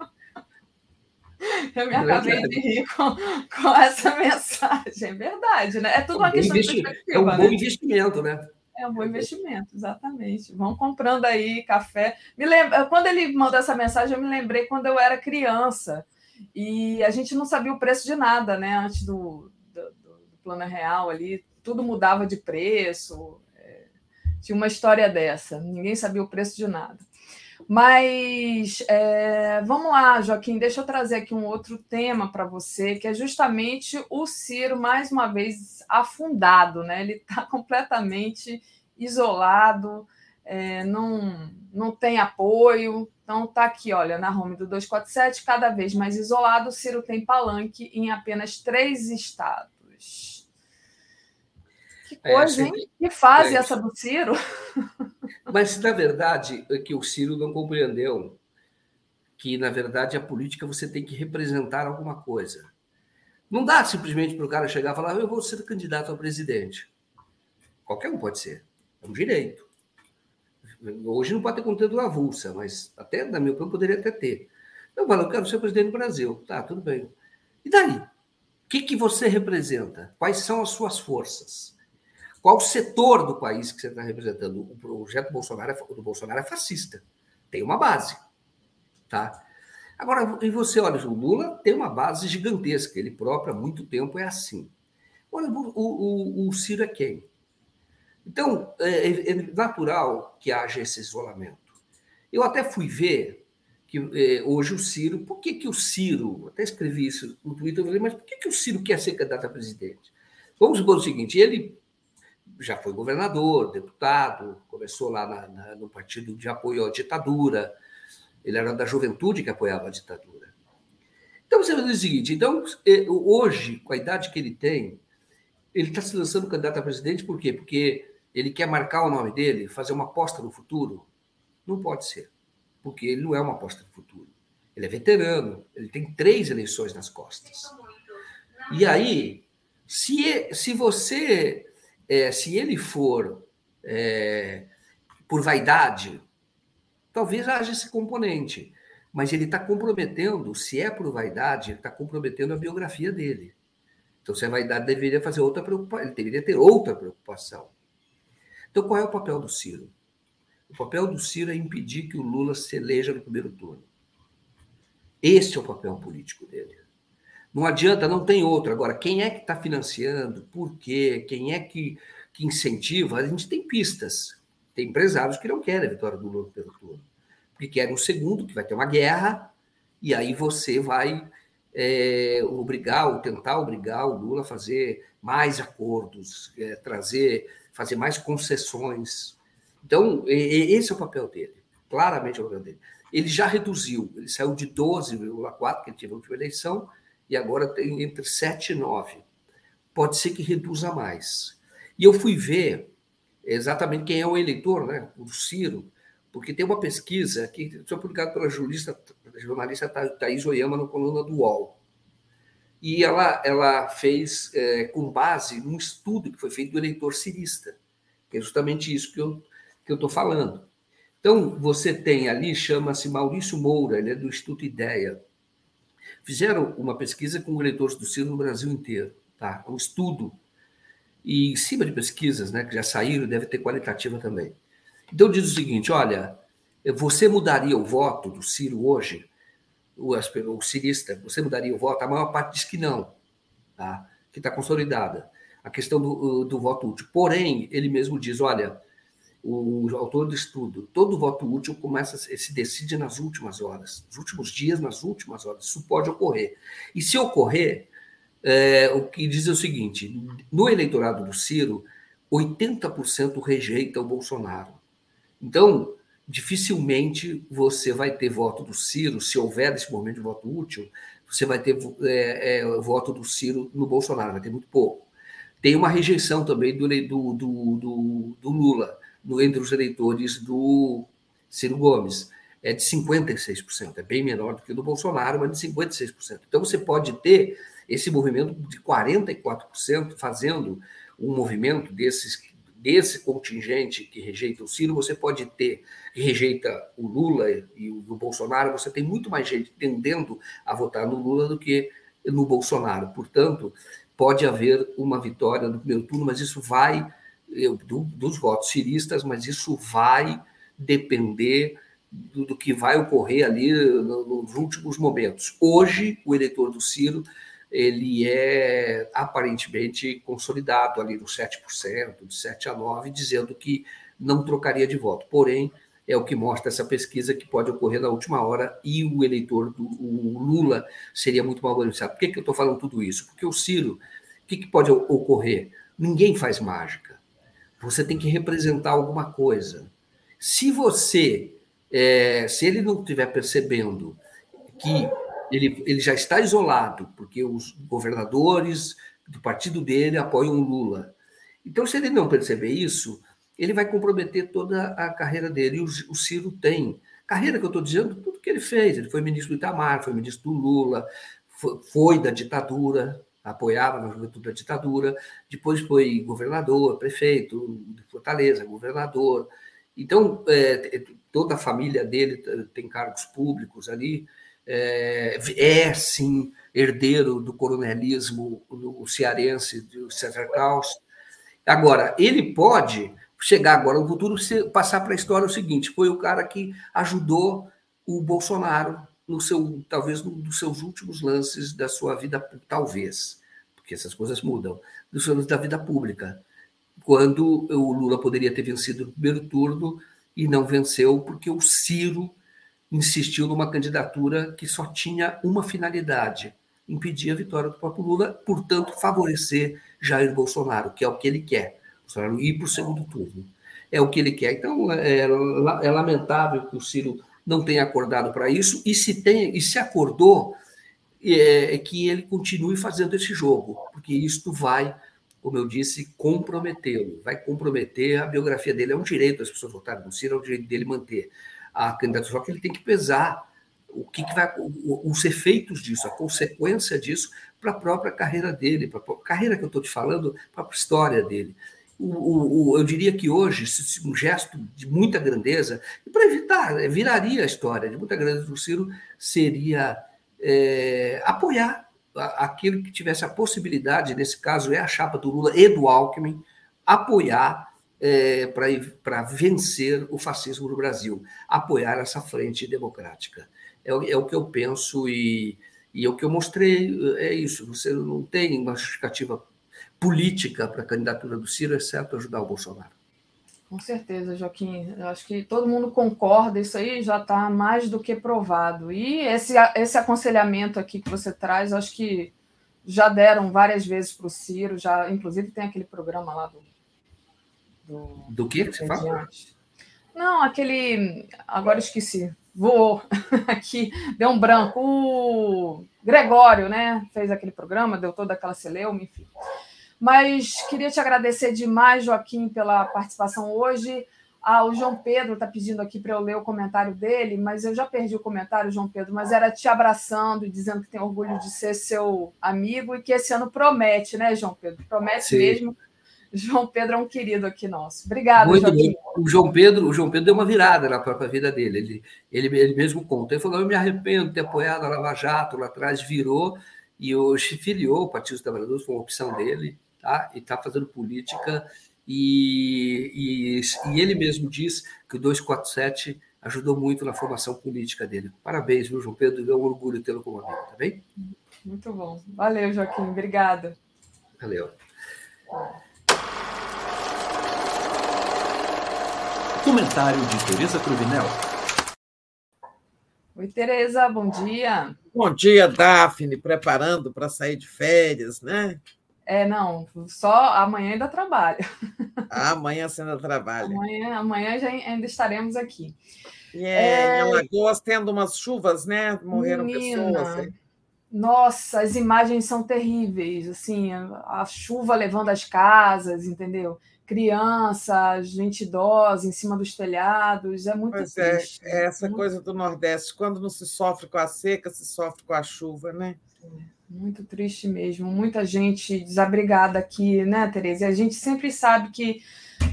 Eu me é acabei de rir com, com essa (laughs) mensagem. É verdade, né? É tudo uma questão de perspectiva. É um bom né? investimento, né? É um bom investimento, exatamente. Vão comprando aí café. Me lembra, quando ele mandou essa mensagem, eu me lembrei quando eu era criança E a gente não sabia o preço de nada, né? Antes do, do, do plano real ali, tudo mudava de preço. Tinha uma história dessa, ninguém sabia o preço de nada. Mas é, vamos lá, Joaquim, deixa eu trazer aqui um outro tema para você, que é justamente o Ciro, mais uma vez, afundado, né? Ele está (laughs) completamente isolado, é, não, não tem apoio. Então está aqui, olha, na home do 247, cada vez mais isolado, o Ciro tem palanque em apenas três estados. É, é, hein? Que fase é, essa do Ciro? (laughs) Mas, na verdade, é que o Ciro não compreendeu que, na verdade, a política você tem que representar alguma coisa. Não dá simplesmente para o cara chegar e falar, eu vou ser candidato a presidente. Qualquer um pode ser. É um direito. Hoje não pode ter conteúdo avulsa, mas até, na minha opinião, poderia até ter. Eu falo, eu quero ser presidente do Brasil. Tá, tudo bem. E daí? O que, que você representa? Quais são as suas forças? Qual setor do país que você está representando? O projeto Bolsonaro é, do Bolsonaro é fascista. Tem uma base. Tá? Agora, e você olha, o Lula tem uma base gigantesca. Ele próprio, há muito tempo, é assim. Olha, o, o, o Ciro é quem? Então, é, é, é, natural que haja esse isolamento. Eu até fui ver que é, hoje o Ciro, por que, que o Ciro, até escrevi isso no Twitter, mas por que, que o Ciro quer ser candidato a presidente? Vamos supor o seguinte, ele já foi governador, deputado, começou lá na, na, no partido de apoio à ditadura, ele era da juventude que apoiava a ditadura. Então você vai dizer o seguinte: então, é, hoje, com a idade que ele tem, ele está se lançando candidato a presidente, por quê? Porque ele quer marcar o nome dele, fazer uma aposta no futuro? Não pode ser, porque ele não é uma aposta no futuro. Ele é veterano, ele tem três eleições nas costas. E aí, se, se você, é, se ele for é, por vaidade, talvez haja esse componente, mas ele está comprometendo, se é por vaidade, ele está comprometendo a biografia dele. Então, se é vaidade, deveria fazer outra preocupação, ele deveria ter outra preocupação. Então, qual é o papel do Ciro? O papel do Ciro é impedir que o Lula se eleja no primeiro turno. Este é o papel político dele. Não adianta, não tem outro. Agora, quem é que está financiando? Por quê? Quem é que, que incentiva? A gente tem pistas. Tem empresários que não querem a vitória do Lula primeiro turno. Porque querem um segundo, que vai ter uma guerra, e aí você vai é, obrigar ou tentar obrigar o Lula a fazer mais acordos, é, trazer fazer mais concessões. Então, esse é o papel dele, claramente é o papel dele. Ele já reduziu, ele saiu de 12,4, que ele teve a última eleição, e agora tem entre 7 e 9. Pode ser que reduza mais. E eu fui ver exatamente quem é o eleitor, né, o Ciro, porque tem uma pesquisa que foi publicada pela jornalista, jornalista Thaís Oyama no coluna do UOL e ela, ela fez é, com base num estudo que foi feito do eleitor cirista, que é justamente isso que eu que eu estou falando. Então, você tem ali, chama-se Maurício Moura, ele é do Instituto Ideia. Fizeram uma pesquisa com eleitores do Ciro no Brasil inteiro, tá? Um estudo. E em cima de pesquisas, né, que já saíram, deve ter qualitativa também. Então, diz o seguinte: olha, você mudaria o voto do Ciro hoje o, o cirista, você mudaria o voto? A maior parte diz que não, tá? que está consolidada. A questão do, do voto útil. Porém, ele mesmo diz: olha, o, autor do estudo, todo voto útil começa se decide nas últimas horas, nos últimos dias, nas últimas horas. Isso pode ocorrer. E se ocorrer, é, o que diz é o seguinte: no eleitorado do Ciro, 80% rejeita o Bolsonaro. Então, dificilmente você vai ter voto do Ciro, se houver esse momento de voto útil, você vai ter é, é, voto do Ciro no Bolsonaro, vai ter muito pouco. Tem uma rejeição também do, do, do, do Lula no, entre os eleitores do Ciro Gomes. É de 56%, é bem menor do que o do Bolsonaro, mas de 56%. Então você pode ter esse movimento de 44% fazendo um movimento desses desse contingente que rejeita o Ciro, você pode ter, que rejeita o Lula e o, Bolsonaro, você tem muito mais gente tendendo a votar no Lula do que no Bolsonaro. Portanto, pode haver uma vitória no primeiro turno, mas isso vai, do, dos votos ciristas, mas isso vai depender do, do que vai ocorrer ali nos últimos momentos. Hoje, o eleitor do Ciro ele é aparentemente consolidado ali no 7%, de 7 a 9, dizendo que não trocaria de voto. Porém, é o que mostra essa pesquisa que pode ocorrer na última hora e o eleitor do o Lula seria muito mal beneficiado. Por que, que eu estou falando tudo isso? Porque o Ciro, o que, que pode ocorrer? Ninguém faz mágica. Você tem que representar alguma coisa. Se você, é, se ele não estiver percebendo que ele, ele já está isolado, porque os governadores do partido dele apoiam o Lula. Então, se ele não perceber isso, ele vai comprometer toda a carreira dele. E o, o Ciro tem. Carreira que eu estou dizendo, tudo que ele fez. Ele foi ministro do Itamar, foi ministro do Lula, foi, foi da ditadura, apoiava na juventude da ditadura, depois foi governador, prefeito de Fortaleza, governador. Então, é, toda a família dele tem cargos públicos ali. É, é sim herdeiro do coronelismo do cearense, do César Caos. Agora, ele pode chegar agora no futuro, passar para a história o seguinte: foi o cara que ajudou o Bolsonaro no seu, talvez, um dos seus últimos lances da sua vida, talvez, porque essas coisas mudam, dos anos da vida pública, quando o Lula poderia ter vencido no primeiro turno e não venceu porque o Ciro insistiu numa candidatura que só tinha uma finalidade: impedir a vitória do próprio Lula, portanto, favorecer Jair Bolsonaro, que é o que ele quer ir para o segundo turno. É o que ele quer. Então, é, é lamentável que o Ciro não tenha acordado para isso, e se, tem, e se acordou, é, é que ele continue fazendo esse jogo, porque isto vai, como eu disse, comprometê-lo, vai comprometer a biografia dele. É um direito das pessoas votarem no Ciro, é um direito dele manter a candidatura, só que ele tem que pesar o que, que vai, os efeitos disso, a consequência disso para a própria carreira dele, para a carreira que eu estou te falando, para a história dele o, o, eu diria que hoje, um gesto de muita grandeza, e para evitar, né, viraria a história de muita grandeza do Ciro, seria é, apoiar aquilo que tivesse a possibilidade, nesse caso é a chapa do Lula e do Alckmin, apoiar é, para vencer o fascismo no Brasil, apoiar essa frente democrática. É, é o que eu penso e, e é o que eu mostrei, é isso, você não tem uma justificativa política para a candidatura do Ciro, exceto ajudar o Bolsonaro. Com certeza, Joaquim. Eu acho que todo mundo concorda, isso aí já está mais do que provado. E esse, esse aconselhamento aqui que você traz, acho que já deram várias vezes para o Ciro, já, inclusive tem aquele programa lá do. Do, do que, que você fala? Não, aquele. Agora esqueci. Vou (laughs) aqui, deu um branco. O Gregório, né? Fez aquele programa, deu toda aquela celeuma, enfim. Mas queria te agradecer demais, Joaquim, pela participação hoje. Ah, o João Pedro está pedindo aqui para eu ler o comentário dele, mas eu já perdi o comentário, João Pedro, mas era te abraçando e dizendo que tem orgulho de ser seu amigo e que esse ano promete, né, João Pedro? Promete Sim. mesmo. João Pedro é um querido aqui nosso. Obrigado, Muito Joaquim. Bom. O João Pedro, o João Pedro deu uma virada na própria vida dele. Ele, ele, ele mesmo conta. Ele falou: Eu me arrependo de ter apoiado a Lava Jato lá atrás, virou e hoje filiou o Partido dos Trabalhadores, foi uma opção dele tá? e está fazendo política. E, e, e, ele mesmo diz que o 247 ajudou muito na formação política dele. Parabéns, viu, João Pedro? É um orgulho tê-lo como amigo, tá bem? Muito bom. Valeu, Joaquim. Obrigada. Valeu. Comentário de Tereza Cruvinel. Oi, Tereza, bom dia. Bom dia, Daphne, preparando para sair de férias, né? É, não, só amanhã ainda trabalho. Ah, amanhã você ainda trabalha. Amanhã, amanhã já ainda estaremos aqui. E é, é... em Alagoas tendo umas chuvas, né? Morreram Menina, pessoas. Nossa, as imagens são terríveis, assim, a, chuva levando as casas, entendeu? Criança, gente idosa em cima dos telhados, é muito pois é, triste. É, essa muito... coisa do Nordeste, quando não se sofre com a seca, se sofre com a chuva, né? É. Muito triste mesmo. Muita gente desabrigada aqui, né, Tereza? E a gente sempre sabe que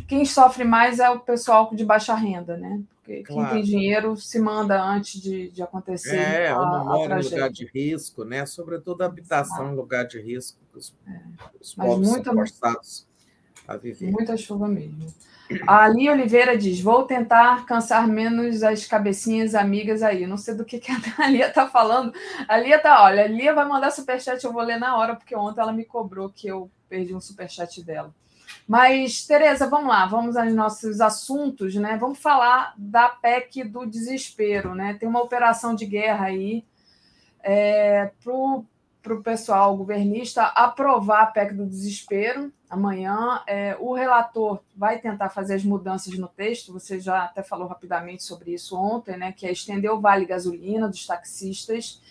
quem sofre mais é o pessoal de baixa renda, né? Porque claro. quem tem dinheiro se manda antes de, de acontecer. É, a, não mora em lugar de risco, né? Sobretudo a habitação em lugar de risco, os, é. os povos muita, são forçados a viver. Muita chuva mesmo. A Lia Oliveira diz: vou tentar cansar menos as cabecinhas amigas aí. Não sei do que, que a (laughs) Lia está falando. A Lia tá, olha, a Lia vai mandar superchat, eu vou ler na hora, porque ontem ela me cobrou que eu perdi um superchat dela. Mas, Tereza, vamos lá, vamos aos nossos assuntos, né? Vamos falar da PEC do desespero, né? Tem uma operação de guerra aí é, para o pessoal governista aprovar a PEC do desespero amanhã. É, o relator vai tentar fazer as mudanças no texto, você já até falou rapidamente sobre isso ontem, né? Que é estender o vale gasolina dos taxistas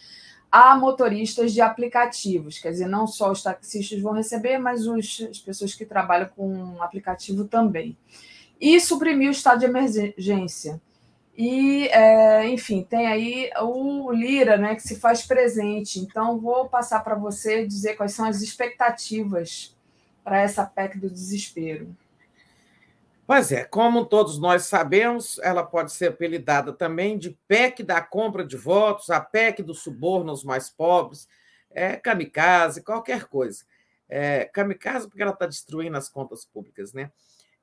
a motoristas de aplicativos, quer dizer, não só os taxistas vão receber, mas os, as pessoas que trabalham com aplicativo também. E suprimir o estado de emergência. E, é, enfim, tem aí o Lira, né, que se faz presente. Então, vou passar para você dizer quais são as expectativas para essa PEC do desespero. Pois é, como todos nós sabemos, ela pode ser apelidada também de PEC da compra de votos, a PEC do suborno aos mais pobres, é, kamikaze, qualquer coisa. É, kamikaze porque ela está destruindo as contas públicas, né?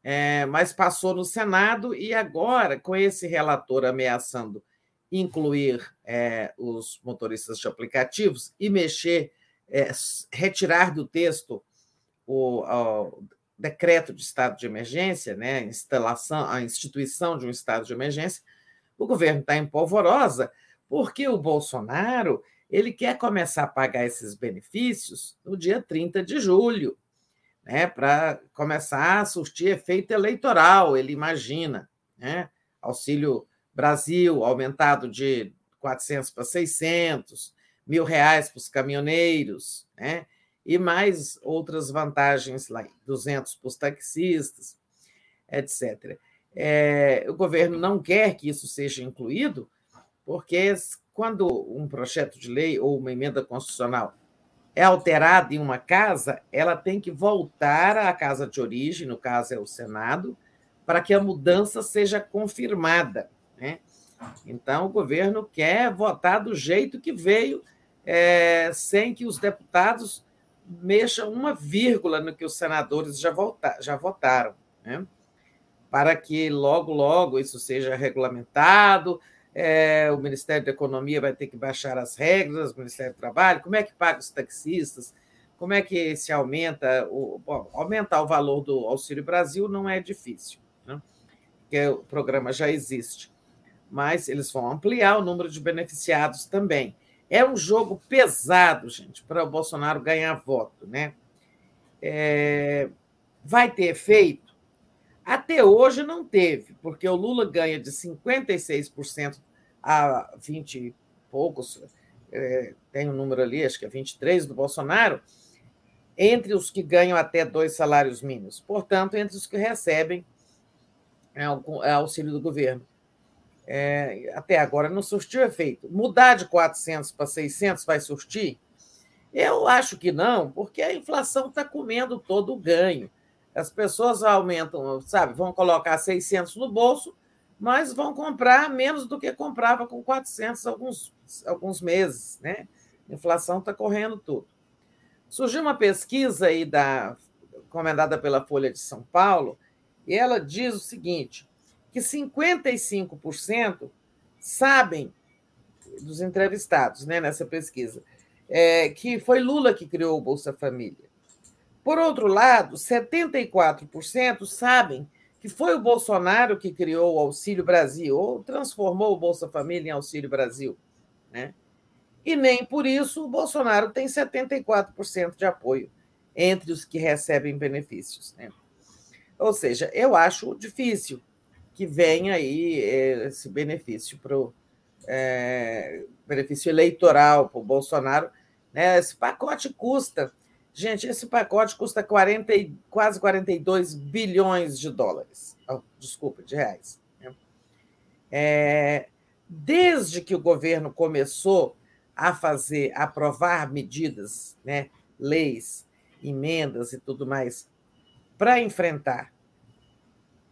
É, mas passou no Senado e agora, com esse relator ameaçando incluir é, os motoristas de aplicativos e mexer, é, retirar do texto o, decreto de estado de emergência, né, a instalação, a instituição de um estado de emergência, o governo está em polvorosa, porque o Bolsonaro ele quer começar a pagar esses benefícios no dia 30 de julho, né, para começar a surtir efeito eleitoral, ele imagina, né? Auxílio Brasil aumentado de 400 para 600, mil reais para os caminhoneiros, né? e mais outras vantagens lá, 200 para os taxistas, etc. É, o governo não quer que isso seja incluído, porque quando um projeto de lei ou uma emenda constitucional é alterada em uma casa, ela tem que voltar à casa de origem, no caso é o Senado, para que a mudança seja confirmada. Né? Então, o governo quer votar do jeito que veio, é, sem que os deputados mexa uma vírgula no que os senadores já, já votaram, né? para que logo, logo isso seja regulamentado. É, o Ministério da Economia vai ter que baixar as regras, o Ministério do Trabalho, como é que paga os taxistas, como é que se aumenta o bom, aumentar o valor do Auxílio Brasil não é difícil, né? porque o programa já existe, mas eles vão ampliar o número de beneficiados também. É um jogo pesado, gente, para o Bolsonaro ganhar voto, né? É... Vai ter efeito? Até hoje não teve, porque o Lula ganha de 56% a 20 e poucos, é, tem um número ali, acho que é 23 do Bolsonaro, entre os que ganham até dois salários mínimos, portanto, entre os que recebem é, é auxílio do governo é, até agora não surtiu efeito. Mudar de 400 para 600 vai surtir? Eu acho que não, porque a inflação está comendo todo o ganho. As pessoas aumentam, sabe, vão colocar 600 no bolso, mas vão comprar menos do que comprava com 400 alguns, alguns meses, né? A inflação está correndo tudo. Surgiu uma pesquisa aí da, comendada pela Folha de São Paulo, e ela diz o seguinte: que 55% sabem dos entrevistados né, nessa pesquisa, é, que foi Lula que criou o Bolsa Família. Por outro lado, 74% sabem que foi o Bolsonaro que criou o Auxílio Brasil, ou transformou o Bolsa Família em Auxílio Brasil. Né? E nem por isso o Bolsonaro tem 74% de apoio entre os que recebem benefícios. Né? Ou seja, eu acho difícil que venha aí eh, esse benefício para o é, benefício eleitoral para o Bolsonaro. Né? Esse pacote custa, gente, esse pacote custa 40, quase 42 bilhões de dólares. Oh, desculpa, de reais. É, desde que o governo começou a fazer, a aprovar medidas, né, leis, emendas e tudo mais, para enfrentar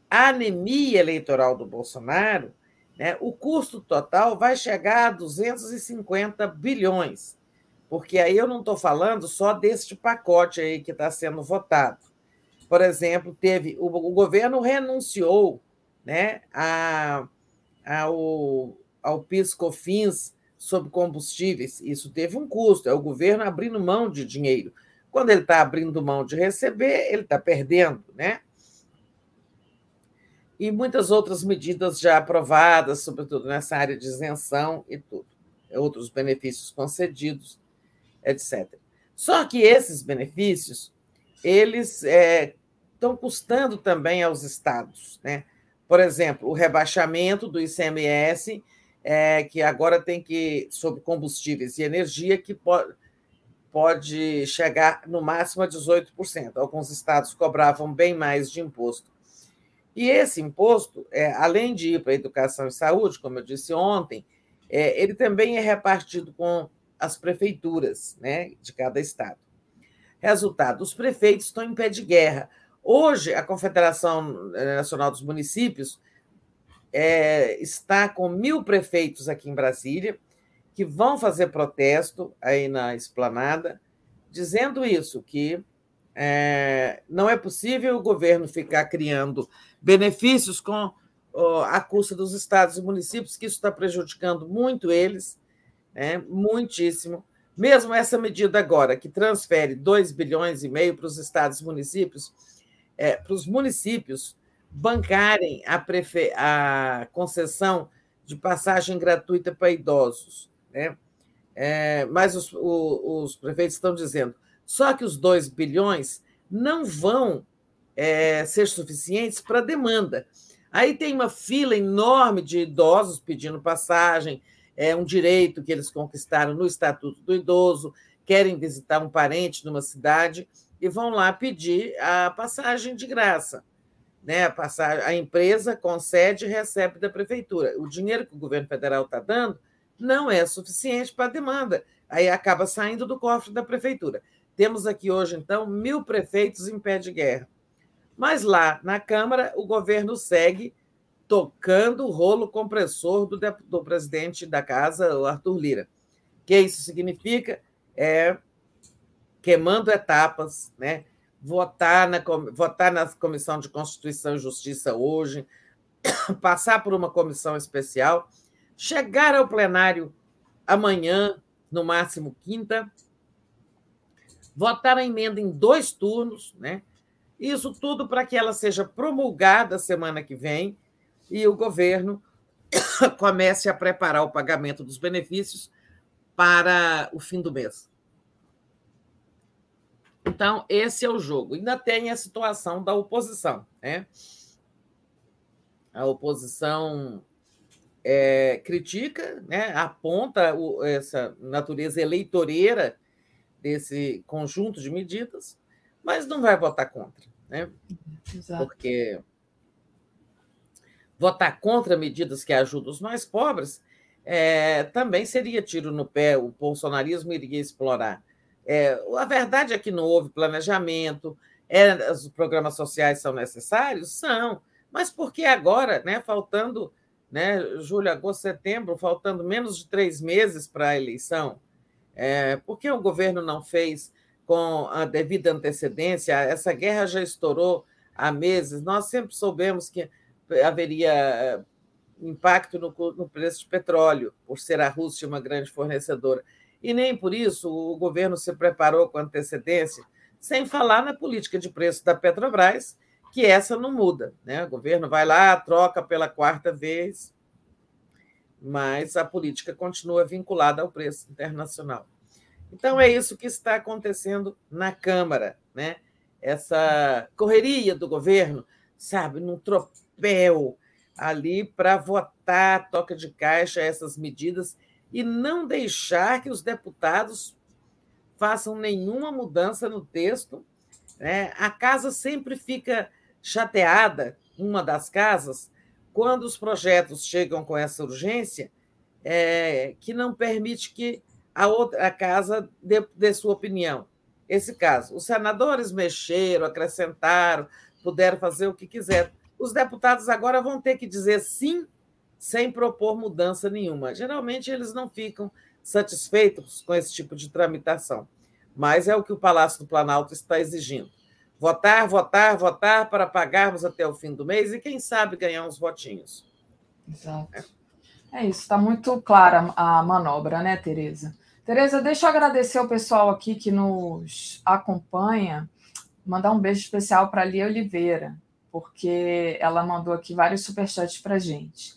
a anemia eleitoral do Bolsonaro, né, o custo total vai chegar a 250 bilhões, porque aí eu não estou falando só deste pacote aí que está sendo votado. por exemplo, teve o, o governo renunciou né, a, ao, ao PIS/COFINS sobre combustíveis. Isso teve um custo, é o governo abrindo mão de dinheiro. Quando ele está abrindo mão de receber, ele está perdendo, né? E muitas outras medidas já aprovadas, sobretudo nessa área de isenção e tudo, outros benefícios concedidos, etc. Só que esses benefícios, eles é, estão custando também aos estados, né? Por exemplo, o rebaixamento do ICMS é, que agora tem que, sobre combustíveis e energia, que pode, pode chegar no máximo a 18%. Alguns estados cobravam bem mais de imposto. E esse imposto, é, além de ir para educação e saúde, como eu disse ontem, é, ele também é repartido com as prefeituras né, de cada estado. Resultado: os prefeitos estão em pé de guerra. Hoje, a Confederação Nacional dos Municípios é, está com mil prefeitos aqui em Brasília que vão fazer protesto aí na esplanada, dizendo isso, que é, não é possível o governo ficar criando benefícios com a custa dos estados e municípios, que isso está prejudicando muito eles, né, muitíssimo. Mesmo essa medida agora, que transfere 2 bilhões e meio para os estados e municípios, é, para os municípios bancarem a, prefe... a concessão de passagem gratuita para idosos. Né? É, mas os, o, os, prefeitos estão dizendo só que os 2 bilhões não vão é, ser suficientes para a demanda. Aí tem uma fila enorme de idosos pedindo passagem, é um direito que eles conquistaram no Estatuto do Idoso, querem visitar um parente numa cidade e vão lá pedir a passagem de graça né, a, passagem, a empresa concede e recebe da prefeitura. O dinheiro que o governo federal está dando não é suficiente para a demanda, aí acaba saindo do cofre da prefeitura. Temos aqui hoje, então, mil prefeitos em pé de guerra. Mas lá na Câmara, o governo segue tocando o rolo compressor do, do presidente da casa, o Arthur Lira. O que isso significa? É queimando etapas, né? votar na, votar na Comissão de Constituição e Justiça hoje, (coughs) passar por uma comissão especial, chegar ao plenário amanhã, no máximo quinta, votar a emenda em dois turnos, né? Isso tudo para que ela seja promulgada semana que vem e o governo (coughs) comece a preparar o pagamento dos benefícios para o fim do mês. Então, esse é o jogo. Ainda tem a situação da oposição. Né? A oposição é, critica, né? aponta o, essa natureza eleitoreira desse conjunto de medidas, mas não vai votar contra. Né? Exato. Porque votar contra medidas que ajudam os mais pobres é, também seria tiro no pé, o bolsonarismo iria explorar é, a verdade é que não houve planejamento, é, os programas sociais são necessários? São, mas por que agora, né, faltando né, julho, agosto, setembro, faltando menos de três meses para a eleição? É, por que o governo não fez com a devida antecedência? Essa guerra já estourou há meses, nós sempre soubemos que haveria é, impacto no, no preço de petróleo, por ser a Rússia uma grande fornecedora e nem por isso o governo se preparou com antecedência, sem falar na política de preço da Petrobras, que essa não muda. Né? O governo vai lá, troca pela quarta vez, mas a política continua vinculada ao preço internacional. Então, é isso que está acontecendo na Câmara, né? essa correria do governo, sabe, num tropel ali para votar, toca de caixa, essas medidas e não deixar que os deputados façam nenhuma mudança no texto. Né? A casa sempre fica chateada, uma das casas, quando os projetos chegam com essa urgência, é, que não permite que a outra a casa dê, dê sua opinião. Esse caso, os senadores mexeram, acrescentaram, puderam fazer o que quiseram. Os deputados agora vão ter que dizer sim sem propor mudança nenhuma. Geralmente eles não ficam satisfeitos com esse tipo de tramitação, mas é o que o Palácio do Planalto está exigindo. Votar, votar, votar para pagarmos até o fim do mês e, quem sabe, ganhar uns votinhos. Exato. É, é isso, está muito clara a manobra, né, Tereza? Tereza, deixa eu agradecer ao pessoal aqui que nos acompanha, mandar um beijo especial para a Lia Oliveira, porque ela mandou aqui vários superchats para a gente.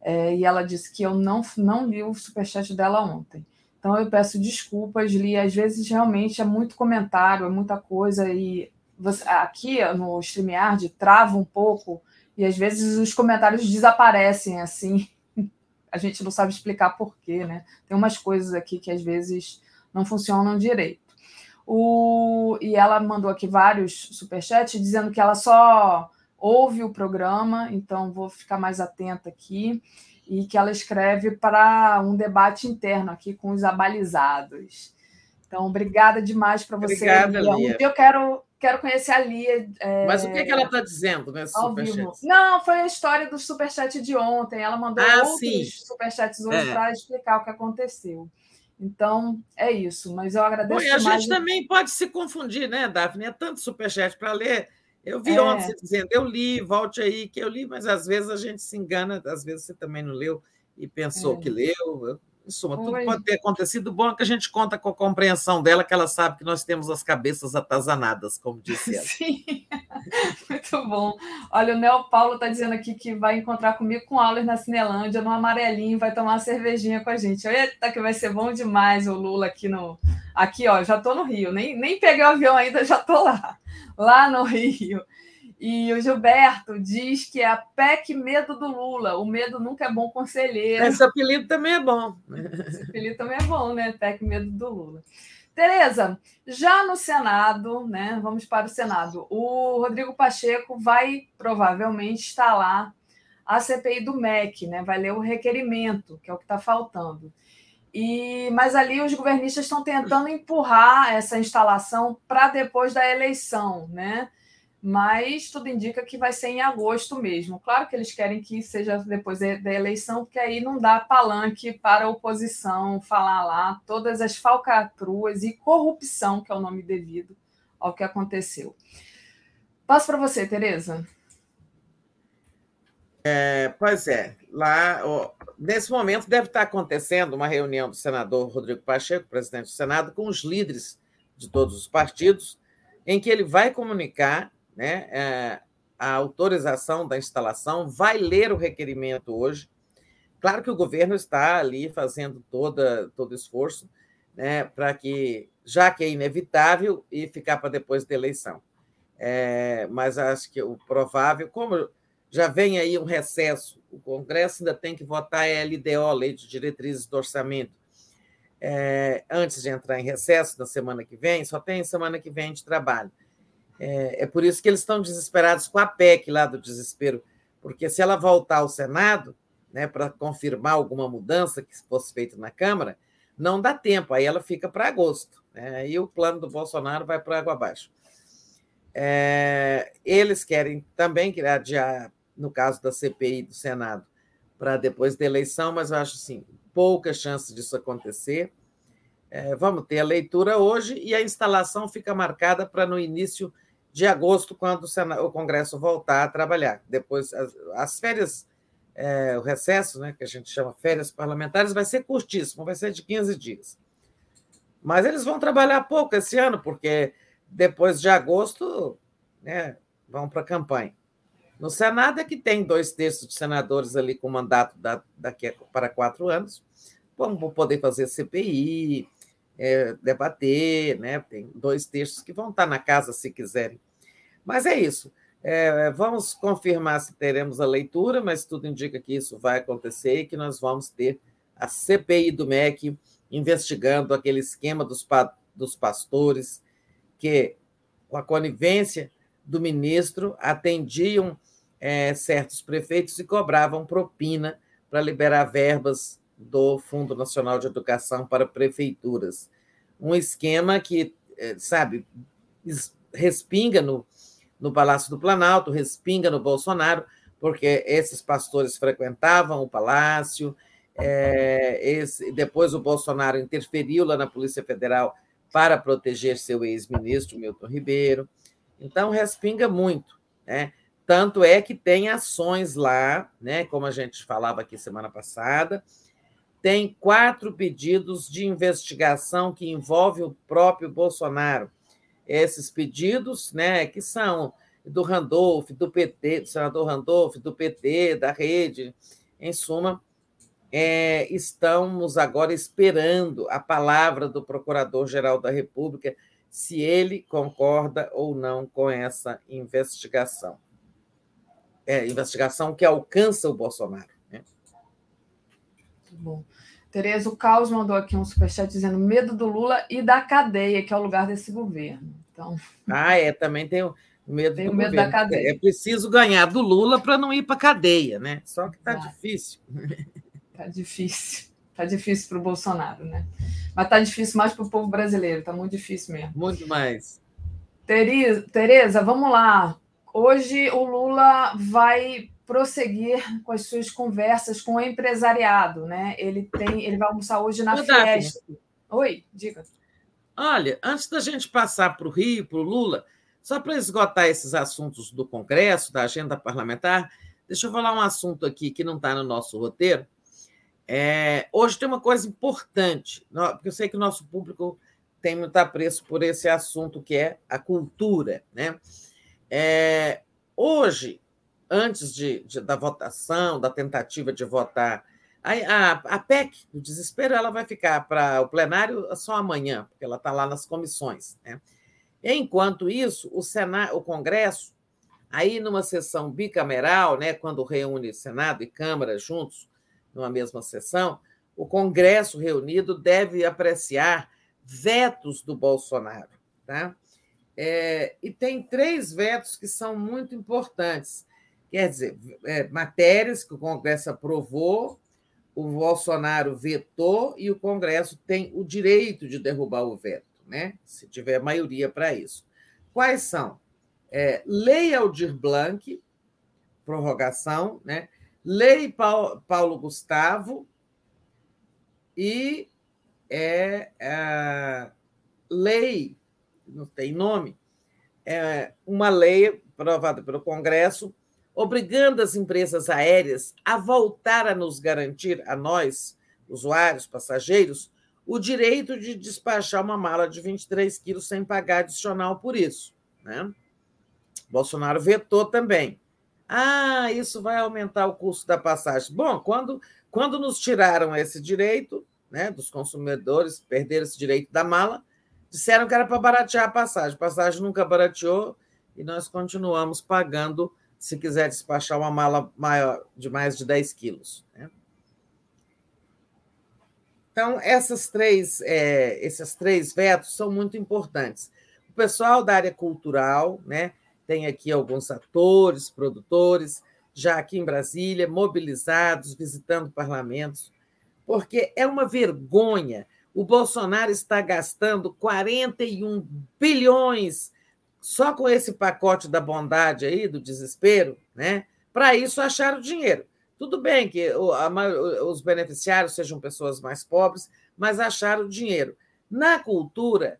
É, e ela disse que eu não, não li o superchat dela ontem. Então eu peço desculpas, Li. Às vezes realmente é muito comentário, é muita coisa, e você, aqui no StreamYard trava um pouco, e às vezes os comentários desaparecem assim. (laughs) A gente não sabe explicar por quê, né? Tem umas coisas aqui que às vezes não funcionam direito. O, e ela mandou aqui vários superchats dizendo que ela só ouve o programa, então vou ficar mais atenta aqui, e que ela escreve para um debate interno aqui com os abalizados. Então, obrigada demais para você. Obrigada, Lia. Lia. Eu quero, quero conhecer a Lia. É, Mas o que, é que ela está dizendo superchat? Não, foi a história do superchat de ontem. Ela mandou ah, outros sim. superchats hoje é. para explicar o que aconteceu. Então, é isso. Mas eu agradeço Bom, e a gente também pode se confundir, né, Daphne? É tanto superchat para ler eu vi é. ontem você dizendo, eu li, volte aí, que eu li, mas às vezes a gente se engana, às vezes você também não leu e pensou é. que leu. Em suma, tudo pode ter acontecido. Bom é que a gente conta com a compreensão dela, que ela sabe que nós temos as cabeças atazanadas, como disse (laughs) ela. Sim, muito bom. Olha, o Neo Paulo está dizendo aqui que vai encontrar comigo com aulas na Cinelândia, no Amarelinho, vai tomar uma cervejinha com a gente. Eita, que vai ser bom demais o Lula aqui no. Aqui, ó, já estou no Rio, nem, nem peguei o avião ainda, já estou lá lá no Rio. E o Gilberto diz que é a PEC medo do Lula. O medo nunca é bom conselheiro. Esse apelido também é bom. Esse apelido também é bom, né? PEC medo do Lula. Tereza, já no Senado, né? Vamos para o Senado. O Rodrigo Pacheco vai provavelmente instalar a CPI do MEC, né? Vai ler o requerimento, que é o que está faltando. E, mas ali os governistas estão tentando empurrar essa instalação para depois da eleição, né? Mas tudo indica que vai ser em agosto mesmo. Claro que eles querem que seja depois da eleição, porque aí não dá palanque para a oposição falar lá todas as falcatruas e corrupção, que é o nome devido ao que aconteceu. Passo para você, Tereza. É, pois é, lá ó, nesse momento deve estar acontecendo uma reunião do senador Rodrigo Pacheco, presidente do Senado, com os líderes de todos os partidos, em que ele vai comunicar né, é, a autorização da instalação, vai ler o requerimento hoje. Claro que o governo está ali fazendo toda, todo esforço né, para que, já que é inevitável, e ficar para depois da eleição. É, mas acho que o provável, como já vem aí um recesso, o Congresso ainda tem que votar a LDO, Lei de Diretrizes do Orçamento, é, antes de entrar em recesso na semana que vem, só tem semana que vem de trabalho. É, é por isso que eles estão desesperados com a PEC lá do desespero, porque se ela voltar ao Senado, né, para confirmar alguma mudança que fosse feita na Câmara, não dá tempo, aí ela fica para agosto. Né, e o plano do Bolsonaro vai para água abaixo. É, eles querem também adiar no caso da CPI do Senado, para depois da eleição, mas eu acho assim, pouca chance disso acontecer. É, vamos ter a leitura hoje e a instalação fica marcada para no início de agosto, quando o, Senado, o Congresso voltar a trabalhar. Depois, as, as férias, é, o recesso, né, que a gente chama férias parlamentares, vai ser curtíssimo, vai ser de 15 dias. Mas eles vão trabalhar pouco esse ano, porque depois de agosto né, vão para a campanha. No Senado é que tem dois terços de senadores ali com mandato da, daqui para quatro anos, vão poder fazer CPI, é, debater, né? Tem dois terços que vão estar na casa se quiserem. Mas é isso. É, vamos confirmar se teremos a leitura, mas tudo indica que isso vai acontecer e que nós vamos ter a CPI do MEC investigando aquele esquema dos, dos pastores que, com a conivência do ministro, atendiam é, certos prefeitos e cobravam propina para liberar verbas do Fundo Nacional de Educação para prefeituras. Um esquema que, é, sabe, respinga no, no Palácio do Planalto, respinga no Bolsonaro, porque esses pastores frequentavam o palácio, é, esse, depois o Bolsonaro interferiu lá na Polícia Federal para proteger seu ex-ministro, Milton Ribeiro. Então, respinga muito. Né? Tanto é que tem ações lá, né? como a gente falava aqui semana passada, tem quatro pedidos de investigação que envolve o próprio Bolsonaro. Esses pedidos, né, que são do Randolph, do PT, do senador Randolph, do PT, da rede, em suma, é, estamos agora esperando a palavra do Procurador-Geral da República, se ele concorda ou não com essa investigação. É, investigação que alcança o Bolsonaro. Né? Bom. Tereza, o Caos mandou aqui um superchat dizendo medo do Lula e da cadeia, que é o lugar desse governo. Então... Ah, é, também tem medo, tem medo da cadeia. É preciso ganhar do Lula para não ir para a cadeia, né? Só que está difícil. Está (laughs) difícil. Está difícil para o Bolsonaro, né? Mas está difícil mais para o povo brasileiro, está muito difícil mesmo. Muito mais. Tereza, vamos lá. Hoje o Lula vai prosseguir com as suas conversas com o empresariado, né? Ele tem, ele vai almoçar hoje na Fiesp. Oi, diga. Olha, antes da gente passar para o Rio, para o Lula, só para esgotar esses assuntos do Congresso, da agenda parlamentar, deixa eu falar um assunto aqui que não está no nosso roteiro. É, hoje tem uma coisa importante, porque eu sei que o nosso público tem muito apreço por esse assunto que é a cultura. Né? É, hoje, antes de, de, da votação, da tentativa de votar, a, a, a PEC do desespero ela vai ficar para o plenário só amanhã, porque ela está lá nas comissões. Né? Enquanto isso, o, Senado, o Congresso, aí numa sessão bicameral, né, quando reúne Senado e Câmara juntos numa mesma sessão, o Congresso reunido deve apreciar vetos do Bolsonaro. Tá? É, e tem três vetos que são muito importantes. Quer dizer, é, matérias que o Congresso aprovou, o Bolsonaro vetou e o Congresso tem o direito de derrubar o veto né? se tiver maioria para isso. Quais são? É, lei Aldir Blanc, prorrogação, né? Lei Paulo Gustavo e é, a lei, não tem nome, é uma lei aprovada pelo Congresso obrigando as empresas aéreas a voltar a nos garantir, a nós, usuários, passageiros, o direito de despachar uma mala de 23 quilos sem pagar adicional por isso. Né? Bolsonaro vetou também. Ah, isso vai aumentar o custo da passagem. Bom, quando, quando nos tiraram esse direito, né, dos consumidores, perderam esse direito da mala, disseram que era para baratear a passagem. A passagem nunca barateou e nós continuamos pagando se quiser despachar uma mala maior de mais de 10 quilos. Né? Então, essas três, é, esses três vetos são muito importantes. O pessoal da área cultural, né, tem aqui alguns atores, produtores, já aqui em Brasília, mobilizados, visitando parlamentos, porque é uma vergonha. O Bolsonaro está gastando 41 bilhões só com esse pacote da bondade aí, do desespero, né? Para isso achar o dinheiro. Tudo bem que os beneficiários sejam pessoas mais pobres, mas acharam dinheiro. Na cultura,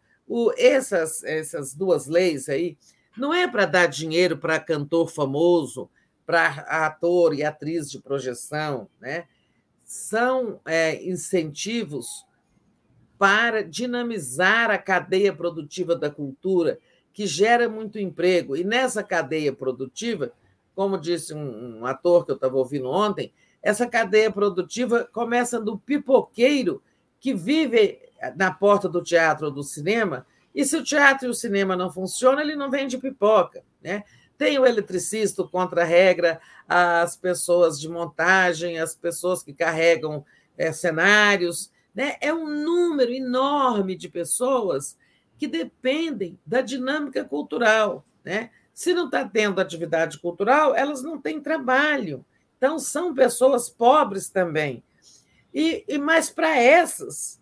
essas, essas duas leis aí não é para dar dinheiro para cantor famoso, para ator e atriz de projeção, né? são é, incentivos para dinamizar a cadeia produtiva da cultura, que gera muito emprego. E nessa cadeia produtiva, como disse um, ator que eu estava ouvindo ontem, essa cadeia produtiva começa do pipoqueiro que vive na porta do teatro ou do cinema, e se o teatro e o cinema não funcionam, ele não vende pipoca. Né? Tem o eletricista, o contra-regra, as pessoas de montagem, as pessoas que carregam é, cenários. Né? É um número enorme de pessoas que dependem da dinâmica cultural. Né? Se não está tendo atividade cultural, elas não têm trabalho. Então, são pessoas pobres também. E, e Mas, para essas,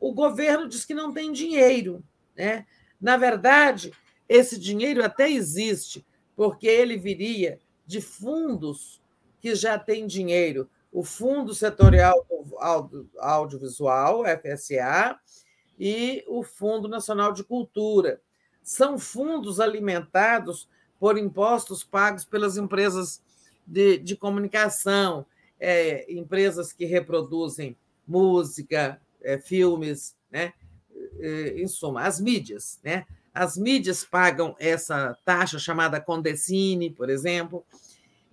o governo diz que não tem dinheiro. Né? Na verdade, esse dinheiro até existe, porque ele viria de fundos que já têm dinheiro. O Fundo Setorial Audiovisual, FSA, e o Fundo Nacional de Cultura são fundos alimentados por impostos pagos pelas empresas de, de comunicação, é, empresas que reproduzem música, é, filmes, né? É, em suma, as mídias. Né? As mídias pagam essa taxa chamada Condecine, por exemplo.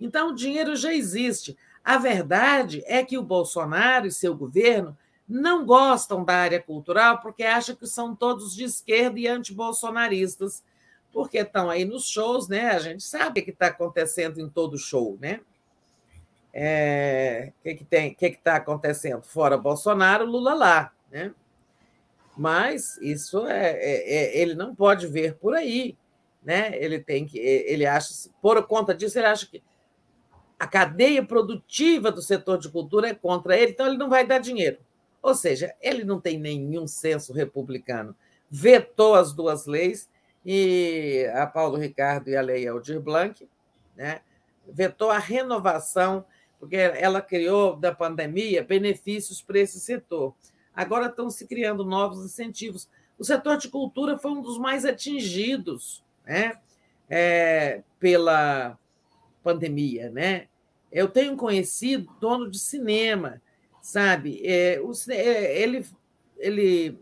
Então, o dinheiro já existe. A verdade é que o Bolsonaro e seu governo não gostam da área cultural porque acham que são todos de esquerda e antibolsonaristas, porque estão aí nos shows, né? A gente sabe o que está acontecendo em todo show, né? É, o que, que tem, que está acontecendo? Fora Bolsonaro, Lula lá, né? Mas isso é, é, é, ele não pode ver por aí, né? Ele tem que, ele acha, por conta disso, ele acha que a cadeia produtiva do setor de cultura é contra ele, então ele não vai dar dinheiro. Ou seja, ele não tem nenhum senso republicano. Vetou as duas leis, e a Paulo Ricardo e a Lei Aldir Blanc, né? vetou a renovação, porque ela criou, da pandemia, benefícios para esse setor. Agora estão se criando novos incentivos. O setor de cultura foi um dos mais atingidos né? É, pela pandemia. Né? Eu tenho conhecido dono de cinema sabe? É, o, é, ele ele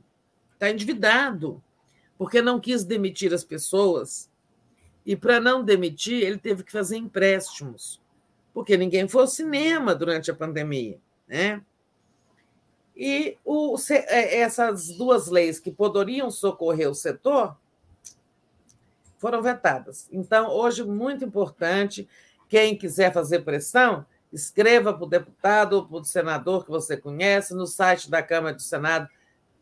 está endividado porque não quis demitir as pessoas e para não demitir ele teve que fazer empréstimos porque ninguém foi ao cinema durante a pandemia, né? E o, é, essas duas leis que poderiam socorrer o setor foram vetadas. Então, hoje, muito importante, quem quiser fazer pressão, escreva para o deputado ou para o senador que você conhece, no site da Câmara do Senado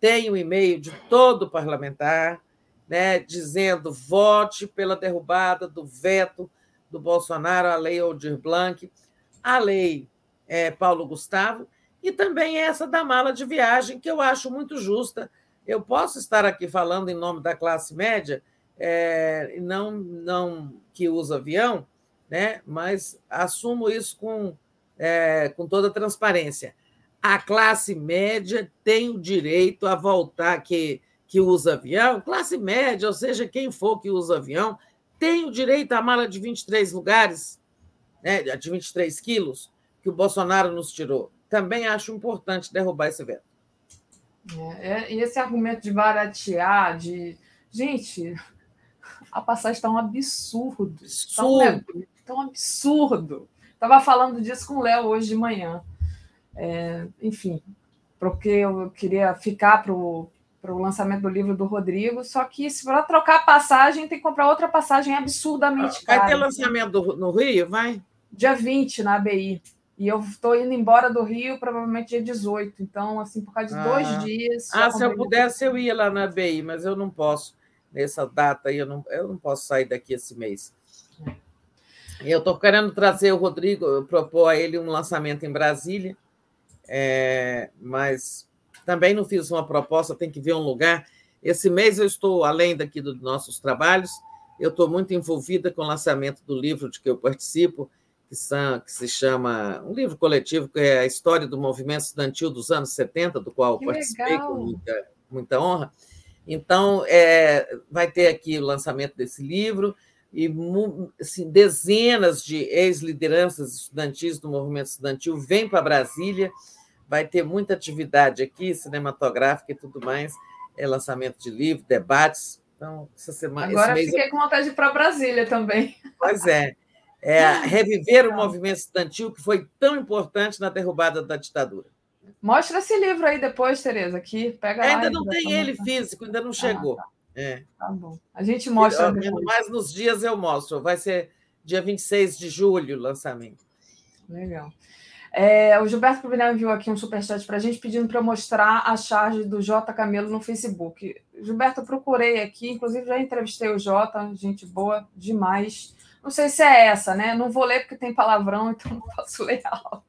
tem o um e-mail de todo parlamentar, né, dizendo vote pela derrubada do veto do Bolsonaro à lei Aldir Blanc, a lei é, Paulo Gustavo, e também essa da mala de viagem, que eu acho muito justa. Eu posso estar aqui falando em nome da classe média, é, não, não que usa avião, né? mas assumo isso com, é, com toda transparência. A classe média tem o direito a voltar, que, que usa avião, classe média, ou seja, quem for que usa avião, tem o direito à mala de 23 lugares, né, de 23 quilos, que o Bolsonaro nos tirou. Também acho importante derrubar esse veto. É, é e esse argumento de baratear, de. Gente, (laughs) a passagem está um absurdo. Absurdo. Está um absurdo. Estava falando disso com o Léo hoje de manhã. É, enfim, porque eu queria ficar para o lançamento do livro do Rodrigo, só que se for trocar a passagem, tem que comprar outra passagem absurdamente cara. Vai ter lançamento no Rio? Vai? Dia 20, na ABI. E eu estou indo embora do Rio provavelmente dia 18. Então, assim, por causa de ah. dois dias. Ah, se eu pudesse, eu ia lá na ABI, mas eu não posso. Nessa data aí, eu não, eu não posso sair daqui esse mês. Eu estou querendo trazer o Rodrigo, propor a ele um lançamento em Brasília, é, mas também não fiz uma proposta, tem que ver um lugar. Esse mês eu estou, além daqui dos nossos trabalhos, eu estou muito envolvida com o lançamento do livro de que eu participo, que, são, que se chama um livro coletivo, que é a história do movimento estudantil dos anos 70, do qual que participei legal. com muita, muita honra. Então, é, vai ter aqui o lançamento desse livro e assim, dezenas de ex-lideranças estudantis do movimento estudantil vêm para Brasília, vai ter muita atividade aqui, cinematográfica e tudo mais, é lançamento de livro, debates. Então, essa semana. Agora fiquei eu... com vontade de ir para Brasília também. Pois é. É reviver o movimento estudantil que foi tão importante na derrubada da ditadura. Mostra esse livro aí depois, Tereza, aqui. Pega ainda não tem ele físico, ainda não chegou. Ah, tá. É. Tá bom. A gente mostra. Mas nos dias eu mostro. Vai ser dia 26 de julho o lançamento. Legal. É, o Gilberto Pruvinel enviou aqui um superchat para a gente pedindo para mostrar a charge do J Camelo no Facebook. Gilberto, eu procurei aqui, inclusive já entrevistei o J, gente boa demais. Não sei se é essa, né? Não vou ler porque tem palavrão, (laughs) então não posso ler alto.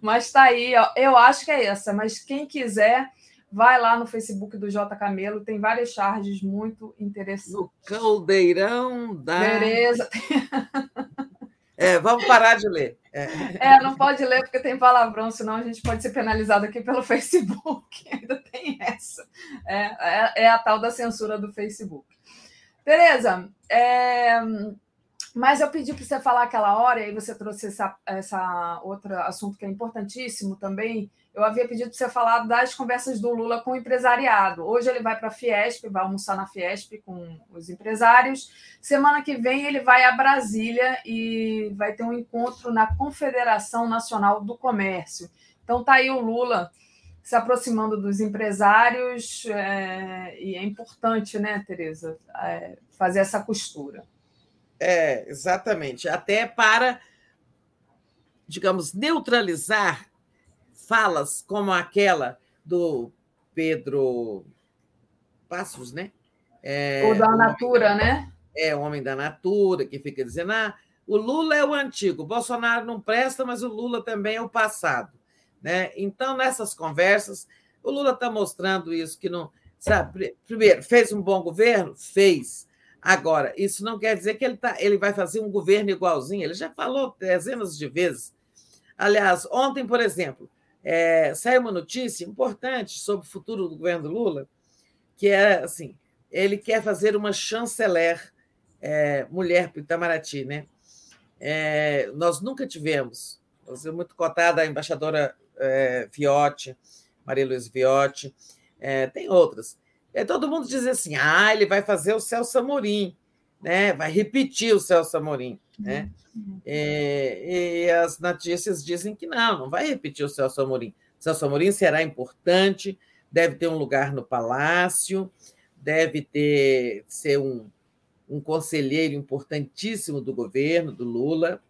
Mas está aí, ó. eu acho que é essa, mas quem quiser Vai lá no Facebook do J Camelo, tem várias charges muito interessantes. No caldeirão da. Beleza. (laughs) É, vamos parar de ler. É. é. não pode ler porque tem palavrão, senão a gente pode ser penalizado aqui pelo (laughs) Facebook. Ainda tem essa. É, é, é a tal da censura do Facebook. Tereza, é... mas eu pedi para você falar aquela hora, e aí você trouxe essa, essa outro assunto que é importantíssimo também. Eu havia pedido para você falar das conversas do Lula com o empresariado. Hoje ele vai para a Fiesp, vai almoçar na Fiesp com os empresários. Semana que vem ele vai a Brasília e vai ter um encontro na Confederação Nacional do Comércio. Então tá aí o Lula se aproximando dos empresários é, e é importante, né, Tereza, é, fazer essa costura. É, exatamente. Até para, digamos, neutralizar falas como aquela do Pedro Passos, né? É, Ou da Natura, homem, né? É, o homem da Natura, que fica dizendo: ah, o Lula é o antigo, o Bolsonaro não presta, mas o Lula também é o passado. Né? Então, nessas conversas, o Lula está mostrando isso, que não. Sabe, primeiro, fez um bom governo? Fez. Agora, isso não quer dizer que ele, tá, ele vai fazer um governo igualzinho, ele já falou dezenas de vezes. Aliás, ontem, por exemplo, é, saiu uma notícia importante sobre o futuro do governo Lula, que é assim: ele quer fazer uma chanceler é, mulher para Itamaraty. Né? É, nós nunca tivemos, é muito cotada a embaixadora é, Viotti, Maria Luiz Viotti, é, tem outras. É, todo mundo diz assim: ah, ele vai fazer o Celso Amorim, né? vai repetir o Celso Amorim. Né? É, e as notícias dizem que não, não vai repetir o Celso Amorim. O Celso Amorim será importante, deve ter um lugar no palácio, deve ter ser um, um conselheiro importantíssimo do governo, do Lula,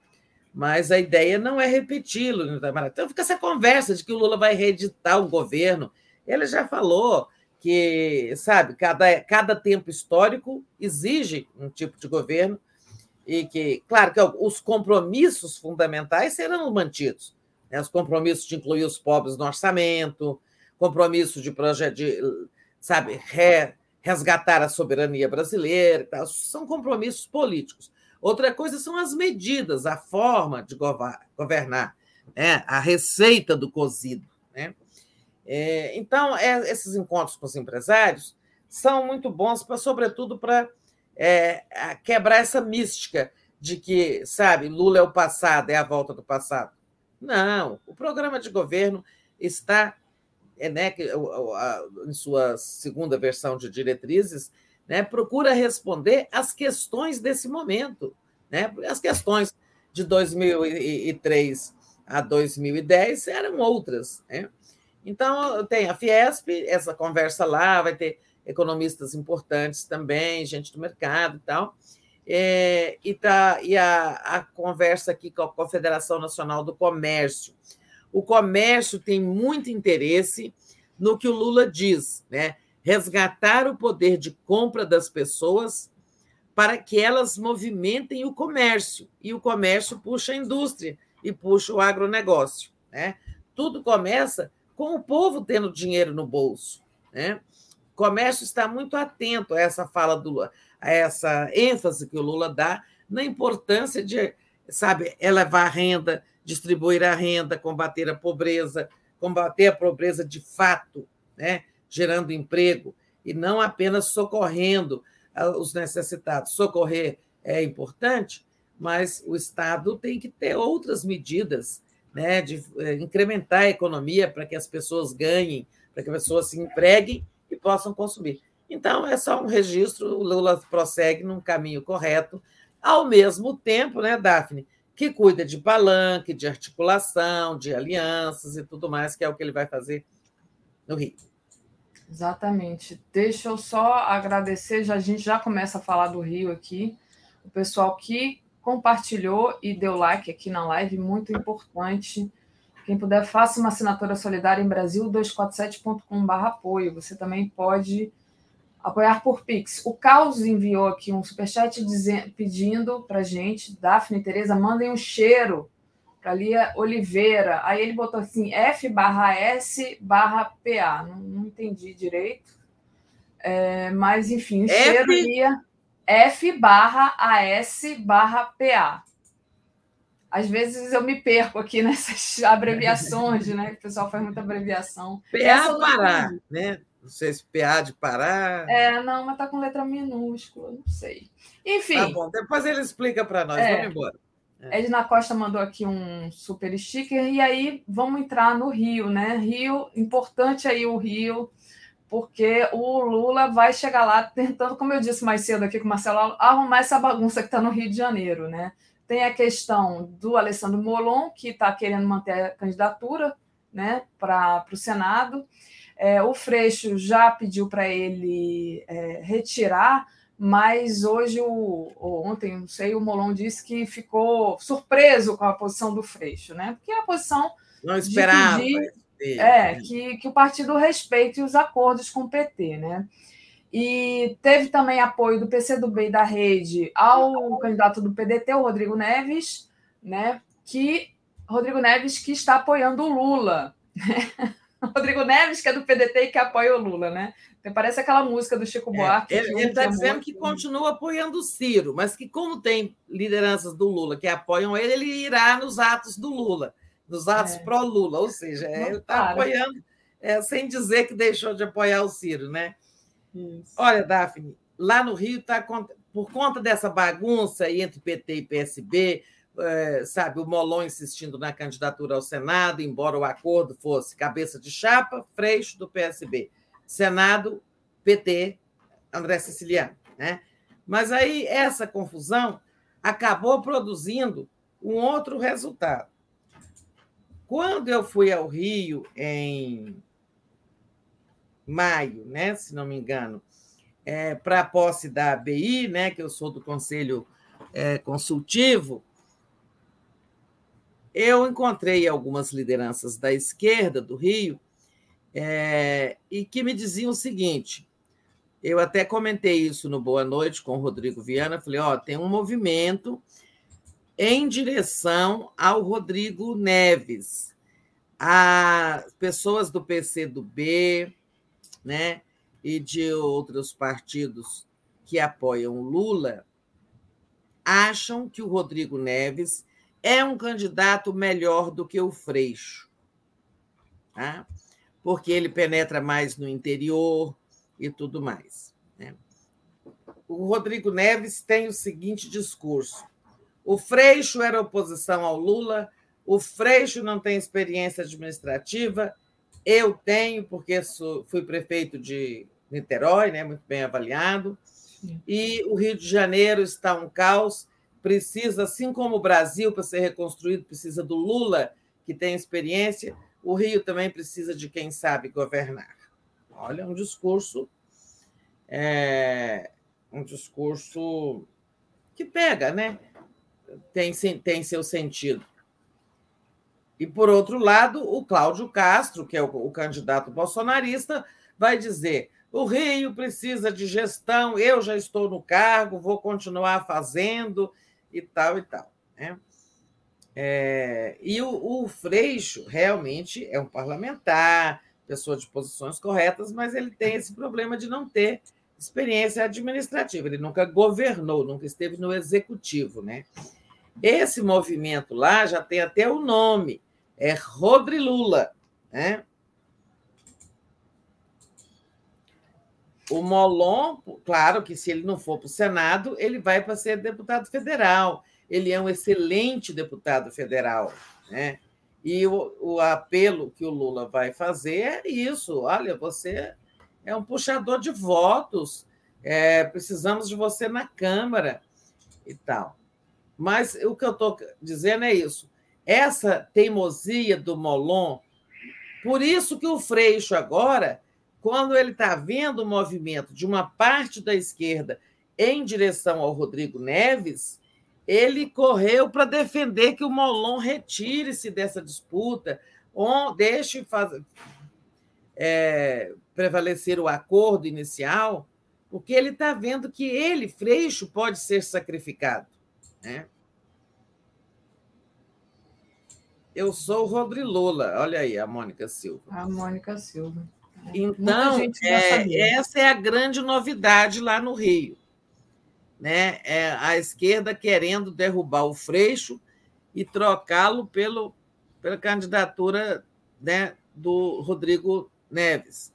mas a ideia não é repeti-lo. Né, então fica essa conversa de que o Lula vai reeditar o governo. Ele já falou que, sabe, cada, cada tempo histórico exige um tipo de governo e que, claro, que os compromissos fundamentais serão mantidos. Né? Os compromissos de incluir os pobres no orçamento, compromisso de projeto de, sabe, re, resgatar a soberania brasileira, são compromissos políticos. Outra coisa são as medidas, a forma de governar, né? a receita do cozido. Né? É, então, é, esses encontros com os empresários são muito bons, pra, sobretudo para é, quebrar essa mística de que, sabe, Lula é o passado, é a volta do passado. Não, o programa de governo está, é, né, em sua segunda versão de diretrizes, né, procura responder às questões desse momento. Né? As questões de 2003 a 2010 eram outras. Né? Então, tem a Fiesp, essa conversa lá, vai ter economistas importantes também, gente do mercado e tal. É, e tá, e a, a conversa aqui com a Confederação Nacional do Comércio. O comércio tem muito interesse no que o Lula diz, né? resgatar o poder de compra das pessoas para que elas movimentem o comércio. E o comércio puxa a indústria e puxa o agronegócio. Né? Tudo começa com o povo tendo dinheiro no bolso. Né? O comércio está muito atento a essa fala do Lula, a essa ênfase que o Lula dá na importância de, sabe, elevar a renda, distribuir a renda, combater a pobreza, combater a pobreza de fato, né? gerando emprego e não apenas socorrendo ah, os necessitados. Socorrer é importante, mas o Estado tem que ter outras medidas né, de eh, incrementar a economia para que as pessoas ganhem, para que as pessoas se empreguem e possam consumir. Então, é só um registro, o Lula prossegue num caminho correto, ao mesmo tempo, né, Daphne, que cuida de palanque, de articulação, de alianças e tudo mais, que é o que ele vai fazer no Rio. Exatamente. Deixa eu só agradecer, já, a gente já começa a falar do Rio aqui, o pessoal que compartilhou e deu like aqui na live, muito importante. Quem puder, faça uma assinatura solidária em Brasil247.com.br apoio. Você também pode apoiar por Pix. O Caos enviou aqui um superchat dizendo, pedindo para gente, Daphne e Tereza, mandem um cheiro para Lia Oliveira. Aí ele botou assim, F barra S barra PA. Não, não entendi direito. É, mas, enfim, o cheiro Lia F barra AS barra PA. Às vezes eu me perco aqui (laughs) nessas abreviações, né? O pessoal faz muita abreviação. PA Pará, né? Não sei se PA de Pará. É, não, mas tá com letra minúscula, não sei. Enfim. Tá bom, depois ele explica para nós. É, vamos embora. É. Edna Costa mandou aqui um super sticker, e aí vamos entrar no Rio, né? Rio, importante aí o Rio, porque o Lula vai chegar lá tentando, como eu disse mais cedo aqui com o Marcelo, arrumar essa bagunça que está no Rio de Janeiro, né? Tem a questão do Alessandro Molon, que está querendo manter a candidatura né, para o Senado. É, o Freixo já pediu para ele é, retirar, mas hoje, o, ontem, não sei, o Molon disse que ficou surpreso com a posição do Freixo, né? Porque é a posição. Não esperava. Pedir, é, que, que o partido respeite os acordos com o PT, né? E teve também apoio do PCdoB e da Rede ao candidato do PDT, o Rodrigo Neves, né? Que Rodrigo Neves que está apoiando o Lula. (laughs) Rodrigo Neves, que é do PDT e que apoia o Lula, né? Então, parece aquela música do Chico é, Buarque. É, ele está dizendo que continua apoiando o Ciro, mas que, como tem lideranças do Lula que apoiam ele, ele irá nos atos do Lula, nos atos é. pró-Lula, ou seja, Não ele está apoiando, é, sem dizer que deixou de apoiar o Ciro, né? Isso. Olha, Daphne, lá no Rio está por conta dessa bagunça entre PT e PSB, é, sabe, o Molon insistindo na candidatura ao Senado, embora o acordo fosse cabeça de chapa, Freixo do PSB. Senado, PT, André Siciliano. Né? Mas aí essa confusão acabou produzindo um outro resultado. Quando eu fui ao Rio em maio, né, se não me engano, é, para a posse da ABI, né, que eu sou do Conselho é, Consultivo, eu encontrei algumas lideranças da esquerda do Rio é, e que me diziam o seguinte: eu até comentei isso no Boa Noite com o Rodrigo Viana, falei, ó, tem um movimento em direção ao Rodrigo Neves. As pessoas do PCdoB, né, e de outros partidos que apoiam Lula acham que o Rodrigo Neves é um candidato melhor do que o Freixo, tá? porque ele penetra mais no interior e tudo mais. Né? O Rodrigo Neves tem o seguinte discurso: o Freixo era oposição ao Lula, o Freixo não tem experiência administrativa, eu tenho, porque fui prefeito de Niterói, né, muito bem avaliado, e o Rio de Janeiro está um caos precisa, assim como o Brasil, para ser reconstruído, precisa do Lula, que tem experiência, o Rio também precisa de quem sabe governar. Olha, um discurso. É, um discurso que pega, né? Tem, tem seu sentido. E, por outro lado, o Cláudio Castro, que é o, o candidato bolsonarista, vai dizer: o Rio precisa de gestão, eu já estou no cargo, vou continuar fazendo e tal e tal. Né? É, e o, o Freixo realmente é um parlamentar, pessoa de posições corretas, mas ele tem esse problema de não ter experiência administrativa. Ele nunca governou, nunca esteve no executivo, né? Esse movimento lá já tem até o nome, é Rodri Lula, né? O Molon, claro que se ele não for para o Senado, ele vai para ser deputado federal. Ele é um excelente deputado federal. Né? E o, o apelo que o Lula vai fazer é isso: olha, você é um puxador de votos, é, precisamos de você na Câmara e tal. Mas o que eu estou dizendo é isso. Essa teimosia do Molon, por isso que o Freixo agora quando ele está vendo o movimento de uma parte da esquerda em direção ao Rodrigo Neves, ele correu para defender que o Molon retire-se dessa disputa, deixe fazer, é, prevalecer o acordo inicial, porque ele está vendo que ele, Freixo, pode ser sacrificado. Né? Eu sou o Rodrigo Lula, olha aí a Mônica Silva. A Mônica Silva. Então, é, essa é a grande novidade lá no Rio. Né? É a esquerda querendo derrubar o Freixo e trocá-lo pela candidatura né, do Rodrigo Neves.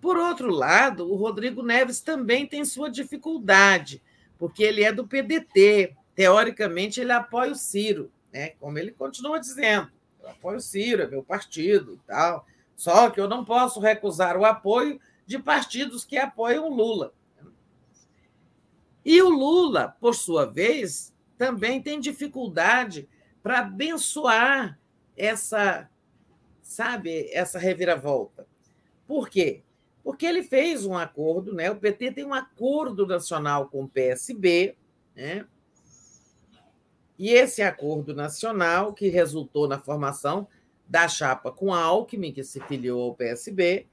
Por outro lado, o Rodrigo Neves também tem sua dificuldade, porque ele é do PDT. Teoricamente, ele apoia o Ciro, né? como ele continua dizendo. Eu apoio o Ciro, é meu partido e tal. Só que eu não posso recusar o apoio de partidos que apoiam o Lula. E o Lula, por sua vez, também tem dificuldade para abençoar essa, sabe, essa reviravolta. Por quê? Porque ele fez um acordo, né? O PT tem um acordo nacional com o PSB, né? E esse acordo nacional, que resultou na formação da chapa com a Alckmin, que se filiou ao PSB,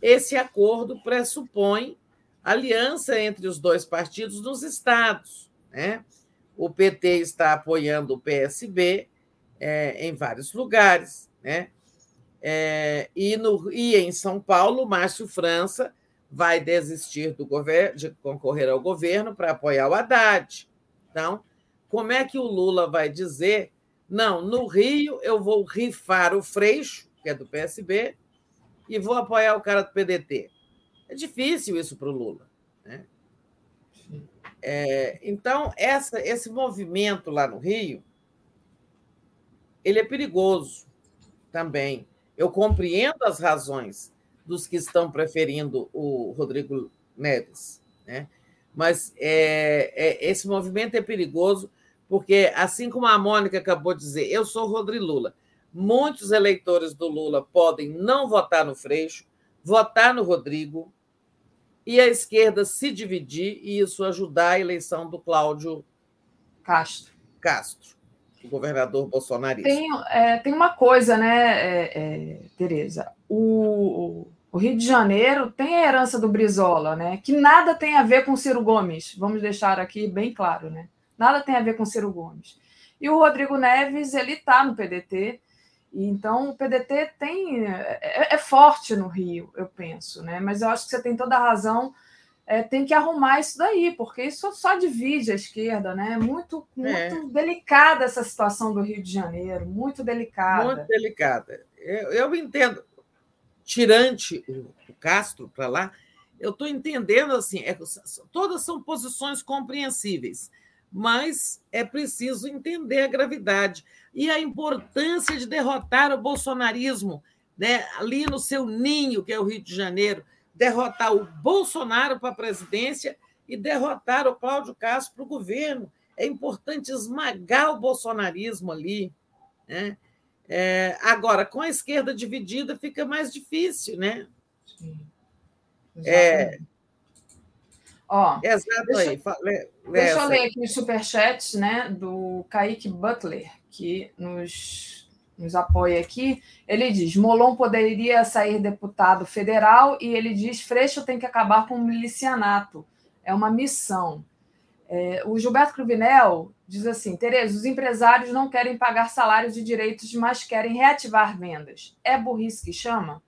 esse acordo pressupõe aliança entre os dois partidos nos estados. Né? O PT está apoiando o PSB é, em vários lugares. Né? É, e, no, e em São Paulo, Márcio França vai desistir do governo, de concorrer ao governo para apoiar o Haddad. Então, como é que o Lula vai dizer não, no Rio eu vou rifar o Freixo, que é do PSB, e vou apoiar o cara do PDT. É difícil isso para o Lula. Né? É, então, essa, esse movimento lá no Rio, ele é perigoso também. Eu compreendo as razões dos que estão preferindo o Rodrigo Neves, né? mas é, é, esse movimento é perigoso porque, assim como a Mônica acabou de dizer, eu sou Rodrigo Lula. Muitos eleitores do Lula podem não votar no Freixo, votar no Rodrigo, e a esquerda se dividir e isso ajudar a eleição do Cláudio Castro. Castro, o governador bolsonarista. Tem, é, tem uma coisa, né, é, é, Tereza? O, o Rio de Janeiro tem a herança do Brizola, né? Que nada tem a ver com Ciro Gomes. Vamos deixar aqui bem claro, né? Nada tem a ver com Ciro Gomes. E o Rodrigo Neves, ele está no PDT, então o PDT tem é, é, forte no Rio, eu penso, né? Mas eu acho que você tem toda a razão. É, tem que arrumar isso daí, porque isso só divide a esquerda, né? Muito, muito é. delicada essa situação do Rio de Janeiro, muito delicada. Muito delicada. Eu, eu entendo. Tirante o Castro para lá, eu estou entendendo assim, é, todas são posições compreensíveis mas é preciso entender a gravidade e a importância de derrotar o bolsonarismo, né? ali no seu ninho, que é o Rio de Janeiro, derrotar o Bolsonaro para a presidência e derrotar o Cláudio Castro para o governo. É importante esmagar o bolsonarismo ali. Né? É, agora, com a esquerda dividida, fica mais difícil, né? Sim. É, Ó, Exato deixa, aí. Deixa eu ler aqui os superchats né, do Kaique Butler, que nos, nos apoia aqui. Ele diz: Molon poderia sair deputado federal e ele diz: Freixo tem que acabar com o milicianato. É uma missão. É, o Gilberto Cruvinel diz assim: Tereza, os empresários não querem pagar salários e direitos, mas querem reativar vendas. É burrice que chama?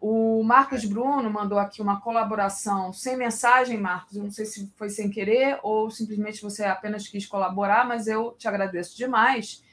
O Marcos Bruno mandou aqui uma colaboração sem mensagem, Marcos. Eu não sei se foi sem querer ou simplesmente você apenas quis colaborar, mas eu te agradeço demais.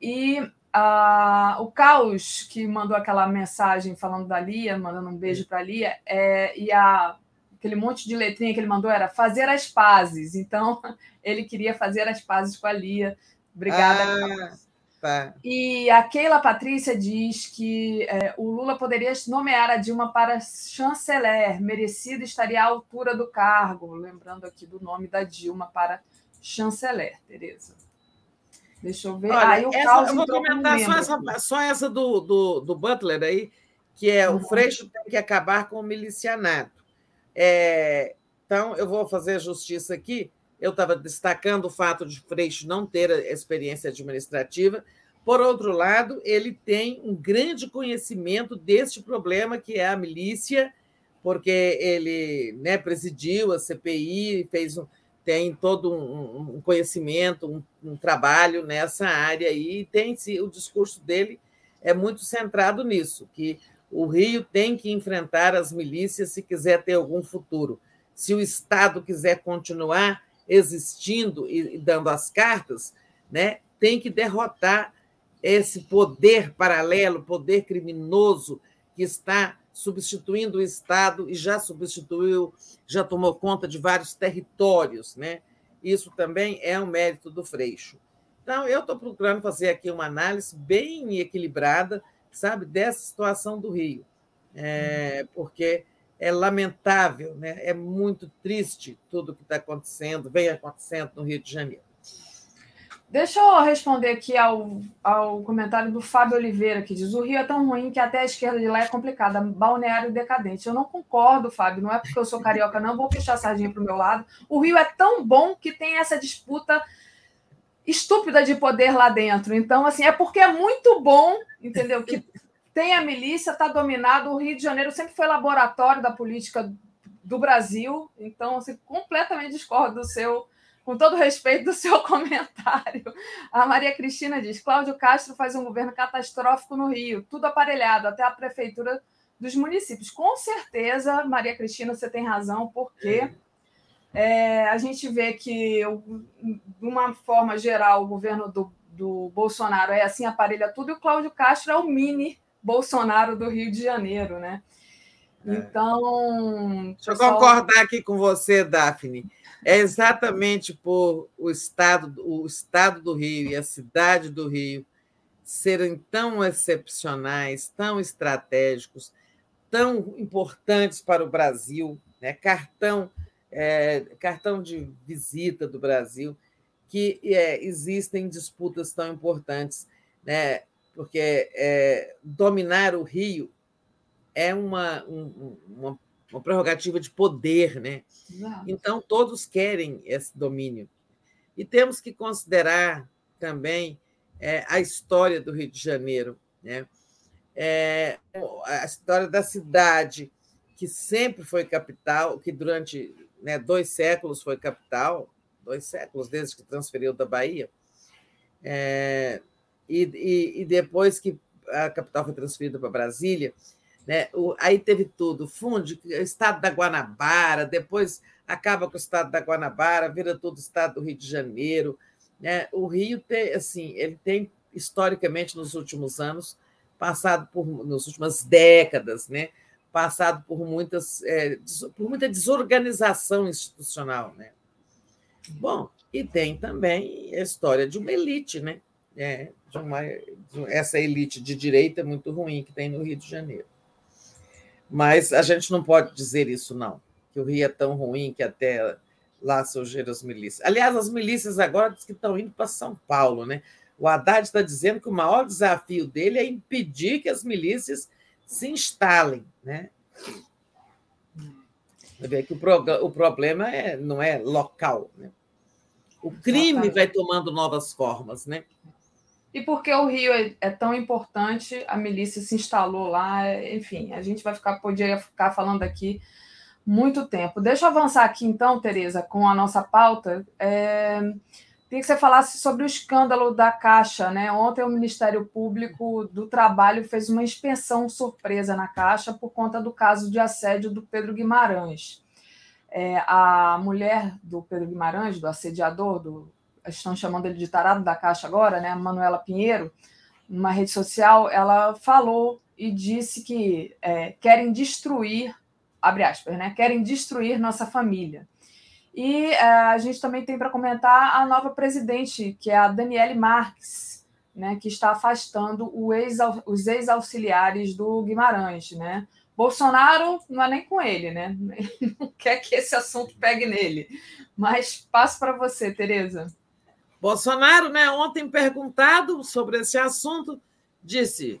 E uh, o Caos, que mandou aquela mensagem falando da Lia, mandando um beijo para a Lia, é, e a, aquele monte de letrinha que ele mandou era fazer as pazes. Então, (laughs) ele queria fazer as pazes com a Lia. Obrigada, ah. Caos. Tá. E a Keila Patrícia diz que é, o Lula poderia nomear a Dilma para chanceler, merecido estaria à altura do cargo. Lembrando aqui do nome da Dilma para chanceler, Tereza. Deixa eu ver. Olha, ah, essa, eu vou comentar só essa, só essa do, do, do, Butler aí, que é uhum. o Freixo tem que acabar com o milicianato. É, então, eu vou fazer justiça aqui. Eu estava destacando o fato de Freixo não ter experiência administrativa. Por outro lado, ele tem um grande conhecimento deste problema que é a milícia, porque ele né, presidiu a CPI, fez um, tem todo um, um conhecimento, um, um, trabalho nessa área e tem o discurso dele é muito centrado nisso, que o Rio tem que enfrentar as milícias se quiser ter algum futuro. Se o Estado quiser continuar, existindo e dando as cartas, né, tem que derrotar esse poder paralelo, poder criminoso que está substituindo o Estado e já substituiu, já tomou conta de vários territórios, né? Isso também é um mérito do Freixo. Então, eu estou procurando fazer aqui uma análise bem equilibrada, sabe, dessa situação do Rio, é, porque é lamentável, né? é muito triste tudo que está acontecendo, vem acontecendo no Rio de Janeiro. Deixa eu responder aqui ao, ao comentário do Fábio Oliveira, que diz: o Rio é tão ruim que até a esquerda de lá é complicada, balneário decadente. Eu não concordo, Fábio, não é porque eu sou carioca, não, vou puxar a sardinha para o meu lado. O Rio é tão bom que tem essa disputa estúpida de poder lá dentro. Então, assim, é porque é muito bom, entendeu? Que tem a milícia, está dominado. O Rio de Janeiro sempre foi laboratório da política do Brasil. Então, assim, completamente discordo do seu com todo respeito do seu (laughs) comentário. A Maria Cristina diz: Cláudio Castro faz um governo catastrófico no Rio, tudo aparelhado, até a prefeitura dos municípios. Com certeza, Maria Cristina, você tem razão, porque é, a gente vê que, de uma forma geral, o governo do, do Bolsonaro é assim, aparelha tudo, e o Cláudio Castro é o mini Bolsonaro do Rio de Janeiro, né? É. Então. Deixa pessoal... eu concordar aqui com você, Daphne. É exatamente por o estado, o estado do Rio e a cidade do Rio serem tão excepcionais, tão estratégicos, tão importantes para o Brasil, né? cartão, é, cartão de visita do Brasil, que é, existem disputas tão importantes, né? porque é, dominar o Rio é uma, um, uma uma prerrogativa de poder, né? Exato. Então, todos querem esse domínio. E temos que considerar também é, a história do Rio de Janeiro, né? É, a história da cidade, que sempre foi capital, que durante né, dois séculos foi capital, dois séculos desde que transferiu da Bahia, é, e, e, e depois que a capital foi transferida para Brasília, né? O, aí teve tudo, funde, estado da Guanabara, depois acaba com o estado da Guanabara, vira todo o estado do Rio de Janeiro. Né? O Rio tem, assim, ele tem historicamente nos últimos anos passado por nas últimas décadas, né? passado por muitas é, por muita desorganização institucional, né? Bom, e tem também a história de uma elite, né? É, de uma, essa elite de direita muito ruim que tem no Rio de Janeiro. Mas a gente não pode dizer isso, não, que o Rio é tão ruim que até lá surgiram as milícias. Aliás, as milícias agora diz que estão indo para São Paulo, né? O Haddad está dizendo que o maior desafio dele é impedir que as milícias se instalem, né? Ver que o, o problema é, não é local, né? O crime Exatamente. vai tomando novas formas, né? E porque o Rio é, é, tão importante, a milícia se instalou lá, enfim, a gente vai ficar, poderia ficar falando aqui muito tempo. Deixa eu avançar aqui então, Tereza, com a nossa pauta. É, queria que você falasse sobre o escândalo da Caixa. Né? Ontem o Ministério Público do Trabalho fez uma inspeção surpresa na Caixa por conta do caso de assédio do Pedro Guimarães. É, a mulher do Pedro Guimarães, do assediador, do estão chamando ele de tarado da Caixa agora, né? Manuela Pinheiro, numa rede social, ela falou e disse que é, querem destruir, abre aspas, né? Querem destruir nossa família. E é, a gente também tem para comentar a nova presidente, que é a Daniele Marques, né, que está afastando ex, os ex-auxiliares do Guimarães. Né? Bolsonaro não é nem com ele, né? (laughs) Não quer que esse assunto pegue nele. Mas passo para você, Tereza. Bolsonaro, né, ontem perguntado sobre esse assunto, disse: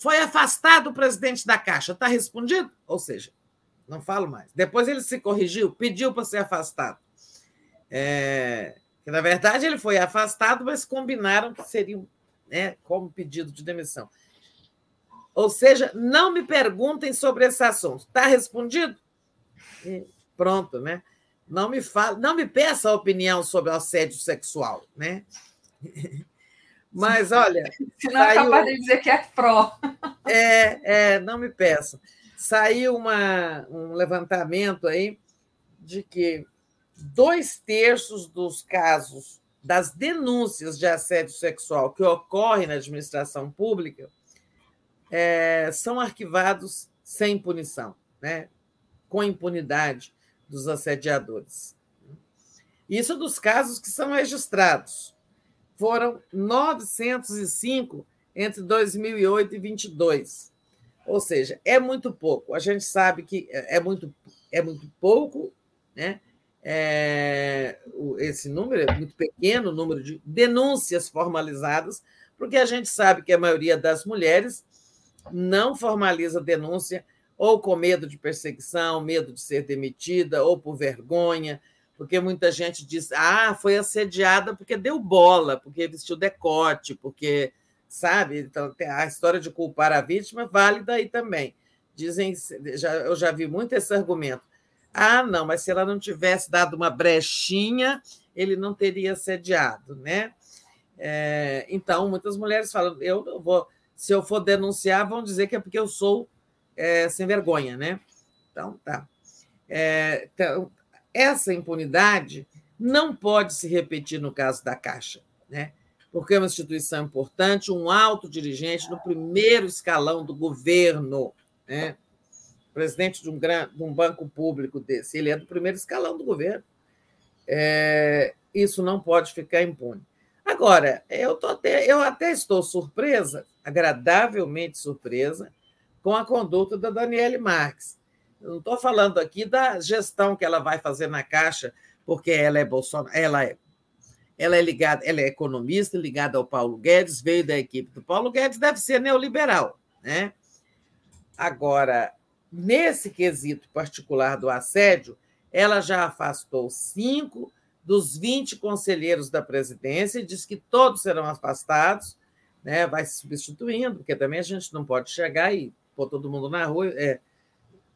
foi afastado o presidente da Caixa. Está respondido? Ou seja, não falo mais. Depois ele se corrigiu, pediu para ser afastado. É, que, na verdade, ele foi afastado, mas combinaram que seria né, como pedido de demissão. Ou seja, não me perguntem sobre esse assunto. Está respondido? E pronto, né? Não me fala, não me peça a opinião sobre assédio sexual, né? (laughs) Mas olha. (laughs) Senão é saiu... é capaz de dizer que é pró. (laughs) É, é não me peça. Saiu uma, um levantamento aí de que dois terços dos casos das denúncias de assédio sexual que ocorrem na administração pública é, são arquivados sem punição, né? com impunidade dos assediadores. Isso dos casos que são registrados. Foram 905 entre 2008 e 2022. Ou seja, é muito pouco. A gente sabe que é muito, é muito pouco, né? É, esse número é muito pequeno, o número de denúncias formalizadas, porque a gente sabe que a maioria das mulheres não formaliza denúncia ou com medo de perseguição, medo de ser demitida, ou por vergonha, porque muita gente diz: ah, foi assediada porque deu bola, porque vestiu decote, porque, sabe? Então, a história de culpar a vítima vale daí também. Dizem, já, eu já vi muito esse argumento. Ah, não, mas se ela não tivesse dado uma brechinha, ele não teria assediado, né? É, então, muitas mulheres falam: eu vou, se eu for denunciar, vão dizer que é porque eu sou é, sem vergonha, né? Então, tá. É, então, essa impunidade não pode se repetir no caso da Caixa, né? porque é uma instituição importante, um alto dirigente no primeiro escalão do governo, né? presidente de um, grande, de um banco público desse, ele é do primeiro escalão do governo. É, isso não pode ficar impune. Agora, eu, tô até, eu até estou surpresa, agradavelmente surpresa, com a conduta da Daniele Marques. Não estou falando aqui da gestão que ela vai fazer na Caixa, porque ela é Bolsonaro, ela é, ela é ligada, ela é economista, ligada ao Paulo Guedes, veio da equipe do Paulo Guedes, deve ser neoliberal, né? Agora, nesse quesito particular do assédio, ela já afastou cinco dos 20 conselheiros da presidência e diz que todos serão afastados, né? vai se substituindo, porque também a gente não pode chegar e pôr todo mundo na rua. É,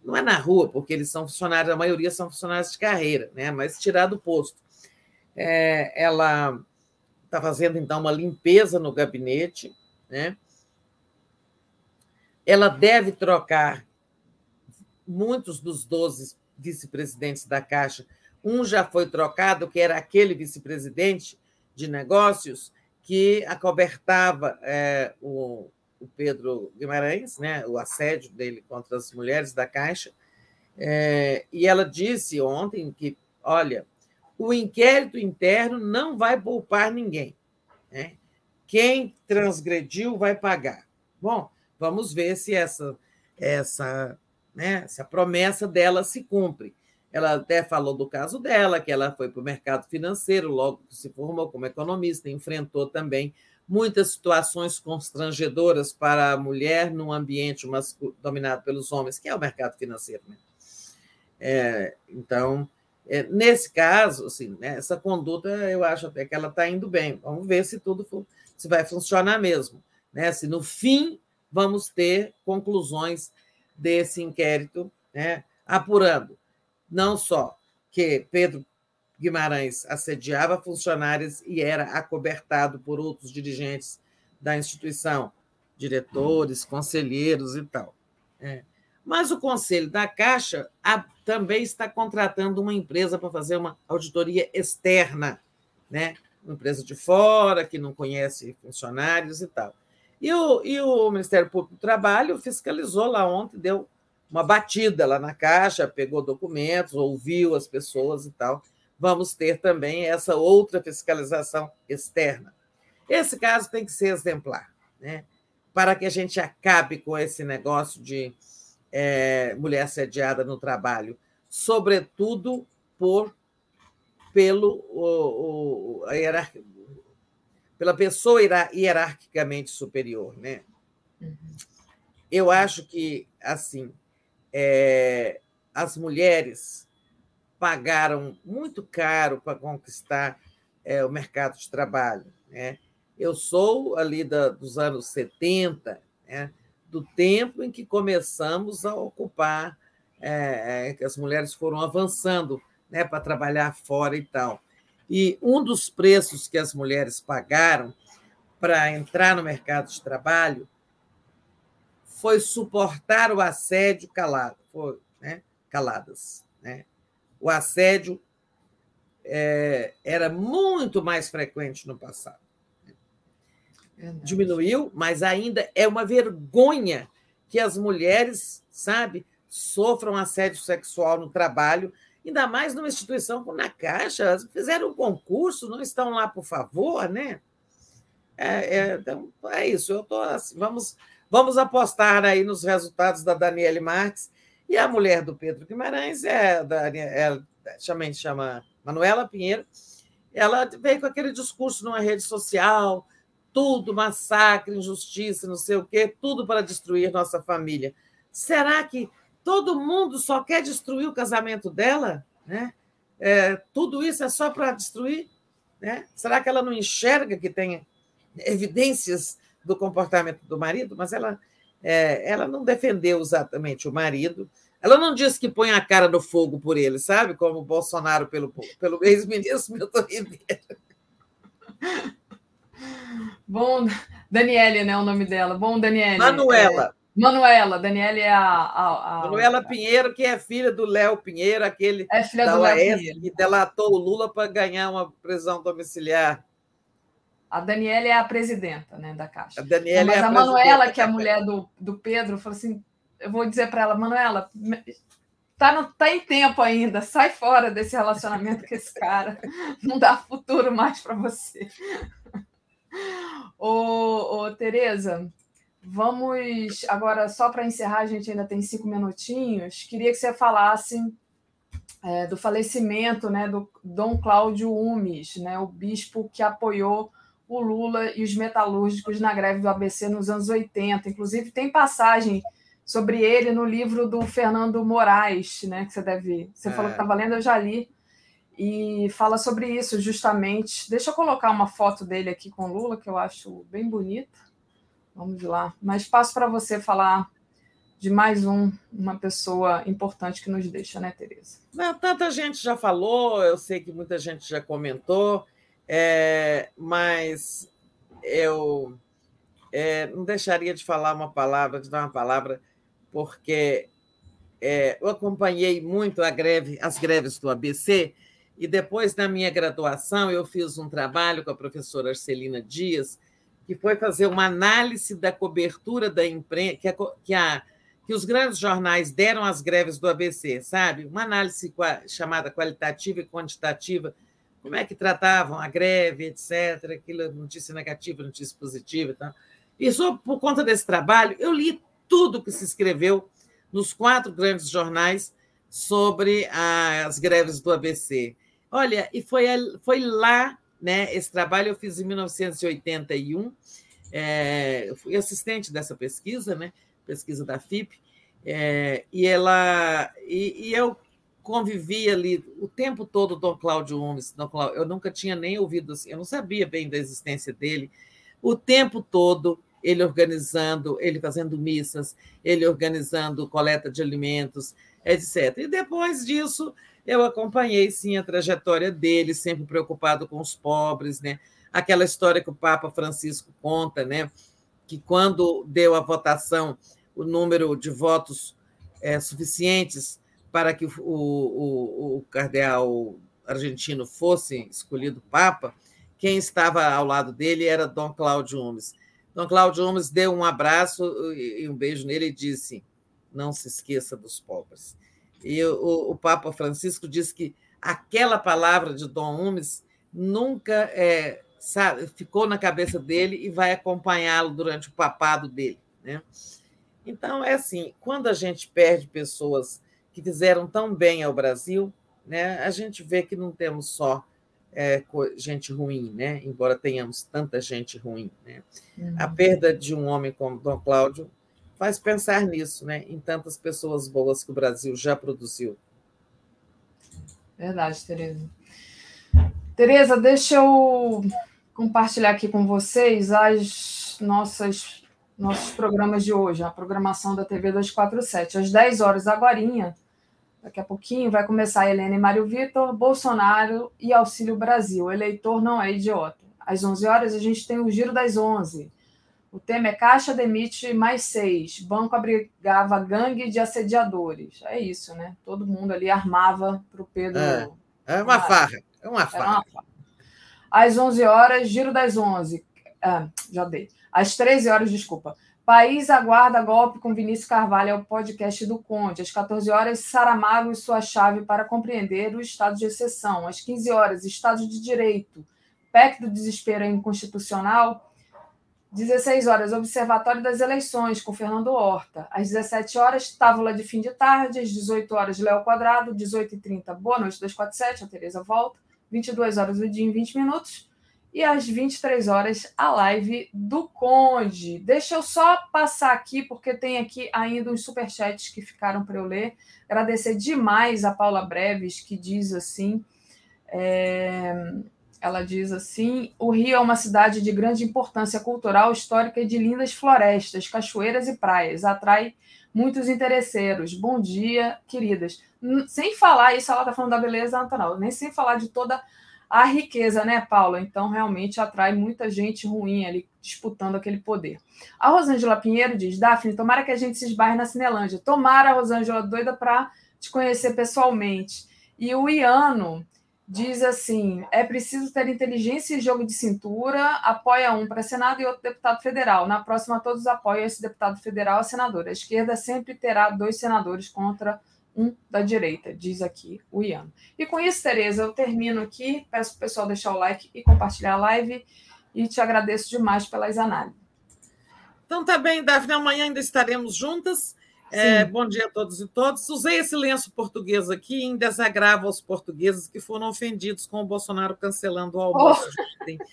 não é na rua, porque eles são funcionários, a maioria são funcionários de carreira, né? mas tirar do posto. É, ela está fazendo, então, uma limpeza no gabinete. Né? Ela deve trocar muitos dos 12 vice-presidentes da Caixa. Um já foi trocado, que era aquele vice-presidente de negócios que acobertava é, o, o Pedro Guimarães, né, o assédio dele contra as mulheres da Caixa, é, e ela disse ontem que, olha, o inquérito interno não vai poupar ninguém. Né? Quem transgrediu vai pagar. Bom, vamos ver se essa, essa, né, essa promessa dela se cumpre. Ela até falou do caso dela, que ela foi para o mercado financeiro, logo que se formou como economista, enfrentou também muitas situações constrangedoras para a mulher num ambiente dominado pelos homens, que é o mercado financeiro. Né? É, então, é, nesse caso, assim, né, essa conduta, eu acho até que ela está indo bem. Vamos ver se tudo for, se vai funcionar mesmo. Né? Se no fim vamos ter conclusões desse inquérito, né, apurando não só que Pedro Guimarães assediava funcionários e era acobertado por outros dirigentes da instituição, diretores, conselheiros e tal. É. Mas o Conselho da Caixa também está contratando uma empresa para fazer uma auditoria externa, né? uma empresa de fora, que não conhece funcionários e tal. E o, e o Ministério Público do Trabalho fiscalizou lá ontem, deu uma batida lá na Caixa, pegou documentos, ouviu as pessoas e tal vamos ter também essa outra fiscalização externa. Esse caso tem que ser exemplar, né? para que a gente acabe com esse negócio de é, mulher assediada no trabalho, sobretudo por pelo o, o, a pela pessoa hierarquicamente superior, né? Uhum. Eu acho que assim é, as mulheres pagaram muito caro para conquistar é, o mercado de trabalho. Né? Eu sou ali da, dos anos 70, né? do tempo em que começamos a ocupar, é, que as mulheres foram avançando né, para trabalhar fora e tal. E um dos preços que as mulheres pagaram para entrar no mercado de trabalho foi suportar o assédio calado, foi, né, caladas. Né? O assédio é, era muito mais frequente no passado. Verdade. Diminuiu, mas ainda é uma vergonha que as mulheres, sabe, sofram assédio sexual no trabalho, ainda mais numa instituição como na Caixa, fizeram um concurso, não estão lá por favor, né? É, é, então, é isso, eu tô assim, vamos, vamos apostar aí nos resultados da Daniele Marques e a mulher do Pedro Guimarães é, é, chama, chama Manuela Pinheiro, ela veio com aquele discurso numa rede social, tudo massacre, injustiça, não sei o quê, tudo para destruir nossa família. Será que todo mundo só quer destruir o casamento dela? Né? É, tudo isso é só para destruir? Né? Será que ela não enxerga que tem evidências do comportamento do marido? Mas ela, é, ela não defendeu exatamente o marido, ela não disse que põe a cara no fogo por ele, sabe? Como o Bolsonaro pelo, pelo ex-ministro Milton Ribeiro. Bom, Daniele, né? O nome dela. Bom, Daniele. Manuela. É, Manuela, Daniele é a, a, a, Manuela Pinheiro, que é filha do Léo Pinheiro, aquele é filha da do Léo Pinheiro. que delatou o Lula para ganhar uma prisão domiciliar. A Daniela é a presidenta né, da Caixa. A Daniela Mas é a, a Manuela, que é a mulher do, do Pedro, falou assim: eu vou dizer para ela, Manuela, tá, no, tá em tempo ainda, sai fora desse relacionamento com esse cara, (laughs) não dá futuro mais para você. (laughs) ô, ô, Tereza, vamos agora, só para encerrar, a gente ainda tem cinco minutinhos, queria que você falasse é, do falecimento né, do Dom Cláudio Umes, né, o bispo que apoiou o Lula e os metalúrgicos na greve do ABC nos anos 80. Inclusive, tem passagem sobre ele no livro do Fernando Moraes, né? Que você deve. Você é. falou que estava lendo, eu já li. E fala sobre isso justamente. Deixa eu colocar uma foto dele aqui com Lula, que eu acho bem bonita. Vamos lá. Mas passo para você falar de mais um, uma pessoa importante que nos deixa, né, Tereza? Não, tanta gente já falou, eu sei que muita gente já comentou, é, mas eu é, não deixaria de falar uma palavra, de dar uma palavra porque é, eu acompanhei muito a greve, as greves do ABC, e depois, na minha graduação, eu fiz um trabalho com a professora Arcelina Dias, que foi fazer uma análise da cobertura da imprensa, que, que, que os grandes jornais deram às greves do ABC, sabe? Uma análise chamada qualitativa e quantitativa, como é que tratavam a greve, etc., aquilo, notícia negativa, notícia positiva e tal. E só por conta desse trabalho, eu li tudo que se escreveu nos quatro grandes jornais sobre as greves do ABC. Olha, e foi, foi lá, né? Esse trabalho eu fiz em 1981, é, fui assistente dessa pesquisa, né? Pesquisa da FIP, é, e ela e, e, eu convivi ali o tempo todo Dom Cláudio Cláudio, eu nunca tinha nem ouvido assim, eu não sabia bem da existência dele. O tempo todo ele organizando, ele fazendo missas, ele organizando coleta de alimentos, etc. E depois disso, eu acompanhei sim a trajetória dele, sempre preocupado com os pobres, né? Aquela história que o Papa Francisco conta, né? Que quando deu a votação, o número de votos é, suficientes para que o, o, o cardeal argentino fosse escolhido Papa, quem estava ao lado dele era Dom Cláudio Gomes. Dom Cláudio Gomes deu um abraço e um beijo nele e disse: não se esqueça dos pobres. E o, o Papa Francisco disse que aquela palavra de Dom Gomes nunca é, sabe, ficou na cabeça dele e vai acompanhá-lo durante o papado dele. Né? Então, é assim: quando a gente perde pessoas que fizeram tão bem ao Brasil, né, a gente vê que não temos só é, gente ruim, né? embora tenhamos tanta gente ruim. Né? Uhum. A perda de um homem como Dom Cláudio faz pensar nisso, né? em tantas pessoas boas que o Brasil já produziu. Verdade, Tereza. Tereza, deixa eu compartilhar aqui com vocês as nossas nossos programas de hoje, a programação da TV 247. Às 10 horas, agora Daqui a pouquinho vai começar a Helena e Mário Vitor, Bolsonaro e Auxílio Brasil. O eleitor não é idiota. Às 11 horas a gente tem o Giro das 11. O tema é Caixa demite mais seis. Banco abrigava gangue de assediadores. É isso, né? Todo mundo ali armava para o Pedro. É, é uma farra. É uma farra. uma farra. Às 11 horas, Giro das 11. Ah, já dei. Às 13 horas, desculpa. País aguarda golpe com Vinícius Carvalho, é o podcast do Conde. Às 14 horas, Saramago e sua chave para compreender o estado de exceção. Às 15 horas, Estado de Direito, PEC do desespero inconstitucional. 16 horas, Observatório das Eleições, com Fernando Horta. Às 17 horas, Távola de fim de tarde. Às 18 horas, Léo Quadrado. 18h30, Boa Noite 247, a Tereza volta. 22 horas, o dia em 20 minutos e às 23 horas a live do Conde. Deixa eu só passar aqui, porque tem aqui ainda uns superchats que ficaram para eu ler. Agradecer demais a Paula Breves, que diz assim. É... Ela diz assim: o Rio é uma cidade de grande importância cultural, histórica e de lindas florestas, cachoeiras e praias. Atrai muitos interesseiros. Bom dia, queridas. Sem falar isso, ela está falando da beleza natural, nem sem falar de toda riqueza, né, Paula? Então, realmente atrai muita gente ruim ali disputando aquele poder. A Rosângela Pinheiro diz: Daphne, tomara que a gente se esbarre na Cinelândia. Tomara, Rosângela, doida para te conhecer pessoalmente. E o Iano diz assim: é preciso ter inteligência e jogo de cintura. Apoia um para Senado e outro deputado federal. Na próxima, todos apoiam esse deputado federal a senadora. A esquerda sempre terá dois senadores contra um da direita, diz aqui o Ian. E com isso, Tereza, eu termino aqui. Peço para o pessoal deixar o like e compartilhar a live. E te agradeço demais pelas análises. Então tá bem, Daphne. Amanhã ainda estaremos juntas. É, bom dia a todos e todas. Usei esse lenço português aqui em desagravo aos portugueses que foram ofendidos com o Bolsonaro cancelando o almoço oh.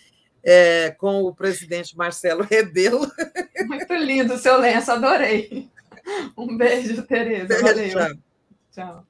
é, com o presidente Marcelo Rebelo. Muito lindo o seu lenço, adorei. Um beijo, Tereza. Valeu. Tchau. Tchau.